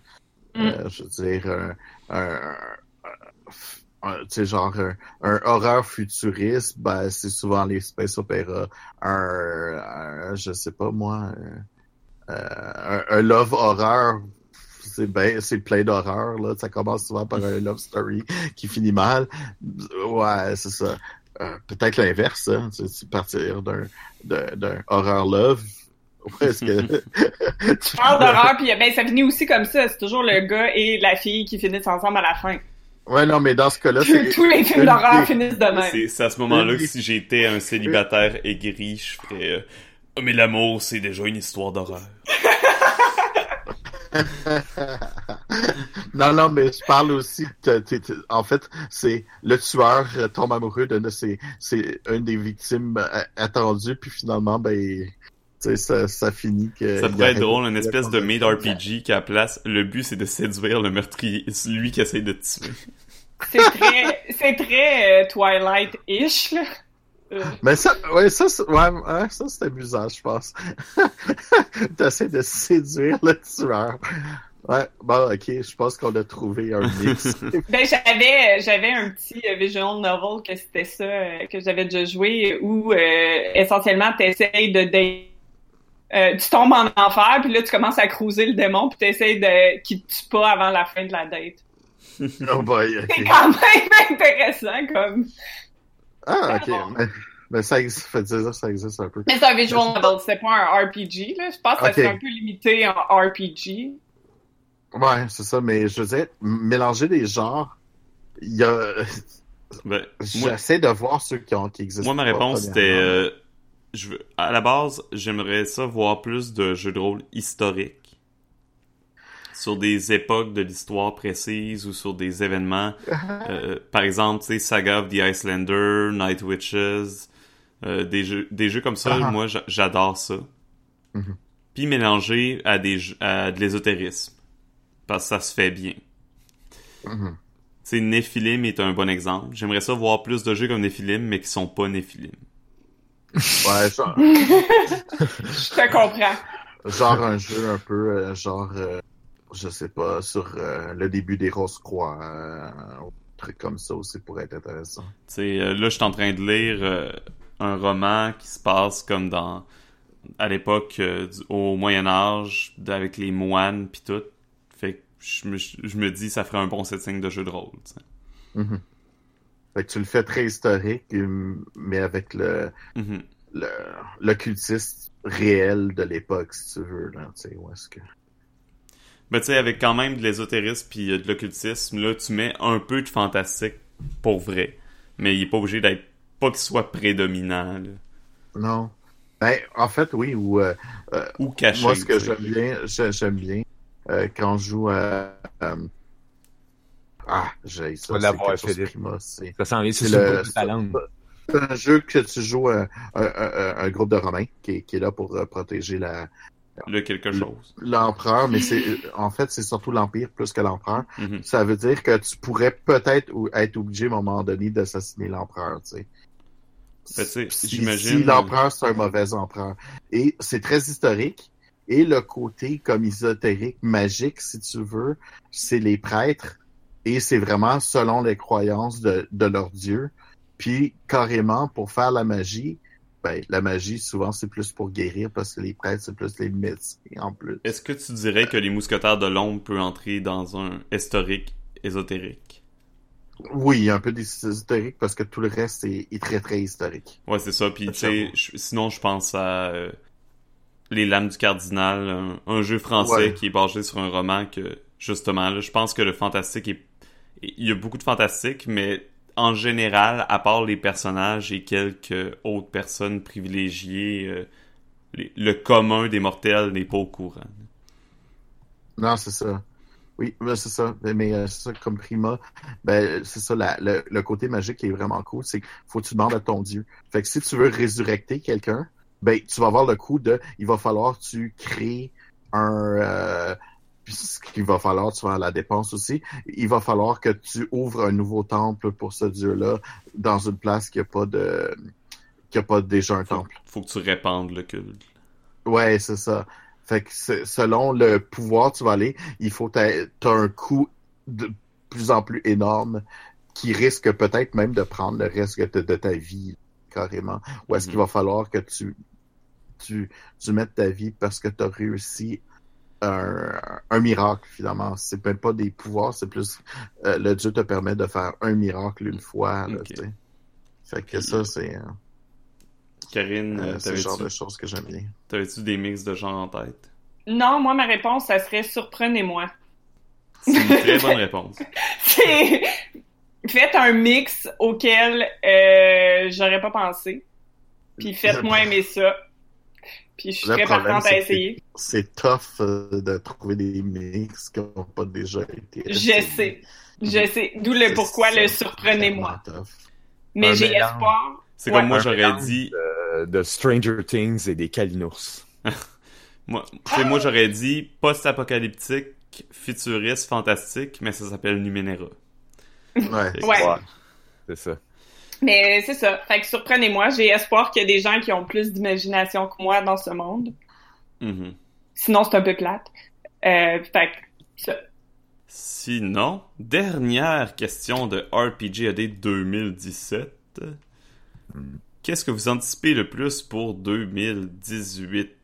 S2: Mm.
S3: Euh, je veux dire, un, un, sais, genre un, horreur futuriste, ben, c'est souvent les space opéra. Un, je sais pas moi, un, euh, un, love horror c'est ben, c'est plein d'horreur, là. Ça commence souvent par un love story qui finit mal. Ouais, c'est ça. Euh, peut-être l'inverse, hein. C'est partir d'un, d'un horror love. que...
S2: tu parles d'horreur, puis ben, ça finit aussi comme ça. C'est toujours le gars et la fille qui finissent ensemble à la fin.
S3: Ouais, non, mais dans ce cas-là, c'est...
S2: Tous les films d'horreur finissent de même.
S1: C'est à ce moment-là que si j'étais un célibataire aigri, je ferais... Euh, oh, mais l'amour, c'est déjà une histoire d'horreur.
S3: non, non, mais je parle aussi. en fait, c'est le tueur euh, tombe amoureux de c'est c'est une des victimes euh, attendues, puis finalement, ben, ça, ça finit que.
S1: Ça pourrait être drôle, une espèce de made RPG qui a place. Le but, c'est de séduire le meurtrier, lui qui essaie de tuer.
S2: C'est très, c'est très euh, Twilight-ish, là.
S3: Euh. Mais ça, ouais, ça, ouais, ça c'est amusant, je pense. T'essaies de séduire le tueur. Ouais, bon, ok, je pense qu'on a trouvé un mix.
S2: ben, j'avais, j'avais un petit euh, visual novel que c'était ça, euh, que j'avais déjà joué, où essentiellement t'essayes de tu tombes en enfer, puis là tu commences à cruiser le démon, puis t'essayes de qu'il te tue pas avant la fin de la date.
S3: oh boy, okay.
S2: C'est quand même intéressant comme
S3: ah, ok. Mais, ça existe, fait dire, ça existe un peu.
S2: Mais c'est un visual novel, c'est pas un RPG, là. Je pense que c'est un peu limité en RPG.
S3: Ouais, c'est ça, mais je veux dire, mélanger des genres, il y a. Ben, J'essaie de voir ceux qui, ont, qui existent.
S1: Moi, ma réponse c'était. Euh, je veux, à la base, j'aimerais ça voir plus de jeux de rôle historiques sur des époques de l'histoire précises ou sur des événements. Euh, par exemple, tu sais, Saga of the Icelander, Night Witches, euh, des, jeux, des jeux comme ça, uh-huh. moi, j'adore ça. Mm-hmm. Puis mélanger à, des, à de l'ésotérisme. Parce que ça se fait bien. Mm-hmm. Tu sais, Nephilim est un bon exemple. J'aimerais ça voir plus de jeux comme Nephilim, mais qui sont pas Nephilim.
S3: Ouais, genre...
S2: Je te comprends.
S3: Genre un jeu un peu, euh, genre je sais pas, sur euh, le début des Rose-Croix, euh, un truc comme ça aussi pourrait être intéressant. Tu
S1: sais, euh, là, je suis en train de lire un roman qui se passe comme dans à l'époque au Moyen Âge avec les moines puis tout. Fait que je me, je me dis ça ferait un bon setting de jeu de rôle.
S3: Mm-hmm. Fait que tu le fais très historique, mais avec le le l'occultiste réel de l'époque, si tu veux. Là, tu sais, où est-ce que...
S1: Ben, tu sais, avec quand même de l'ésotérisme puis euh, de l'occultisme, là, tu mets un peu de fantastique pour vrai. Mais il est pas obligé d'être. Pas qu'il soit prédominant, là.
S3: Non. Ben, en fait, oui, ou. Euh, euh,
S1: ou caché.
S3: Moi, ce que j'aime bien, j'aime bien quand je joue à. Ah, j'ai ça.
S4: l'avoir fait. Ça sent
S3: c'est le. C'est un jeu que tu joues un, un, groupe de Romains qui, qui est là pour protéger la,
S1: le quelque chose.
S3: L'empereur, mais c'est en fait c'est surtout l'empire plus que l'empereur. Mhm. Ça veut dire que tu pourrais peut-être être obligé à un moment donné d'assassiner l'empereur, tu sais. si, l'empereur c'est un mauvais empereur. Et c'est très historique. Et le côté comme ésotérique, magique, si tu veux, c'est les prêtres. Et c'est vraiment selon les croyances de, de leur dieu. Puis carrément, pour faire la magie, ben, la magie, souvent, c'est plus pour guérir parce que les prêtres, c'est plus les médecins en plus.
S1: Est-ce que tu dirais que les mousquetaires de l'ombre peuvent entrer dans un historique ésotérique?
S3: Oui, un peu ésotérique parce que tout le reste est, très très historique.
S1: Ouais, c'est ça. Puis, tu sais, sinon, je pense à euh, Les Lames du Cardinal, un, jeu français qui est basé sur un roman que, justement, là, je pense que le fantastique est. Il y a beaucoup de fantastique, mais en général, à part les personnages et quelques autres personnes privilégiées, euh, le commun des mortels n'est pas au courant.
S3: Non, c'est ça. Oui, c'est ça. Mais euh, c'est ça, comme Prima, ben, c'est ça, le, côté magique qui est vraiment cool, c'est qu'il faut que tu demandes à ton dieu. Fait que si tu veux résurrecter quelqu'un, ben, tu vas avoir le coup de, il va falloir que tu crées un, euh, ce qu'il va falloir, tu vas la dépense aussi, il va falloir que tu ouvres un nouveau temple pour ce dieu-là dans une place qui n'a pas de qui a pas déjà un temple.
S1: Faut que tu répandes le culte.
S3: Ouais, c'est ça. Fait que selon le pouvoir tu vas aller, il faut tu as un coût de plus en plus énorme qui risque peut-être même de prendre le reste de, ta vie carrément. Ou est-ce qu'il mm-hmm. va falloir que tu tu, tu mettes ta vie parce que tu as réussi un, un miracle finalement. C'est même pas des pouvoirs, c'est plus euh, le dieu te permet de faire un miracle une fois. Là,
S1: Ok.
S3: tu sais. Fait que ça, c'est euh,
S1: Karine,
S3: euh, c'est le genre de choses que j'aime bien.
S1: t'avais-tu des mix de genre en tête?
S2: Non, moi, ma réponse, ça serait surprenez-moi.
S1: C'est une très bonne réponse.
S2: C'est... Faites un mix auquel euh, j'aurais pas pensé. Puis faites-moi aimer ça. Puis je suis
S3: Le
S2: très
S3: problème,
S2: partante à essayer.
S3: C'est tough euh, de trouver des mix qui n'ont pas déjà été.
S2: Je sais. Je sais. D'où le pourquoi le surprenez-moi. Mais j'ai espoir.
S1: C'est
S2: Ouais.
S1: comme moi j'aurais dit,
S4: De, de Stranger Things et des Kalinours.
S1: moi, sais, moi j'aurais dit post-apocalyptique, futuriste, fantastique, mais ça s'appelle Numenera.
S3: Ouais.
S2: Ouais.
S4: C'est ça.
S2: Mais c'est ça. Fait que surprenez-moi. J'ai espoir qu'il y a des gens qui ont plus d'imagination que moi dans ce monde.
S1: Mhm.
S2: Sinon, c'est un peu plate. Euh, fait que ça.
S1: Sinon, dernière question de RPGAD 2017.
S4: Hmm.
S1: Qu'est-ce que vous anticipez le plus pour 2018?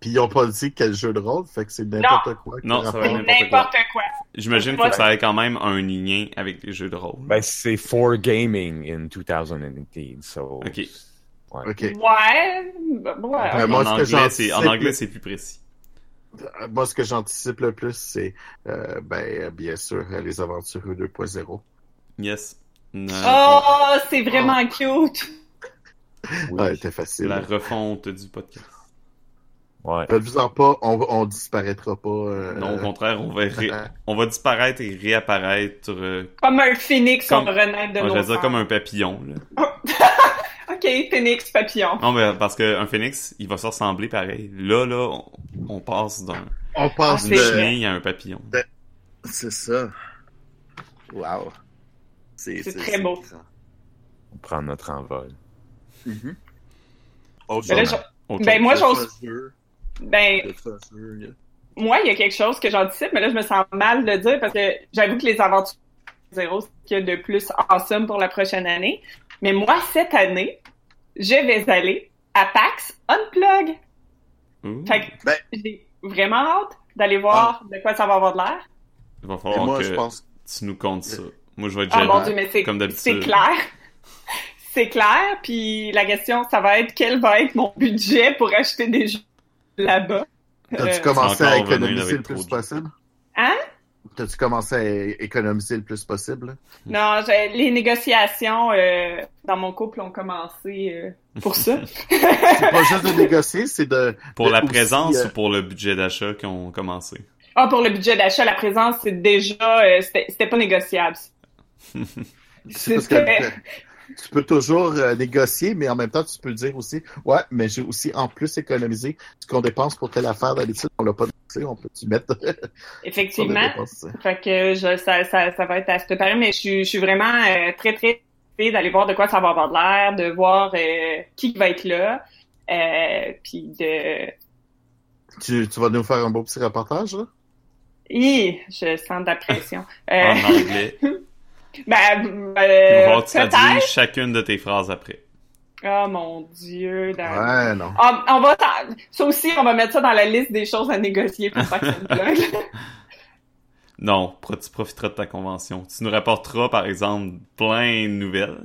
S3: Puis ils ont pas dit quel jeu de rôle, fait que c'est n'importe quoi.
S1: Non, ça va n'importe quoi. J'imagine que ça ait quand même un lien avec les jeux de rôle.
S4: Ben, c'est for gaming in 2018, so...
S1: Ok.
S4: Ouais.
S3: Ok.
S2: Ouais. ouais.
S3: Euh,
S1: en,
S3: moi, ce que
S1: anglais,
S3: j'anticipe-
S1: c'est, en anglais, c'est plus précis.
S3: Moi, ce que j'anticipe le plus, c'est, euh, ben, bien sûr, les Aventureux 2.0.
S1: Yes.
S2: Oh, c'est vraiment cute.
S4: Oui.
S3: Ouais, c'était facile.
S1: la refonte du podcast.
S4: Ouais.
S3: Faites-vous-en pas, on, on disparaîtra pas. euh,
S1: Non, au contraire, on va, ré- on va disparaître et réapparaître. euh,
S2: Comme un phénix,
S1: Comme-
S2: on renaît de
S1: moi, je
S2: nos
S1: vais dire comme un papillon. Là.
S2: Ok, phénix, papillon.
S1: Non, mais parce qu'un phénix, il va se ressembler pareil. Là, là, on, on passe d'un
S3: On passe
S2: Ah,
S1: d'une
S2: c'est
S3: de...
S2: vrai.
S1: chien à un papillon.
S3: C'est ça. Wow. C'est
S2: très beau.
S3: grand.
S4: On prend notre envol.
S3: Autre
S2: là, je-
S1: Autre
S2: Ben, moi, j'ose. Ben, moi, il y a quelque chose que j'anticipe, mais là, je me sens mal de le dire parce que j'avoue que les aventures zéro, c'est ce qu'il y a de plus awesome pour la prochaine année. Mais moi, cette année, je vais aller à PAX Unplug. Fait que
S3: Ben-
S2: j'ai vraiment hâte d'aller voir de quoi ça va avoir de l'air.
S1: il va falloir
S3: moi,
S1: que
S3: je pense...
S1: tu nous comptes ça. Moi, je vais être
S2: Ah
S1: jaloux.
S2: mon dieu, mais c'est
S1: comme d'habitude.
S2: c'est clair. C'est clair, puis la question, ça va être quel va être mon budget pour acheter des jeux là-bas.
S3: T'as-tu
S2: Euh,
S3: commencé à économiser le plus possible?
S2: Hein?
S3: T'as-tu commencé à économiser le plus possible?
S2: Non, les négociations euh, dans mon couple ont commencé euh, pour ça.
S3: C'est pas juste de négocier, c'est de...
S1: Pour
S3: de
S1: la
S3: aussi,
S1: présence
S3: euh,
S1: ou pour le budget d'achat qui ont commencé?
S2: Ah, pour le budget d'achat, la présence, c'est déjà... euh, C'était c'était pas négociable.
S3: C'est parce que tu peux toujours euh, négocier, mais en même temps, tu peux dire aussi, ouais, mais j'ai aussi en plus économisé ce qu'on dépense pour telle affaire d'habitude, on l'a pas dépensé, on peut tu mettre
S2: Effectivement.
S3: dépenses.
S2: Fait que je, ça, ça, ça va être à ce pareil, mais je, suis- je suis vraiment euh, très, très excitée d'aller voir de quoi ça va avoir de l'air, de voir euh, qui va être là, euh, puis de...
S3: Tu, tu vas nous faire un beau petit reportage, là?
S2: Hi, je sens de la pression.
S1: En anglais.
S2: ben, euh,
S1: que tu
S2: peut-être.
S1: chacune de tes phrases après.
S2: Oh mon Dieu. dans-
S3: Ouais, non.
S2: Ah, on va, ça aussi, on va mettre ça dans la liste des choses à négocier pour faire cette blague.
S1: Non, pro- tu profiteras de ta convention. Tu nous rapporteras, par exemple, plein de nouvelles.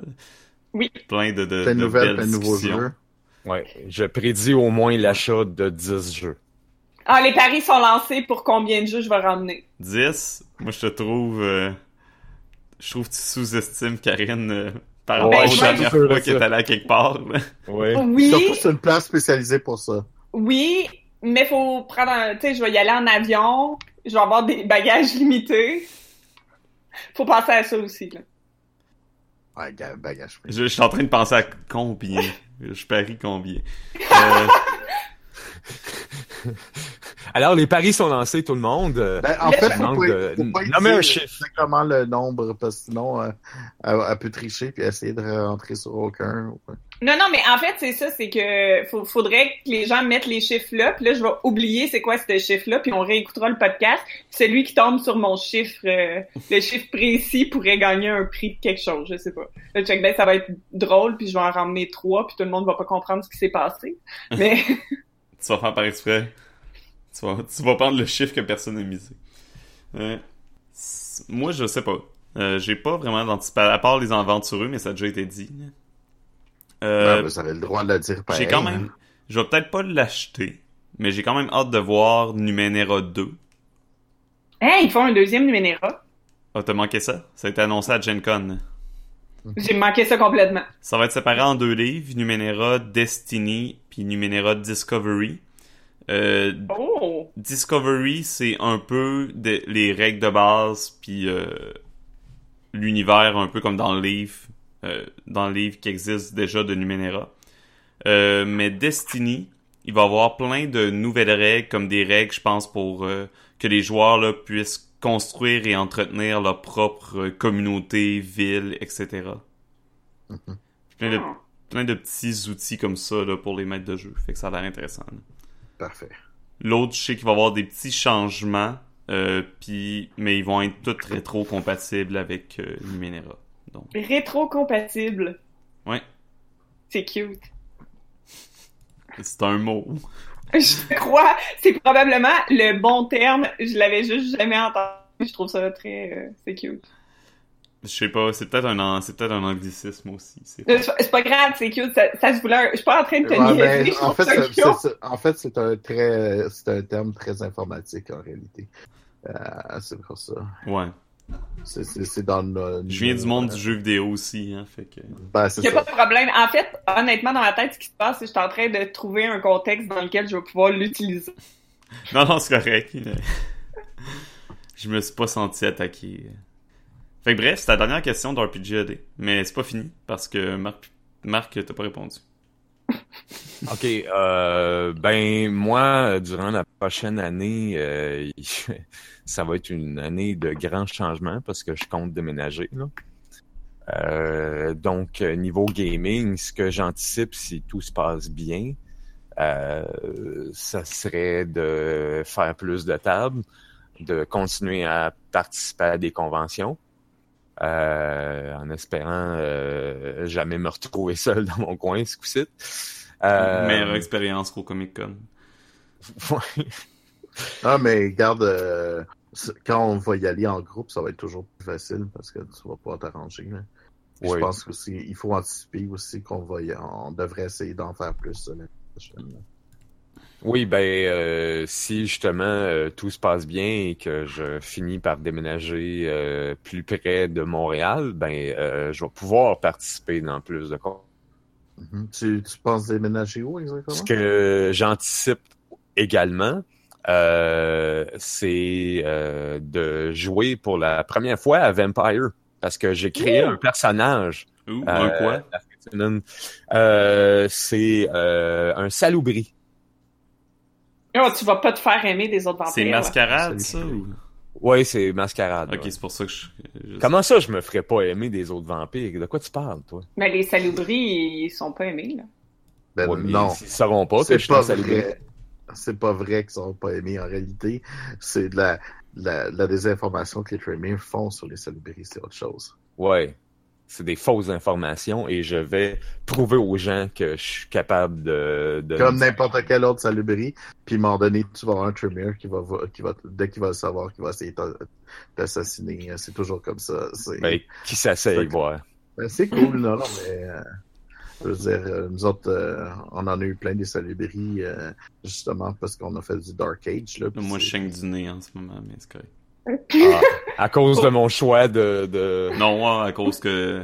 S2: Oui.
S1: Plein de, de,
S3: Plein de
S1: de
S3: nouvelles, plein de nouveaux jeux.
S4: Ouais. Je prédis au moins l'achat de 10 jeux.
S2: Ah, les paris sont lancés pour combien de jeux je vais ramener?
S1: 10, moi je te trouve... euh, je trouve que tu sous-estimes Karine euh, par rapport aux dernières fois qu'elle est allée à quelque part. là.
S4: Ouais.
S2: Oui,
S3: Surtout sur une place spécialisée pour ça.
S2: oui, mais faut prendre un... Tu sais, je vais y aller en avion, je vais avoir des bagages limités. Faut penser à ça aussi, là.
S3: Ouais, ga- bagage.
S1: je suis en train de penser à combien. je parie combien. Euh,
S4: Alors, les paris sont lancés, tout le monde.
S3: Ben, en
S2: Mais
S3: fait, faut
S4: manque
S3: pas,
S4: de-
S3: faut pas
S4: nommer un chiffre.
S3: exactement le nombre, parce que sinon, euh, elle, elle peut tricher puis essayer de rentrer sur aucun. ouais.
S2: Non, non, mais en fait, c'est ça, c'est que faut- faudrait que les gens mettent les chiffres là, puis là, je vais oublier c'est quoi ce chiffre-là, puis on réécoutera le podcast. Puis Celui qui tombe sur mon chiffre, euh, le chiffre précis, pourrait gagner un prix de quelque chose, je sais pas. Le check ben, ça va être drôle, puis je vais en ramener trois, puis tout le monde va pas comprendre ce qui s'est passé. Mais
S1: tu vas faire par exprès. tu, vas, tu vas prendre le chiffre que personne n'a misé. Euh, moi, je sais pas. Euh, J'ai pas vraiment d'anticipation, à part les aventureux, mais ça a déjà été dit. Euh,
S3: Ouais, vous avez le droit de le dire pareil.
S1: j'ai quand
S3: hein.
S1: même... Je vais peut-être pas l'acheter, mais j'ai quand même hâte de voir Numenera 2.
S2: Hein, ils font un deuxième Numenera.
S1: Ah, t'as manqué ça? Ça a été annoncé à Gen Con.
S2: J'ai manqué ça complètement.
S1: Ça va être séparé en deux livres, Numenera Destiny puis Numenera Discovery. Euh,
S2: Oh!
S1: Discovery, c'est un peu de- les règles de base puis euh, l'univers un peu comme dans le livre, euh, dans le livre qui existe déjà de Numenera. Mais Destiny, il va y avoir plein de nouvelles règles comme des règles, je pense, pour que les joueurs là, puissent construire et entretenir leur propre communauté, ville, etc. Plein de,
S2: Ah.
S1: plein de petits outils comme ça là, pour les maîtres de jeu. Fait que ça a l'air intéressant. là.
S3: Parfait.
S1: L'autre, je sais qu'il va y avoir des petits changements, euh, puis mais ils vont être tous rétro-compatibles avec euh, Numenera. Donc,
S2: Rétro-compatible.
S1: ouais,
S2: C'est cute.
S1: c'est un mot.
S2: Je crois, c'est probablement le bon terme. Je l'avais juste jamais entendu. Je trouve ça très, euh, c'est cute.
S1: Je sais pas, c'est peut-être un, an- c'est peut-être un anglicisme aussi. C'est
S2: Euh, C'est pas grave, c'est cute. Ça, ça se voulait. Je suis pas en train de te
S3: Ouais,
S2: niaiser.
S3: ben,
S2: je
S3: en
S2: trouve
S3: fait,
S2: ça
S3: c'est-
S2: cute.
S3: c'est- c'est- en fait, c'est un très, c'est un terme très informatique en réalité. Euh, c'est pour ça.
S1: Ouais.
S3: C'est, c'est, c'est dans le.
S1: Je viens du monde du jeu vidéo aussi, hein, fait que...
S3: Ben, c'est
S2: Il n'y a
S3: ça.
S2: pas de problème. En fait, honnêtement, dans ma tête, ce qui se passe, c'est que je suis en train de trouver un contexte dans lequel je vais pouvoir l'utiliser.
S1: Non, non, c'est correct. je me suis pas senti attaqué. Fait que bref, c'est la dernière question d'RPG AD. Mais c'est pas fini, parce que Marc, Marc t'as pas répondu.
S4: OK. Euh, ben, moi, durant la prochaine année, euh, ça va être une année de grands changements parce que je compte déménager. Euh, donc, niveau gaming, ce que j'anticipe, si tout se passe bien, ça serait de faire plus de tables, de continuer à participer à des conventions. Euh, en espérant euh, jamais me retrouver seul dans mon coin ce coup-ci. Euh,
S1: Meilleure expérience qu'au Comic Con.
S4: ouais.
S3: Ah, mais garde, euh, quand on va y aller en groupe, ça va être toujours plus facile parce que tu vas pouvoir t'arranger.
S4: Oui.
S3: Je pense aussi, il faut anticiper aussi qu'on va y- on devrait essayer d'en faire plus l'année prochaine.
S4: Oui, ben euh, si justement euh, tout se passe bien et que je finis par déménager euh, plus près de Montréal, ben euh, je vais pouvoir participer dans plus de cours.
S3: Mhm. Tu, tu penses déménager où exactement?
S4: Ce que j'anticipe également, euh, c'est euh, de jouer pour la première fois à Vampire parce que j'ai créé
S2: Ouh!
S4: un personnage.
S1: Ou
S4: Euh,
S1: un quoi?
S4: Euh, c'est euh, un salubri.
S2: Oh, tu vas pas te faire aimer des autres vampires.
S1: C'est mascarade, ça? Ou...
S4: Oui, c'est mascarade.
S1: Ok,
S4: ouais.
S1: c'est pour ça que je... je-
S4: Comment ça, je me ferais pas aimer des autres vampires? De quoi tu parles, toi?
S2: Mais les salubris, ils sont pas aimés, là.
S3: Ben,
S4: Ouais,
S3: non.
S4: Ils sauront pas que
S3: c'est
S4: je suis salubri.
S3: C'est pas vrai qu'ils sont pas aimés en réalité. C'est de la, la, la désinformation que les Tremere font sur les salubris, c'est autre chose.
S4: Ouais. C'est des fausses informations et je vais prouver aux gens que je suis capable de... de...
S3: Comme n'importe quel autre salubri, puis à un moment donné, tu vas avoir un Tremere qui va, qui va, dès qu'il va le savoir, qui va essayer t'assassiner. C'est toujours comme ça.
S4: Ben, qui
S3: que-
S4: voir.
S3: ben, c'est cool, non, non, mais euh, je veux dire, euh, nous autres, euh, on en a eu plein des salubris, euh, justement parce qu'on a fait du Dark Age. Là,
S1: Moi, je chaigne du nez en ce moment, mais c'est correct.
S4: Ah, à cause de mon choix de... de...
S1: Non, à cause que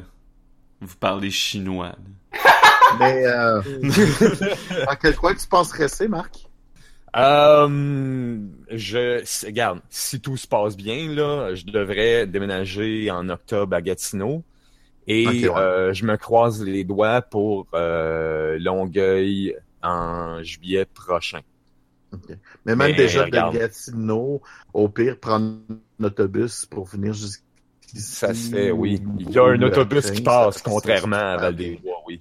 S1: vous parlez chinois. là.
S3: Mais euh, à quel coin tu penses rester, Marc?
S4: Euh, je, regarde, si tout se passe bien, là, je devrais déménager en octobre à Gatineau. Et
S3: ouais.
S4: euh, je me croise les doigts pour euh, Longueuil en juillet prochain.
S3: Mais même
S4: Mais,
S3: déjà
S4: regarde.
S3: de Gatineau, au pire, prendre un autobus pour venir jusqu'ici.
S4: Ça se fait, oui. Il y a un autobus
S3: train,
S4: qui passe, contrairement à Val-des-Bois, oui.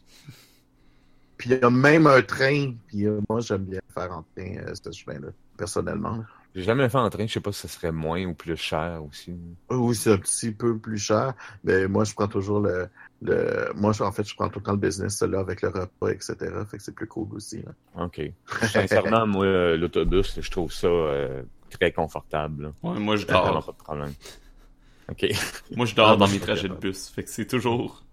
S3: Puis il y a même un train, puis euh, moi j'aime bien faire en train euh, ce chemin-là, personnellement.
S4: J'ai jamais fait en train, je sais pas si ce serait moins ou plus cher aussi.
S3: Oui, c'est un petit peu plus cher, mais moi, je prends toujours le, le... moi, en fait, je prends tout le temps le business, là, avec le repas, etc. Fait que c'est plus cool aussi, là.
S4: OK. Sincèrement, moi, euh, l'autobus, je trouve ça euh, très confortable.
S1: Ouais, moi je dors.
S4: pas de problème. OK.
S1: Moi je dors
S3: Ah,
S1: dans mes
S3: je
S1: trajets de bus. Fait que c'est toujours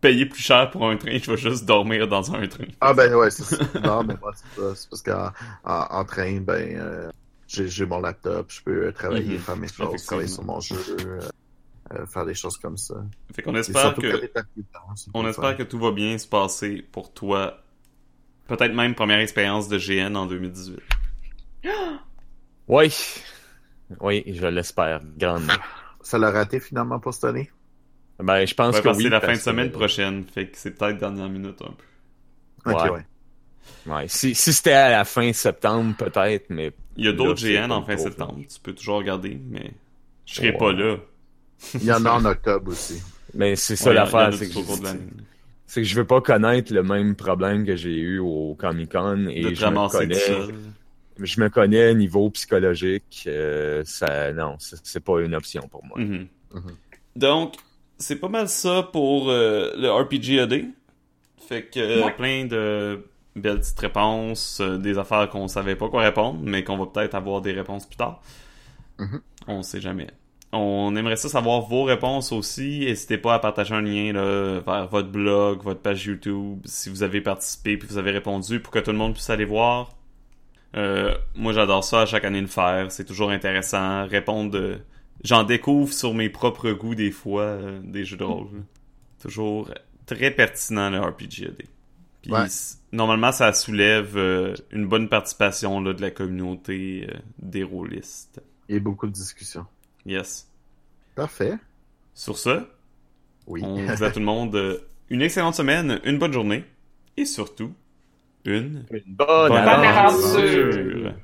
S1: payer plus cher pour un train, je vais juste dormir dans un train.
S3: Ah ben ouais, c'est ça. Non, mais moi, c'est parce qu'en en, en train, ben, euh, j'ai j'ai mon laptop, je peux travailler,
S1: Mhm.
S3: faire mes choses, travailler sur mon jeu, euh, euh, faire des choses comme ça.
S1: Fait qu'on espère que
S3: temps,
S1: on espère que tout va bien se passer pour toi. Peut-être même première expérience de GN en 2018.
S4: Oui. Oui, je l'espère grandement.
S3: Ça l'a raté finalement pour cette année?
S4: Ben, je pense
S1: Ouais,
S4: que oui.
S1: c'est la fin de
S4: que-
S1: semaine prochaine, fait que c'est peut-être dernière minute un peu.
S3: Ok,
S4: Ouais.
S3: ouais.
S4: Ouais. Si, si c'était à la fin septembre, peut-être, mais
S1: Il y a d'autres GN en fin septembre, tu peux toujours regarder, mais je serai
S4: Ouais.
S1: pas là.
S3: Il y en a en octobre aussi.
S4: mais c'est ça
S1: Ouais,
S4: l'affaire, c'est que, que je veux pas connaître le même problème que j'ai eu au Comic Con et
S1: De
S4: je me connais. Je me connais niveau psychologique, euh, ça, non, c'est pas une option pour moi.
S1: Mhm.
S3: Mhm.
S1: Donc, c'est pas mal ça pour euh, le RPGAD. Fait que euh,
S2: Ouais.
S1: plein de belles petites réponses, euh, des affaires qu'on savait pas quoi répondre, mais qu'on va peut-être avoir des réponses plus tard.
S3: Mhm.
S1: On sait jamais. On aimerait ça savoir vos réponses aussi. N'hésitez pas à partager un lien là, vers votre blog, votre page YouTube, si vous avez participé puis vous avez répondu pour que tout le monde puisse aller voir. Euh, moi, j'adore ça à chaque année le faire. C'est toujours intéressant. Répondre. euh, J'en découvre sur mes propres goûts des fois euh, des jeux de rôle. là. Toujours très pertinent le RPGAD. Puis
S3: Ouais.
S1: Normalement, ça soulève euh, une bonne participation là, de la communauté euh, des rôlistes.
S3: A beaucoup de discussions.
S1: Yes.
S3: Parfait.
S1: Sur ce,
S3: Oui.
S1: on dit à tout le monde euh, une excellente semaine, une bonne journée et surtout une
S4: Une bonne,
S2: Bonne
S4: aventure.
S2: aventure.
S1: aventure.